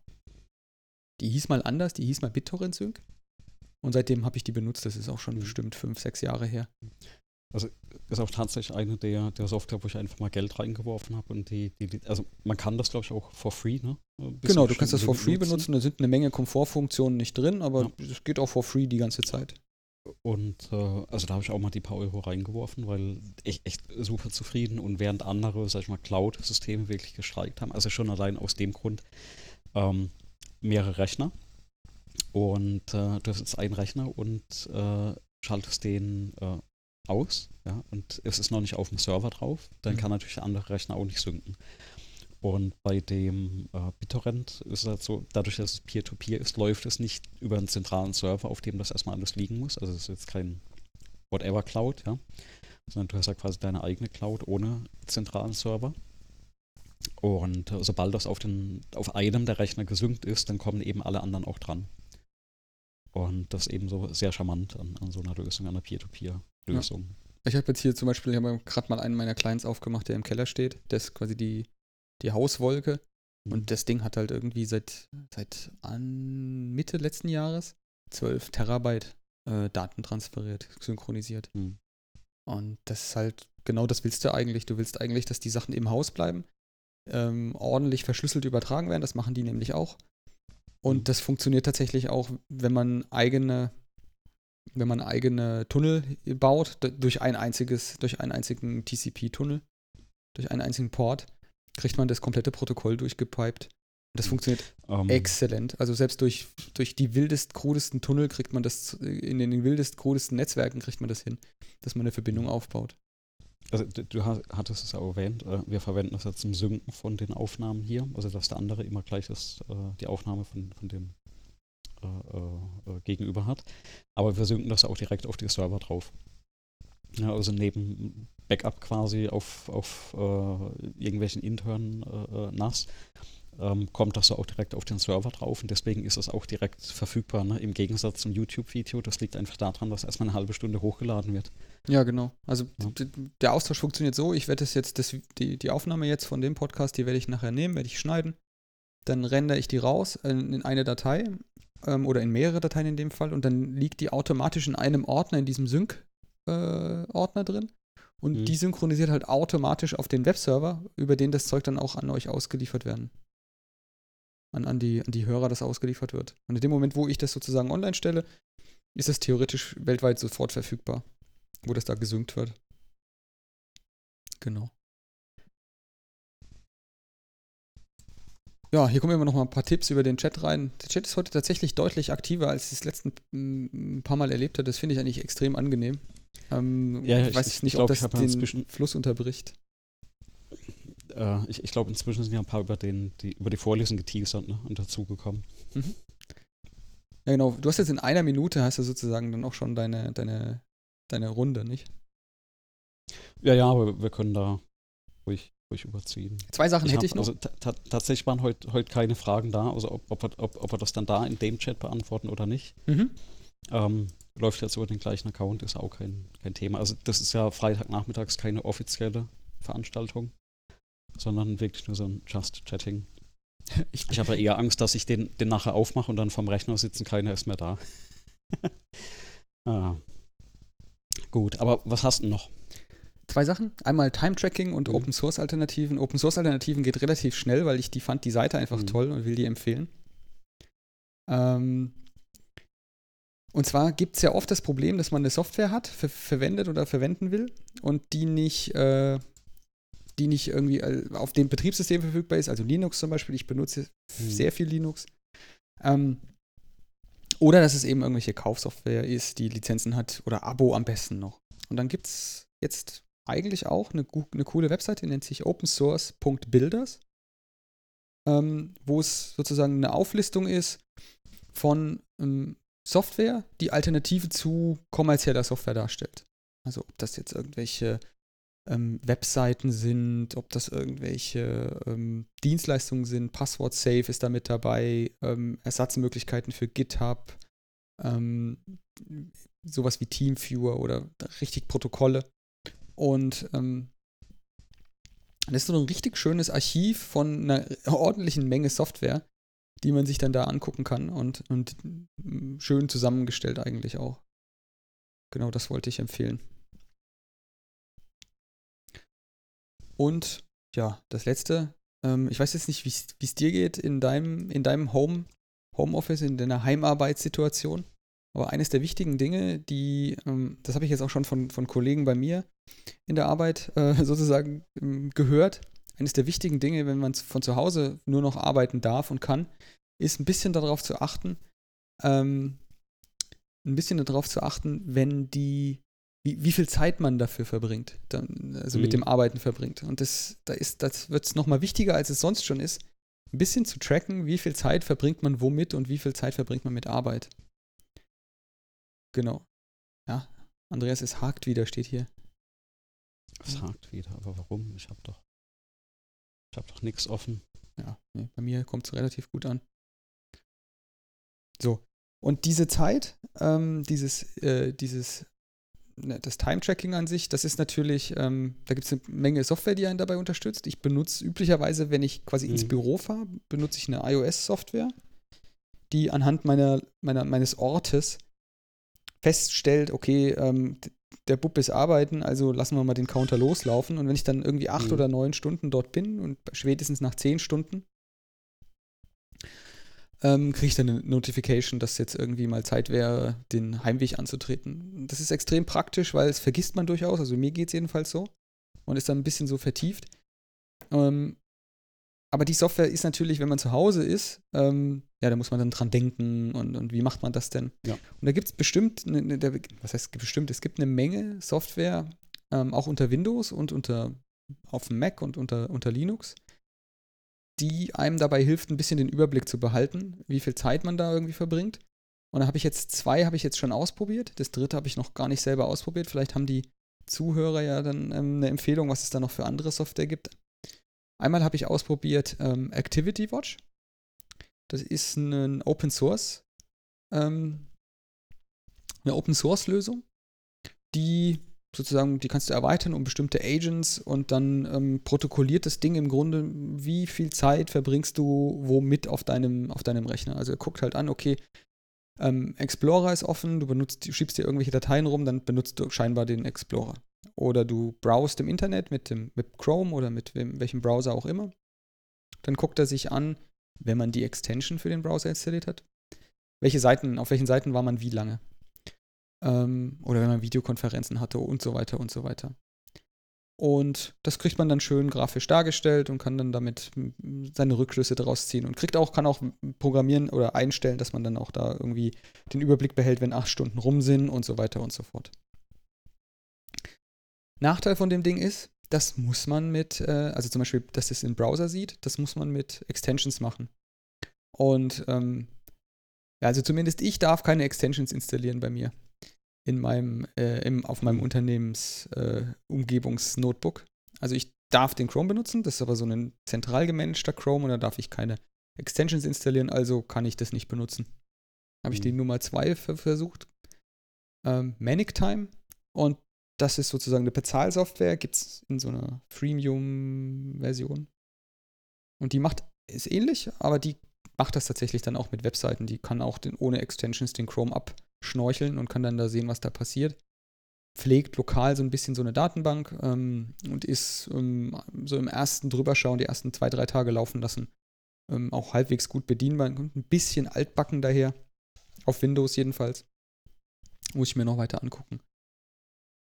die hieß mal anders, die hieß mal BitTorrent Sync. Und seitdem habe ich die benutzt, das ist auch schon Mhm. bestimmt fünf, sechs Jahre her. Ist auch tatsächlich eine der, der Software, wo ich einfach mal Geld reingeworfen habe und die, die, also man kann das glaube ich auch for free, ne? Genau, du kannst das for free benutzen, da sind eine Menge Komfortfunktionen nicht drin, aber Ja. es geht auch for free die ganze Zeit. Und äh, also da habe ich auch mal die paar Euro reingeworfen, weil ich echt super zufrieden und während andere, sag ich mal, Cloud-Systeme wirklich gestreikt haben, also schon allein aus dem Grund, ähm, mehrere Rechner und äh, du hast jetzt einen Rechner und äh, schaltest den äh, aus, ja, und es ist noch nicht auf dem Server drauf, dann Mhm. kann natürlich der andere Rechner auch nicht synken. Und bei dem äh, BitTorrent ist es halt so, dadurch, dass es Peer-to-Peer ist, läuft es nicht über einen zentralen Server, auf dem das erstmal alles liegen muss. Also es ist jetzt kein Whatever Cloud, ja. Sondern du hast ja quasi deine eigene Cloud ohne zentralen Server. Und äh, sobald das auf, den, auf einem der Rechner gesynkt ist, dann kommen eben alle anderen auch dran. Und das ist eben so sehr charmant an, an so einer Lösung, an einer Peer-to-Peer-Lösung. Ich habe jetzt hier zum Beispiel, ich habe gerade mal einen meiner Clients aufgemacht, der im Keller steht. Das ist quasi die, die Hauswolke. Mhm. Und das Ding hat halt irgendwie seit, seit an Mitte letzten Jahres 12 Terabyte äh, Daten transferiert, synchronisiert. Mhm. Und das ist halt, genau das willst du eigentlich. Du willst eigentlich, dass die Sachen im Haus bleiben, ähm, ordentlich verschlüsselt übertragen werden. Das machen die nämlich auch. Und Mhm. das funktioniert tatsächlich auch, wenn man eigene wenn man eigene Tunnel baut, durch ein einziges, durch einen einzigen TCP-Tunnel, durch einen einzigen Port, kriegt man das komplette Protokoll durchgepiped. Das funktioniert um. Ähm. exzellent. Also selbst durch, durch die wildest, krudesten Tunnel kriegt man das, in den wildest, krudesten Netzwerken kriegt man das hin, dass man eine Verbindung aufbaut. Also du hattest es auch erwähnt, äh, wir verwenden das ja zum Synken von den Aufnahmen hier, also dass der andere immer gleich das, äh, die Aufnahme von, von dem Gegenüber hat. Aber wir synken das auch direkt auf die Server drauf. Ja, also neben Backup quasi auf, auf irgendwelchen internen NAS ähm, kommt das so auch direkt auf den Server drauf und deswegen ist es auch direkt verfügbar. Ne? Im Gegensatz zum YouTube-Video, das liegt einfach daran, dass erstmal eine halbe Stunde hochgeladen wird. Ja, genau. Also ja. der Austausch funktioniert so, ich werde das jetzt, das, die, die Aufnahme jetzt von dem Podcast, die werde ich nachher nehmen, werde ich schneiden. Dann rendere ich die raus in, in eine Datei ähm, oder in mehrere Dateien in dem Fall und dann liegt die automatisch in einem Ordner, in diesem Sync-Ordner äh, drin. Und mhm. die synchronisiert halt automatisch auf den Webserver, über den das Zeug dann auch an euch ausgeliefert werden an, an, die, an die Hörer das ausgeliefert wird. Und in dem Moment, wo ich das sozusagen online stelle, ist es theoretisch weltweit sofort verfügbar, wo das da gesynkt wird. Genau. Ja, hier kommen immer noch mal ein paar Tipps über den Chat rein. Der Chat ist heute tatsächlich deutlich aktiver, als ich es letzten ein paar Mal erlebt habe. Das finde ich eigentlich extrem angenehm. Ähm, ja, ich weiß ich, nicht, ich glaub, ob das den Fluss unterbricht äh, ich, ich glaube, inzwischen sind ja ein paar über, den, die, über die Vorlesung geteasert ne, und dazugekommen. Mhm. Ja, genau. Du hast jetzt in einer Minute hast du sozusagen dann auch schon deine, deine, deine Runde, nicht? Ja, ja, aber wir können da ruhig, ruhig überziehen. Zwei Sachen ich hätte hab, ich noch. Also tatsächlich waren heute heut keine Fragen da, also ob, ob, ob, ob wir das dann da in dem Chat beantworten oder nicht. Mhm. Ähm, läuft jetzt über den gleichen Account, ist auch kein, kein Thema. Also das ist ja Freitagnachmittags keine offizielle Veranstaltung sondern wirklich nur so ein Just Chatting. Ich, ich habe eher Angst, dass ich den, den nachher aufmache und dann vom Rechner sitzen, keiner ist mehr da. ah. Gut, aber was hast du noch? Zwei Sachen. Einmal Time-Tracking und mhm. Open-Source-Alternativen. Open-Source-Alternativen geht relativ schnell, weil ich die fand die Seite einfach mhm. toll und will die empfehlen. Ähm, und zwar gibt es ja oft das Problem, dass man eine Software hat, ver verwendet oder verwenden will und die nicht äh, die nicht irgendwie äh, auf dem Betriebssystem verfügbar ist, also Linux zum Beispiel. Ich benutze mhm. sehr viel Linux. Ähm, oder dass es eben irgendwelche Kaufsoftware ist, die Lizenzen hat oder Abo am besten noch. Und dann gibt es jetzt eigentlich auch eine, eine coole Webseite, die nennt sich opensource.builders, ähm, wo es sozusagen eine Auflistung ist von ähm, Software, die Alternative zu kommerzieller Software darstellt. Also ob das jetzt irgendwelche ähm, Webseiten sind, ob das irgendwelche ähm, Dienstleistungen sind, Passwort Safe ist da mit dabei, ähm, Ersatzmöglichkeiten für GitHub, ähm, sowas wie Teamviewer oder richtig Protokolle. Und ähm, das ist so ein richtig schönes Archiv von einer ordentlichen Menge Software, die man sich dann da angucken kann und, und mm, schön zusammengestellt eigentlich auch. Genau das wollte ich empfehlen. Und ja, das letzte, ähm, ich weiß jetzt nicht, wie es dir geht in deinem, in deinem Home, Homeoffice, in deiner Heimarbeitssituation. Aber eines der wichtigen Dinge, die, ähm, das habe ich jetzt auch schon von, von Kollegen bei mir in der Arbeit äh, sozusagen ähm, gehört, eines der wichtigen Dinge, wenn man von zu Hause nur noch arbeiten darf und kann, ist ein bisschen darauf zu achten, ähm, ein bisschen darauf zu achten, wenn die wie, wie viel Zeit man dafür verbringt, dann, also mhm. mit dem Arbeiten verbringt. Und das, da ist, das wird es nochmal wichtiger, als es sonst schon ist, ein bisschen zu tracken, wie viel Zeit verbringt man womit und wie viel Zeit verbringt man mit Arbeit. Genau. Ja, Andreas, es hakt wieder, steht hier. Es hakt wieder, aber warum? Ich habe doch, ich habe doch nichts offen. Ja, nee, bei mir kommt es relativ gut an. So. Und diese Zeit, ähm, dieses, äh, dieses Ne, das Time-Tracking an sich, das ist natürlich, ähm, da gibt es eine Menge Software, die einen dabei unterstützt. Ich benutze üblicherweise, wenn ich quasi mhm. ins Büro fahre, benutze ich eine iOS-Software, die anhand meiner, meiner, meines Ortes feststellt, okay, ähm, der Bub ist arbeiten, also lassen wir mal den Counter loslaufen. Und wenn ich dann irgendwie acht mhm. oder neun Stunden dort bin und spätestens nach zehn Stunden ähm, kriege ich dann eine Notification, dass jetzt irgendwie mal Zeit wäre, den Heimweg anzutreten. Das ist extrem praktisch, weil es vergisst man durchaus. Also mir geht es jedenfalls so. Und ist dann ein bisschen so vertieft. Ähm, aber die Software ist natürlich, wenn man zu Hause ist, ähm, ja, da muss man dann dran denken und, und wie macht man das denn? Ja. Und da gibt es bestimmt, eine, eine, was heißt bestimmt, es gibt eine Menge Software, ähm, auch unter Windows und unter auf dem Mac und unter, unter Linux, die einem dabei hilft, ein bisschen den Überblick zu behalten, wie viel Zeit man da irgendwie verbringt. Und da habe ich jetzt zwei, habe ich jetzt schon ausprobiert. Das dritte habe ich noch gar nicht selber ausprobiert. Vielleicht haben die Zuhörer ja dann ähm, eine Empfehlung, was es da noch für andere Software gibt. Einmal habe ich ausprobiert ähm, Activity Watch. Das ist ein Open Source, ähm, eine Open Source Lösung, die sozusagen, die kannst du erweitern um bestimmte Agents und dann ähm, protokolliert das Ding im Grunde, wie viel Zeit verbringst du womit auf deinem, auf deinem Rechner. Also er guckt halt an, okay, ähm, Explorer ist offen, du benutzt, du schiebst dir irgendwelche Dateien rum, dann benutzt du scheinbar den Explorer. Oder du browst im Internet mit dem mit Chrome oder mit wem, welchem Browser auch immer. Dann guckt er sich an, wenn man die Extension für den Browser installiert hat, welche Seiten, auf welchen Seiten war man wie lange ähm, oder wenn man Videokonferenzen hatte und so weiter und so weiter. Und das kriegt man dann schön grafisch dargestellt und kann dann damit seine Rückschlüsse daraus ziehen und kriegt auch, kann auch programmieren oder einstellen, dass man dann auch da irgendwie den Überblick behält, wenn acht Stunden rum sind und so weiter und so fort. Nachteil von dem Ding ist, das muss man mit, äh, also zum Beispiel, dass es im Browser sieht, das muss man mit Extensions machen. Und ähm, ja, also zumindest ich darf keine Extensions installieren bei mir in meinem, äh, im, auf meinem Unternehmens-Umgebungs-Notebook. Äh, also ich darf den Chrome benutzen, das ist aber so ein zentral gemanagter Chrome und da darf ich keine Extensions installieren, also kann ich das nicht benutzen. Habe ich mhm. die Nummer 2 versucht. Ähm, Manic Time und das ist sozusagen eine Bezahlsoftware, gibt es in so einer Freemium-Version. Und die macht, ist ähnlich, aber die macht das tatsächlich dann auch mit Webseiten. Die kann auch den, ohne Extensions den Chrome ab schnorcheln und kann dann da sehen, was da passiert. Pflegt lokal so ein bisschen so eine Datenbank ähm, und ist ähm, so im ersten Drüberschauen, die ersten zwei, drei Tage laufen lassen, ähm, auch halbwegs gut bedienbar. Kommt ein bisschen altbacken daher. Auf Windows jedenfalls. Muss ich mir noch weiter angucken.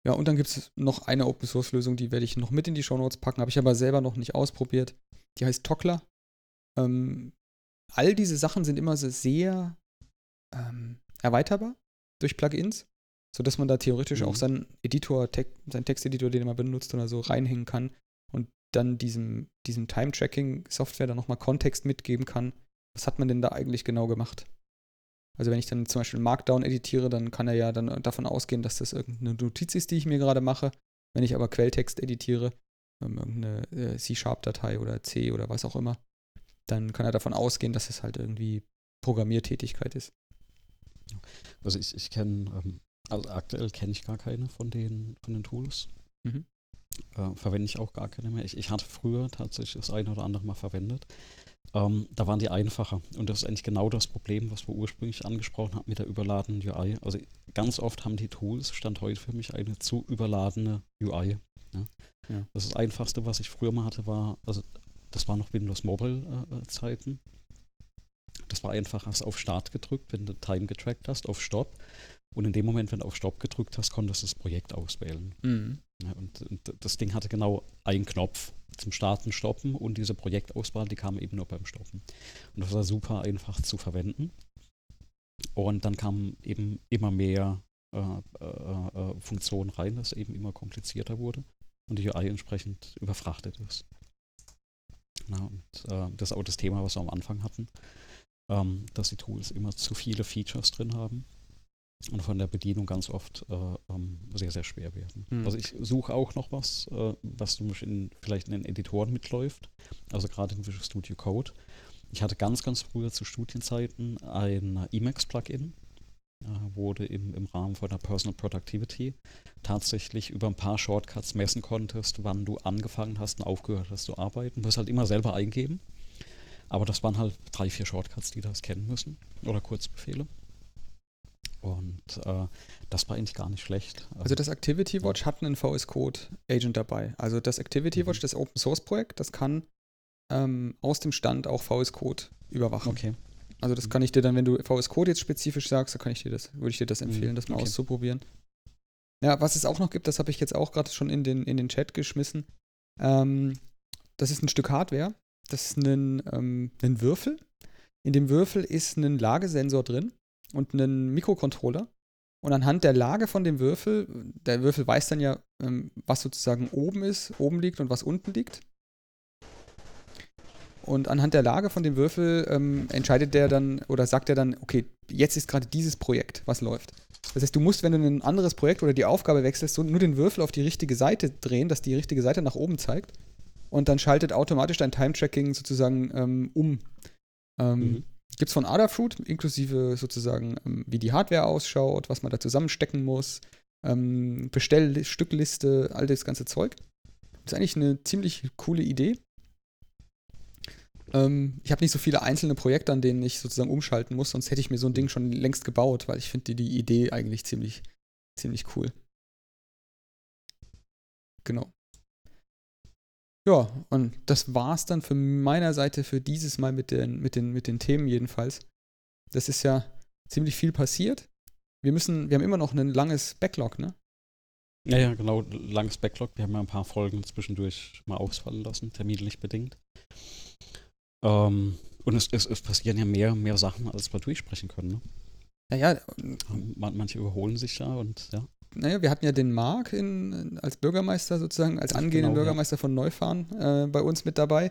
Ja, und dann gibt es noch eine Open Source Lösung, die werde ich noch mit in die Show Notes packen, habe ich aber selber noch nicht ausprobiert. Die heißt Tockler. Ähm, all diese Sachen sind immer so sehr ähm, erweiterbar durch Plugins, sodass man da theoretisch mhm. auch seinen Editor, te seinen Texteditor, den man benutzt oder so, reinhängen kann und dann diesem, diesem Time-Tracking-Software dann nochmal Kontext mitgeben kann. Was hat man denn da eigentlich genau gemacht? Also wenn ich dann zum Beispiel Markdown editiere, dann kann er ja dann davon ausgehen, dass das irgendeine Notiz ist, die ich mir gerade mache. Wenn ich aber Quelltext editiere, ähm, irgendeine äh, C-Sharp-Datei oder C oder was auch immer, dann kann er davon ausgehen, dass es halt irgendwie Programmiertätigkeit ist. Also ich, ich kenne, ähm, also aktuell kenne ich gar keine von den, von den Tools. Mhm. Äh, verwende ich auch gar keine mehr. Ich, ich hatte früher tatsächlich das eine oder andere mal verwendet. Ähm, da waren die einfacher. Und das ist eigentlich genau das Problem, was wir ursprünglich angesprochen haben mit der überladenen UI. Also ganz oft haben die Tools, stand heute für mich, eine zu überladene UI. Ja? Ja. Das, das Einfachste, was ich früher mal hatte, war, also das war noch Windows Mobile äh, äh Zeiten. Das war einfach, hast auf Start gedrückt, wenn du Time getrackt hast, auf Stopp. Und in dem Moment, wenn du auf Stopp gedrückt hast, konntest du das Projekt auswählen. Mhm. Ja, und, und, das Ding hatte genau einen Knopf zum Starten, Stoppen und diese Projektauswahl, die kam eben nur beim Stoppen. Und das war super einfach zu verwenden. Und dann kamen eben immer mehr äh, äh, äh, Funktionen rein, dass es eben immer komplizierter wurde und die UI entsprechend überfrachtet ist. Na, und äh, das ist auch das Thema, was wir am Anfang hatten ähm, dass die Tools immer zu viele Features drin haben und von der Bedienung ganz oft äh, ähm, sehr, sehr schwer werden. Mhm. Also ich suche auch noch was, äh, was zum Beispiel in, vielleicht in den Editoren mitläuft, also gerade in Visual Studio Code. Ich hatte ganz, ganz früher zu Studienzeiten ein Emacs-Plugin, äh, wurde im, im Rahmen von der Personal Productivity tatsächlich über ein paar Shortcuts messen konntest, wann du angefangen hast und aufgehört hast zu arbeiten. Du musst halt immer selber eingeben. Aber das waren halt drei, vier Shortcuts, die das kennen müssen oder Kurzbefehle. Und äh, das war eigentlich gar nicht schlecht. Also das Activity Watch hat einen VS Code Agent dabei. Also das Activity Watch, mhm. das Open Source Projekt, das kann ähm, aus dem Stand auch VS Code überwachen. Okay. Also das kann ich dir dann, wenn du VS Code jetzt spezifisch sagst, dann kann ich dir das, würde ich dir das empfehlen, Mhm, das mal okay. auszuprobieren. Ja, was es auch noch gibt, das habe ich jetzt auch gerade schon in den, in den Chat geschmissen. Ähm, das ist ein Stück Hardware. Das ist ein, ähm, ein Würfel. In dem Würfel ist ein Lagesensor drin und ein Mikrocontroller. Und anhand der Lage von dem Würfel, der Würfel weiß dann ja, ähm, was sozusagen oben ist, oben liegt und was unten liegt. Und anhand der Lage von dem Würfel ähm, entscheidet der dann oder sagt er dann, okay, jetzt ist gerade dieses Projekt, was läuft. Das heißt, du musst, wenn du ein anderes Projekt oder die Aufgabe wechselst, so nur den Würfel auf die richtige Seite drehen, dass die richtige Seite nach oben zeigt. Und dann schaltet automatisch dein Time-Tracking sozusagen ähm, um. Ähm, Mhm. Gibt es von Adafruit, inklusive sozusagen, ähm, wie die Hardware ausschaut, was man da zusammenstecken muss, ähm, Bestellstückliste, all das ganze Zeug. Ist eigentlich eine ziemlich coole Idee. Ähm, ich habe nicht so viele einzelne Projekte, an denen ich sozusagen umschalten muss, sonst hätte ich mir so ein Ding schon längst gebaut, weil ich finde die, die Idee eigentlich ziemlich, ziemlich cool. Genau. Ja, und das war's dann von meiner Seite für dieses Mal mit den, mit den, mit den Themen jedenfalls. Das ist ja ziemlich viel passiert. Wir müssen, wir haben immer noch ein langes Backlog, ne? Ja, ja, genau, langes Backlog. Wir haben ja ein paar Folgen zwischendurch mal ausfallen lassen, terminlich bedingt. Ähm, und es, es, es passieren ja mehr, mehr Sachen, als wir durchsprechen können. Ne? Naja, Man, manche überholen sich ja und ja. Naja, wir hatten ja den Marc in, als Bürgermeister sozusagen, als angehenden Genau, ja. Bürgermeister von Neufahren äh, bei uns mit dabei.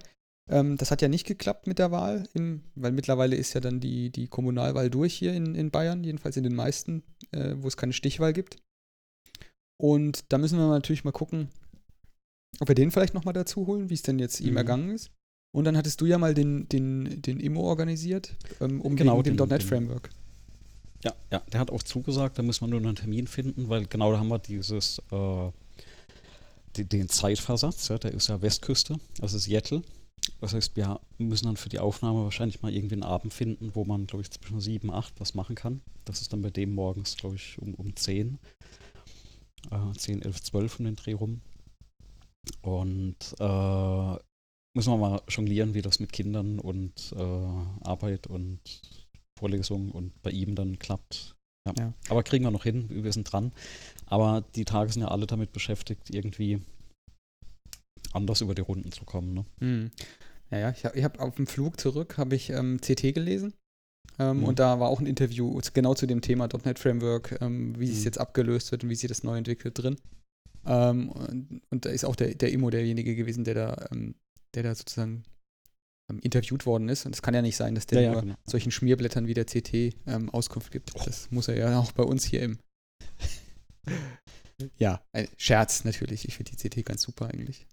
Ähm, das hat ja nicht geklappt mit der Wahl, im, weil mittlerweile ist ja dann die, die Kommunalwahl durch hier in, in Bayern, jedenfalls in den meisten, äh, wo es keine Stichwahl gibt. Und da müssen wir natürlich mal gucken, ob wir den vielleicht nochmal dazu holen, wie es denn jetzt ihm Mhm. ergangen ist. Und dann hattest du ja mal den, den, den Immo organisiert, ähm, um Genau, wegen dem den- .NET Framework. Ja, ja, der hat auch zugesagt, da müssen wir nur einen Termin finden, weil genau da haben wir dieses, äh, die, den Zeitversatz, ja, der ist ja Westküste, das ist Seattle. Das heißt, wir müssen dann für die Aufnahme wahrscheinlich mal irgendwie einen Abend finden, wo man, glaube ich, zwischen 7 und 8 was machen kann. Das ist dann bei dem morgens, glaube ich, um, um 10. Äh, 10, 11, 12 um den Dreh rum. Und äh, müssen wir mal jonglieren, wie das mit Kindern und äh, Arbeit und Vorlesungen und bei ihm dann klappt. Ja. Ja. Aber kriegen wir noch hin, wir sind dran. Aber die Tage sind ja alle damit beschäftigt, irgendwie anders über die Runden zu kommen. Ne? Hm. Naja, ich habe hab auf dem Flug zurück habe ich ähm, CT gelesen. Ähm, Mhm. Und da war auch ein Interview genau zu dem Thema .NET Framework, ähm, wie es Mhm. jetzt abgelöst wird und wie sich das neu entwickelt drin. Ähm, und, und da ist auch der, der Immo derjenige gewesen, der da, ähm, der da sozusagen interviewt worden ist. Und es kann ja nicht sein, dass der Ja, nur genau. solchen Schmierblättern wie der CT ähm, Auskunft gibt. Das muss er ja auch bei uns hier im. ja, ein Scherz natürlich. Ich finde die CT ganz super eigentlich.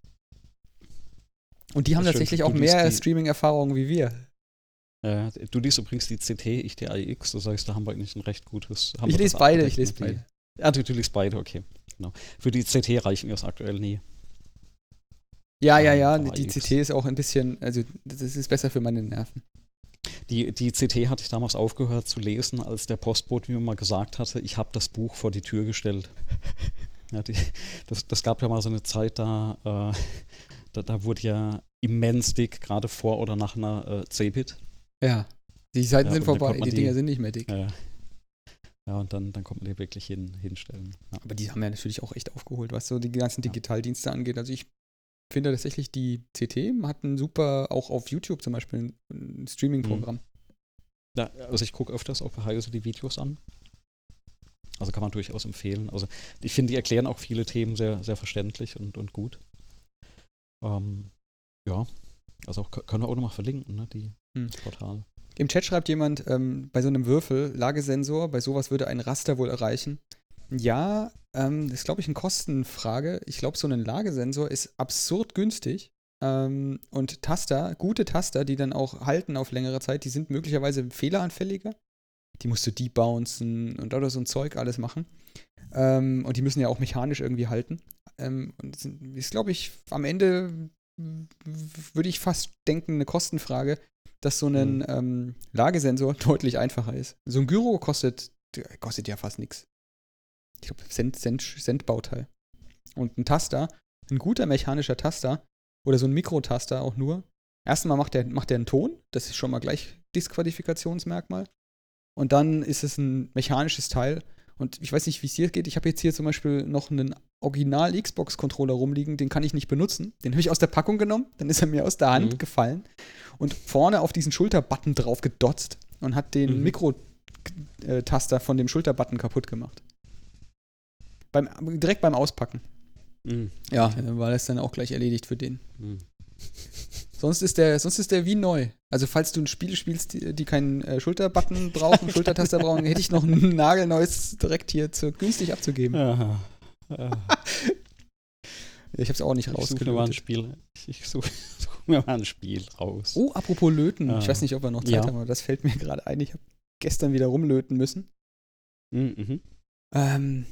Und die haben Das schön, tatsächlich du auch mehr die- Streaming-Erfahrung wie wir. Äh, du liest übrigens die CT, ich die AIX, das heißt, da haben wir eigentlich ein recht gutes. Haben Ich lese beide, ich lese beide. Ja, du, du liest beide, okay. Genau. Für die CT reichen wir es aktuell nie. Ja, ja, Ähm, ja, aber die AX. CT ist auch ein bisschen, also das ist besser für meine Nerven. Die, die CT hatte ich damals aufgehört zu lesen, als der Postbote mir mal gesagt hatte, ich habe das Buch vor die Tür gestellt. ja, die, das, das gab ja mal so eine Zeit, da, äh, da, da wurde ja immens dick, gerade vor oder nach einer äh, CeBIT. Ja. Die Seiten Ja, sind vorbei, die die- Dinger sind nicht mehr dick. Ja, ja. und dann, dann kommt man die wirklich hin, hinstellen. Aber die haben ja natürlich auch echt aufgeholt, was so die ganzen Digitaldienste angeht. Also ich finde tatsächlich, die CT hat ein super, auch auf YouTube zum Beispiel, ein, Streaming-Programm. Ja, also ich gucke öfters auch bei Heise die Videos an. Also kann man durchaus empfehlen. Also ich finde, die erklären auch viele Themen sehr, sehr verständlich und, und gut. Ähm, ja, also auch, können wir auch nochmal verlinken, ne, die Hm. Portale. Im Chat schreibt jemand, ähm, bei so einem Würfel, Lagesensor, bei sowas würde ein Raster wohl erreichen. Ja, ähm, das ist, glaube ich, eine Kostenfrage. Ich glaube, so ein Lagesensor ist absurd günstig. Ähm, und Taster, gute Taster, die dann auch halten auf längere Zeit, die sind möglicherweise fehleranfälliger. Die musst du debouncen und oder so ein Zeug alles machen. Ähm, und die müssen ja auch mechanisch irgendwie halten. Ähm, und das sind- ist, glaube ich, am Ende würde ich fast denken, eine Kostenfrage, dass so ein Mhm. ähm, Lagesensor deutlich einfacher ist. So ein Gyro kostet, kostet ja fast nichts. Ich glaube, Cent, Cent, Cent Bauteil. Und ein Taster, ein guter mechanischer Taster oder so ein Mikrotaster auch nur. Erstmal macht der, macht der einen Ton, das ist schon mal gleich Disqualifikationsmerkmal. Und dann ist es ein mechanisches Teil. Und ich weiß nicht, wie es dir geht. Ich habe jetzt hier zum Beispiel noch einen Original Xbox-Controller rumliegen, den kann ich nicht benutzen. Den habe ich aus der Packung genommen, dann ist er mir aus der Hand Mhm. gefallen und vorne auf diesen Schulterbutton drauf gedotzt und hat den Mhm. Mikrotaster von dem Schulterbutton kaputt gemacht. Beim, direkt beim Auspacken. Mhm. Ja, äh, war das dann auch gleich erledigt für den. Mhm. Sonst ist der, sonst ist der wie neu. Also falls du ein Spiel spielst, die, die keinen äh, Schulterbutton brauchen, Schultertaster brauchen, hätte ich noch ein nagelneues direkt hier zu, günstig abzugeben. Aha. Ich habe es auch nicht Ich suche mir mal ein rausgelötet. Spiel. Ich, ich suche such mir mal ein Spiel raus. Oh, apropos Löten. Ah. Ich weiß nicht, ob wir noch Zeit Ja. haben, aber das fällt mir gerade ein. Ich habe gestern wieder rumlöten müssen. Mhm, mhm. Ähm,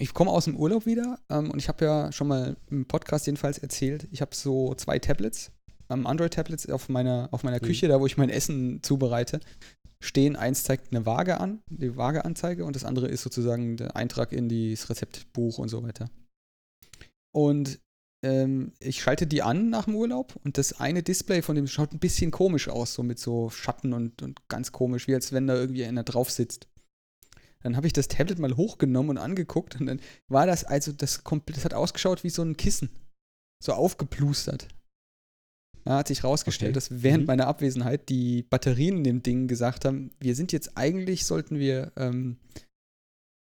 ich komme aus dem Urlaub wieder ähm, und ich habe ja schon mal im Podcast jedenfalls erzählt, ich habe so zwei Tablets, ähm, Android-Tablets auf meiner, auf meiner Mhm. Küche, da wo ich mein Essen zubereite, stehen. Eins zeigt eine Waage an, die Waageanzeige, und das andere ist sozusagen der Eintrag in das Rezeptbuch und so weiter. Und ähm, ich schalte die an nach dem Urlaub und das eine Display von dem schaut ein bisschen komisch aus, so mit so Schatten und, und ganz komisch, wie als wenn da irgendwie einer drauf sitzt. Dann habe ich das Tablet mal hochgenommen und angeguckt und dann war das, also das komplett, das hat ausgeschaut wie so ein Kissen. So aufgeplustert. Da hat sich rausgestellt, Okay. dass während Mhm. meiner Abwesenheit die Batterien in dem Ding gesagt haben, wir sind jetzt eigentlich, sollten wir ähm,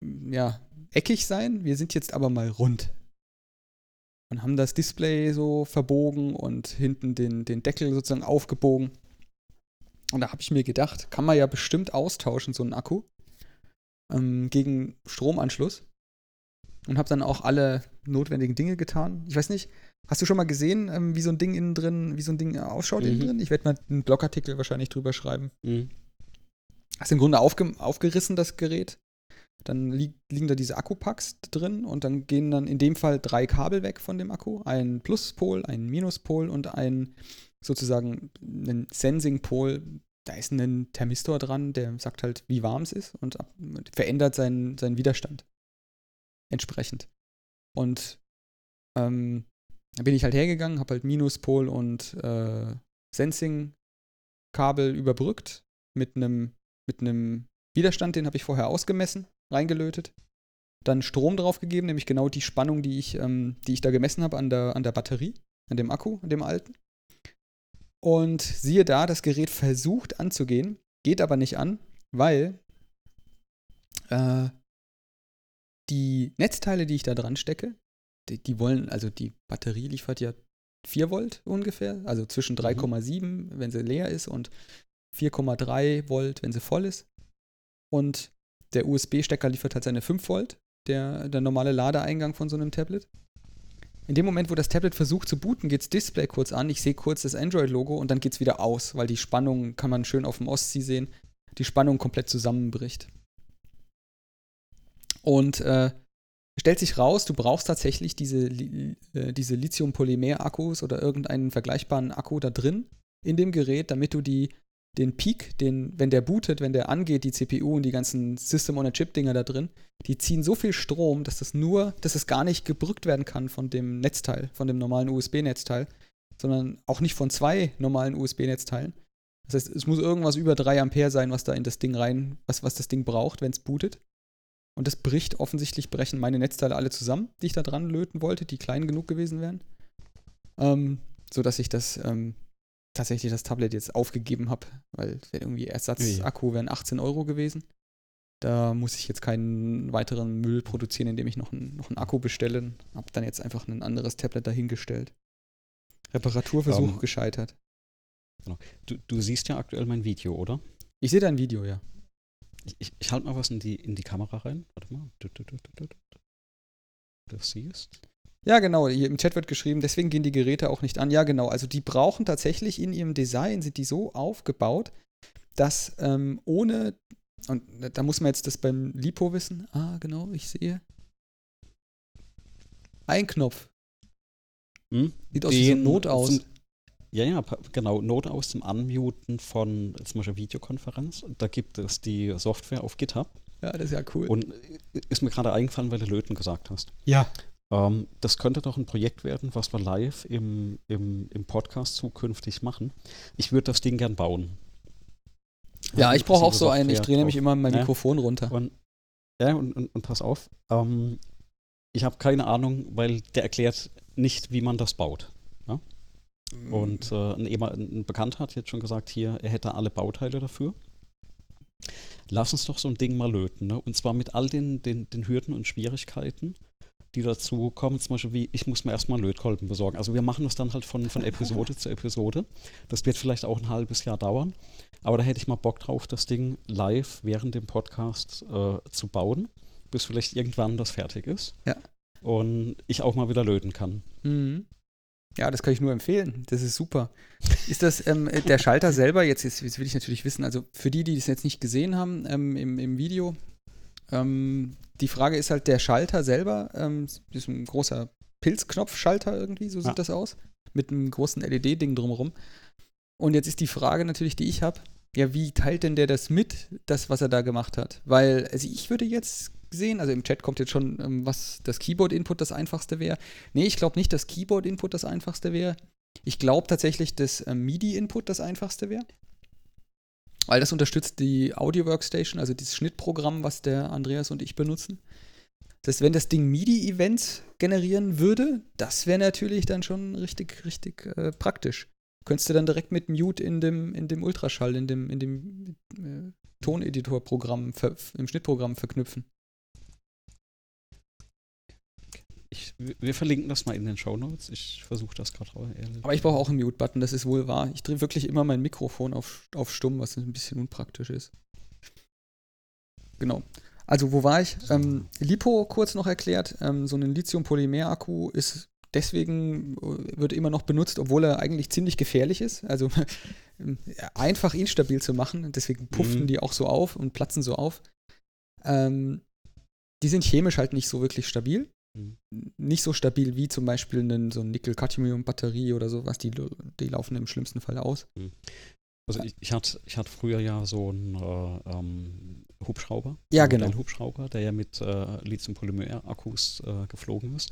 ja, eckig sein, wir sind jetzt aber mal rund. Und haben das Display so verbogen und hinten den, den Deckel sozusagen aufgebogen. Und da habe ich mir gedacht, kann man ja bestimmt austauschen, so einen Akku, ähm, gegen Stromanschluss. Und habe dann auch alle notwendigen Dinge getan. Ich weiß nicht, hast du schon mal gesehen, ähm, wie so ein Ding innen drin, wie so ein Ding ausschaut innen Mhm. drin? Ich werde mal einen Blogartikel wahrscheinlich drüber schreiben. Mhm. Hast im Grunde aufge aufgerissen, das Gerät. Dann li liegen da diese Akkupacks drin und dann gehen dann in dem Fall drei Kabel weg von dem Akku. Ein Pluspol, ein Minuspol und ein sozusagen ein Sensing-Pol. Da ist ein Thermistor dran, der sagt halt, wie warm es ist und verändert seinen, seinen Widerstand entsprechend. Und ähm, da bin ich halt hergegangen, habe halt Minuspol und äh, Sensing-Kabel überbrückt mit einem mit Widerstand, den habe ich vorher ausgemessen, reingelötet. Dann Strom draufgegeben, nämlich genau die Spannung, die ich, ähm, die ich da gemessen habe an der, an der Batterie, an dem Akku, an dem alten. Und siehe da, das Gerät versucht anzugehen, geht aber nicht an, weil äh, die Netzteile, die ich da dran stecke, die, die wollen, also die Batterie liefert ja 4 Volt ungefähr, also zwischen 3,7, wenn sie leer ist, und 4,3 Volt, wenn sie voll ist. Und der USB-Stecker liefert halt seine 5 Volt, der, der normale Ladeeingang von so einem Tablet. In dem Moment, wo das Tablet versucht zu booten, geht das Display kurz an. Ich sehe kurz das Android-Logo und dann geht es wieder aus, weil die Spannung, kann man schön auf dem Ostsee sehen, die Spannung komplett zusammenbricht. Und äh, stellt sich raus, du brauchst tatsächlich diese, äh, diese Lithium-Polymer-Akkus oder irgendeinen vergleichbaren Akku da drin in dem Gerät, damit du die, den Peak, den, wenn der bootet, wenn der angeht, die CPU und die ganzen System-on-a-Chip-Dinger da drin, die ziehen so viel Strom, dass das nur, dass es gar nicht gebrückt werden kann von dem Netzteil, von dem normalen USB-Netzteil, sondern auch nicht von zwei normalen USB-Netzteilen. Das heißt, es muss irgendwas über 3 Ampere sein, was da in das Ding rein, was, was das Ding braucht, wenn es bootet. Und das bricht, offensichtlich brechen meine Netzteile alle zusammen, die ich da dran löten wollte, die klein genug gewesen wären. Ähm, so dass ich das ähm, tatsächlich das Tablet jetzt aufgegeben habe, weil irgendwie Ersatzakku wären 18 Euro gewesen. Da muss ich jetzt keinen weiteren Müll produzieren, indem ich noch, ein, noch einen Akku bestelle. Hab dann jetzt einfach ein anderes Tablet dahingestellt. Reparaturversuch Ähm. gescheitert. Du, du siehst ja aktuell mein Video, oder? Ich sehe dein Video, ja. Ich, ich, ich halte mal was in die, in die Kamera rein. Warte mal. Du, du, du, du, du, du. Siehst. Ja, genau. Hier im Chat wird geschrieben, deswegen gehen die Geräte auch nicht an. Ja, genau. Also die brauchen tatsächlich in ihrem Design, sind die so aufgebaut, dass ähm, ohne, und da muss man jetzt das beim Lipo wissen. Ah, genau, ich sehe. Ein Knopf. Hm? Sieht aus wie so ein Den Not aus. zum- Ja, ja, genau. Note aus zum Anmuten von zum Beispiel Videokonferenz. Da gibt es die Software auf GitHub. Ja, das ist ja cool. Und äh, ist mir gerade eingefallen, weil du Löten gesagt hast. ja. Ähm, das könnte doch ein Projekt werden, was wir live im, im, im Podcast zukünftig machen. Ich würde das Ding gern bauen. Ja, ich brauche auch so einen. Ich drehe nämlich immer mein Ja. Mikrofon runter. Und, ja, und, und, und pass auf, ähm, ich habe keine Ahnung, weil der erklärt nicht, wie man das baut. Mhm. Und äh, ein, ein Bekannter hat jetzt schon gesagt, hier, er hätte alle Bauteile dafür. Lass uns doch so ein Ding mal löten. Ne? Und zwar mit all den, den, den Hürden und Schwierigkeiten, die dazu kommen. Zum Beispiel wie, ich muss mir erstmal Lötkolben besorgen. Also wir machen das dann halt von, von Episode zu Episode. Das wird vielleicht auch ein halbes Jahr dauern. Aber da hätte ich mal Bock drauf, das Ding live während dem Podcast äh, zu bauen, bis vielleicht irgendwann das fertig ist. Ja. Und ich auch mal wieder löten kann. Mhm. Ja, das kann ich nur empfehlen. Das ist super. Ist das ähm, der Schalter selber, jetzt, ist, jetzt will ich natürlich wissen, also für die, die das jetzt nicht gesehen haben ähm, im, im Video, ähm, die Frage ist halt, der Schalter selber ähm, ist ein großer Pilzknopfschalter irgendwie, so sieht Ja. das aus, mit einem großen LED-Ding drumherum. Und jetzt ist die Frage natürlich, die ich habe, ja, wie teilt denn der das mit, das, was er da gemacht hat? Weil, also ich würde jetzt sehen, also im Chat kommt jetzt schon, ähm, was das Keyboard-Input das einfachste wäre. Nee, ich glaube nicht, dass Keyboard-Input das einfachste wäre. Ich glaube tatsächlich, dass ähm, MIDI-Input das einfachste wäre. Weil das unterstützt die Audio Workstation, also dieses Schnittprogramm, was der Andreas und ich benutzen. Das heißt, wenn das Ding MIDI-Events generieren würde, das wäre natürlich dann schon richtig, richtig äh, praktisch. Könntest du dann direkt mit Mute in dem, in dem Ultraschall, in dem, in dem äh, Toneditor-Programm, im Schnittprogramm verknüpfen. Ich, wir verlinken das mal in den Show Notes. Ich versuche das gerade. Aber ich brauche auch einen Mute-Button, das ist wohl wahr. Ich drehe wirklich immer mein Mikrofon auf, auf stumm, was ein bisschen unpraktisch ist. Genau. Also, wo war ich? Ähm, Lipo kurz noch erklärt. Ähm, so ein Lithium-Polymer-Akku ist deswegen, äh, wird immer noch benutzt, obwohl er eigentlich ziemlich gefährlich ist. Also ähm, einfach instabil zu machen. Deswegen pufften Mhm. die auch so auf und platzen so auf. Ähm, die sind chemisch halt nicht so wirklich stabil. Nicht so stabil wie zum Beispiel einen, so eine Nickel-Cadmium-Batterie oder sowas. Die, die laufen im schlimmsten Fall aus. Also ich, ich, hatte, ich hatte früher ja so einen äh, ähm, Hubschrauber. Ja, einen genau. Modellhubschrauber, der ja mit äh, Lithium-Polymer-Akkus äh, geflogen ist.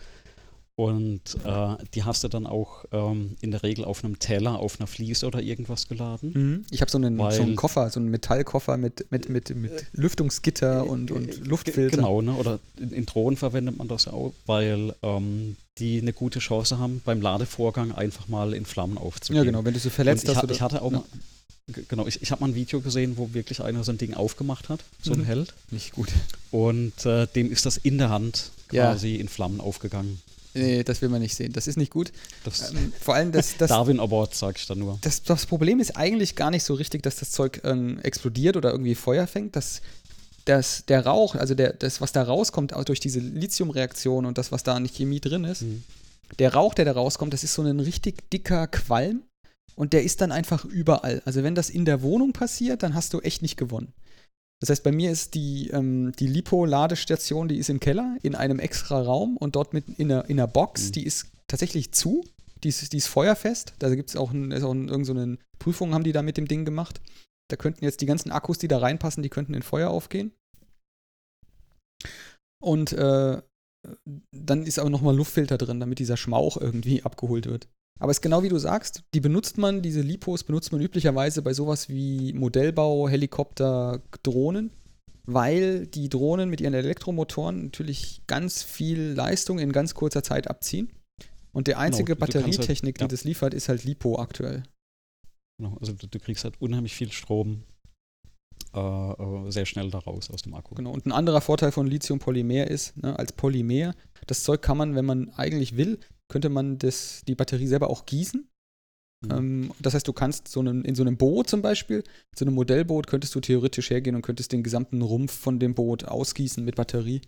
Und äh, die hast du dann auch ähm, in der Regel auf einem Teller, auf einer Fliese oder irgendwas geladen. Ich habe so einen, so einen Koffer, so einen Metallkoffer mit, mit, mit, mit Lüftungsgitter und, und Ge- Luftfilter. Genau, ne? oder in, in Drohnen verwendet man das ja auch, weil ähm, die eine gute Chance haben, beim Ladevorgang einfach mal in Flammen aufzugehen. Ja, genau. Wenn du so verletzt Und ich, hast. ha- oder- ich hatte auch Ja. mal, genau, ich, ich habe mal ein Video gesehen, wo wirklich einer so ein Ding aufgemacht hat, so ein Mhm. Held. Nicht gut. Und äh, dem ist das in der Hand Ja. quasi in Flammen aufgegangen. Nee, das will man nicht sehen. Das ist nicht gut. Das Ähm, vor allem, das, das, Darwin Award, sag ich da nur. das, das Problem ist eigentlich gar nicht so richtig, dass das Zeug ähm, explodiert oder irgendwie Feuer fängt. Das, das, der Rauch, also der, das, was da rauskommt, auch durch diese Lithiumreaktion und das, was da an Chemie drin ist, Mhm. der Rauch, der da rauskommt, das ist so ein richtig dicker Qualm und der ist dann einfach überall. Also wenn das in der Wohnung passiert, dann hast du echt nicht gewonnen. Das heißt, bei mir ist die, ähm, die Lipo-Ladestation, die ist im Keller in einem extra Raum und dort mit in einer, in einer Box, Mhm. die ist tatsächlich zu, die ist, die ist feuerfest. Da gibt es auch, ein, ist auch ein, irgend so eine Prüfung, haben die da mit dem Ding gemacht. Da könnten jetzt die ganzen Akkus, die da reinpassen, die könnten in Feuer aufgehen. Und äh, dann ist aber nochmal Luftfilter drin, damit dieser Schmauch irgendwie abgeholt wird. Aber es ist genau wie du sagst, die benutzt man, diese Lipos benutzt man üblicherweise bei sowas wie Modellbau, Helikopter, Drohnen, weil die Drohnen mit ihren Elektromotoren natürlich ganz viel Leistung in ganz kurzer Zeit abziehen. Und der einzige du kannst halt- Batterietechnik, ja. die das liefert, ist halt Lipo aktuell. Genau, also du, du kriegst halt unheimlich viel Strom äh, äh, sehr schnell da raus aus dem Akku. Genau. Und ein anderer Vorteil von Lithium-Polymer ist, ne, als Polymer, das Zeug kann man, wenn man eigentlich will, könnte man das, die Batterie selber auch gießen. Mhm. Ähm, das heißt, du kannst so einem, in so einem Boot zum Beispiel, so einem Modellboot, könntest du theoretisch hergehen und könntest den gesamten Rumpf von dem Boot ausgießen mit Batterie.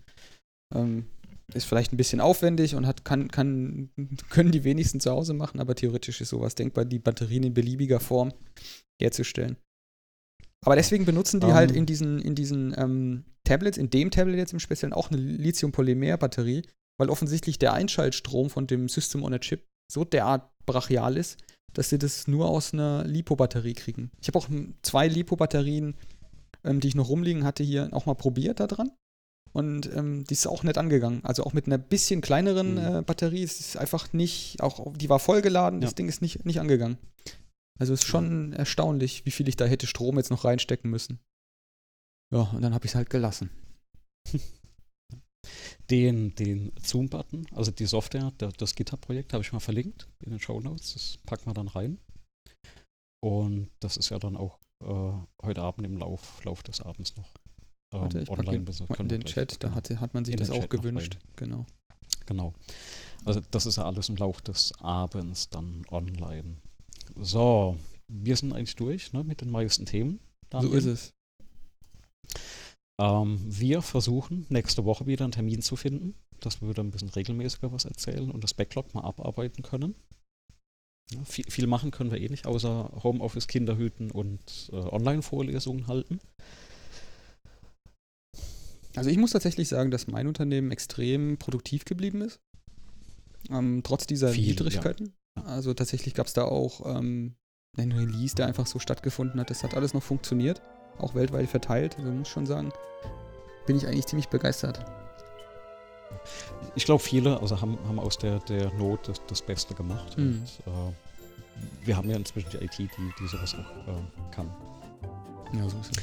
Ähm, ist vielleicht ein bisschen aufwendig und hat, kann, kann, können die wenigsten zu Hause machen, aber theoretisch ist sowas denkbar, die Batterien in beliebiger Form herzustellen. Aber deswegen benutzen die Ähm. halt in diesen, in diesen ähm, Tablets, in dem Tablet jetzt im Speziellen auch eine Lithium-Polymer-Batterie, weil offensichtlich der Einschaltstrom von dem System on a Chip so derart brachial ist, dass sie das nur aus einer Lipo-Batterie kriegen. Ich habe auch zwei Lipo-Batterien, ähm, die ich noch rumliegen hatte, hier auch mal probiert da dran. Und ähm, die ist auch nicht angegangen. Also auch mit einer bisschen kleineren Mhm. äh, Batterie ist es einfach nicht, auch die war vollgeladen, das Ja. Ding ist nicht, nicht angegangen. Also es ist schon erstaunlich, wie viel ich da hätte Strom jetzt noch reinstecken müssen. Ja, und dann habe ich es halt gelassen. Den, den Zoom-Button, also die Software, der, das GitHub-Projekt, habe ich mal verlinkt in den Show Notes. Das packen wir dann rein. Und das ist ja dann auch äh, heute Abend im Lauf, Lauf des Abends noch ähm, Warte, ich online. In den Chat, da hat, hat man sich das auch Chat gewünscht. Genau. Genau. Also das ist ja alles im Lauf des Abends dann online. So, wir sind eigentlich durch ne, mit den meisten Themen. Daniel. So ist es. Ähm, wir versuchen nächste Woche wieder einen Termin zu finden, dass wir wieder ein bisschen regelmäßiger was erzählen und das Backlog mal abarbeiten können. Ja, viel, viel, machen können wir eh nicht, außer Homeoffice, Kinderhüten und äh, Online-Vorlesungen halten. Also ich muss tatsächlich sagen, dass mein Unternehmen extrem produktiv geblieben ist. Ähm, trotz dieser Viel, Widrigkeiten. Ja. Also tatsächlich gab es da auch ähm, einen Release, der einfach so stattgefunden hat. Das hat alles noch funktioniert auch weltweit verteilt. Also muss schon sagen, bin ich eigentlich ziemlich begeistert. Ich glaube, viele also haben, haben aus der, der Not das, das Beste gemacht. Mhm. Und, äh, wir haben ja inzwischen die IT, die, die sowas auch äh, kann. Ja, so ist es.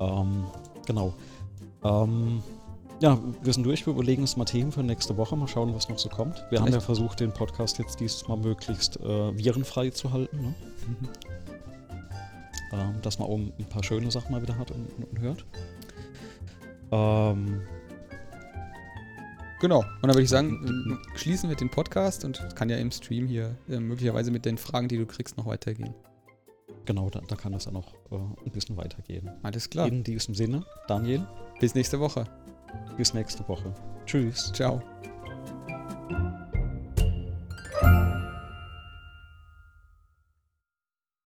Ähm, genau. Ähm, ja, wir sind durch. Wir überlegen uns mal Themen für nächste Woche. Mal schauen, was noch so kommt. Wir Echt? haben ja versucht, den Podcast jetzt dieses Mal möglichst äh, virenfrei zu halten. Ne? Mhm ähm, dass man auch ein paar schöne Sachen mal wieder hat und, und hört. Ähm, genau. Und dann würde ich sagen, schließen wir den Podcast und kann ja im Stream hier äh, möglicherweise mit den Fragen, die du kriegst, noch weitergehen. Genau, da, da kann das dann noch äh, ein bisschen weitergehen. Alles klar. In diesem Sinne, Daniel. Bis nächste Woche. Bis nächste Woche. Tschüss. Ciao.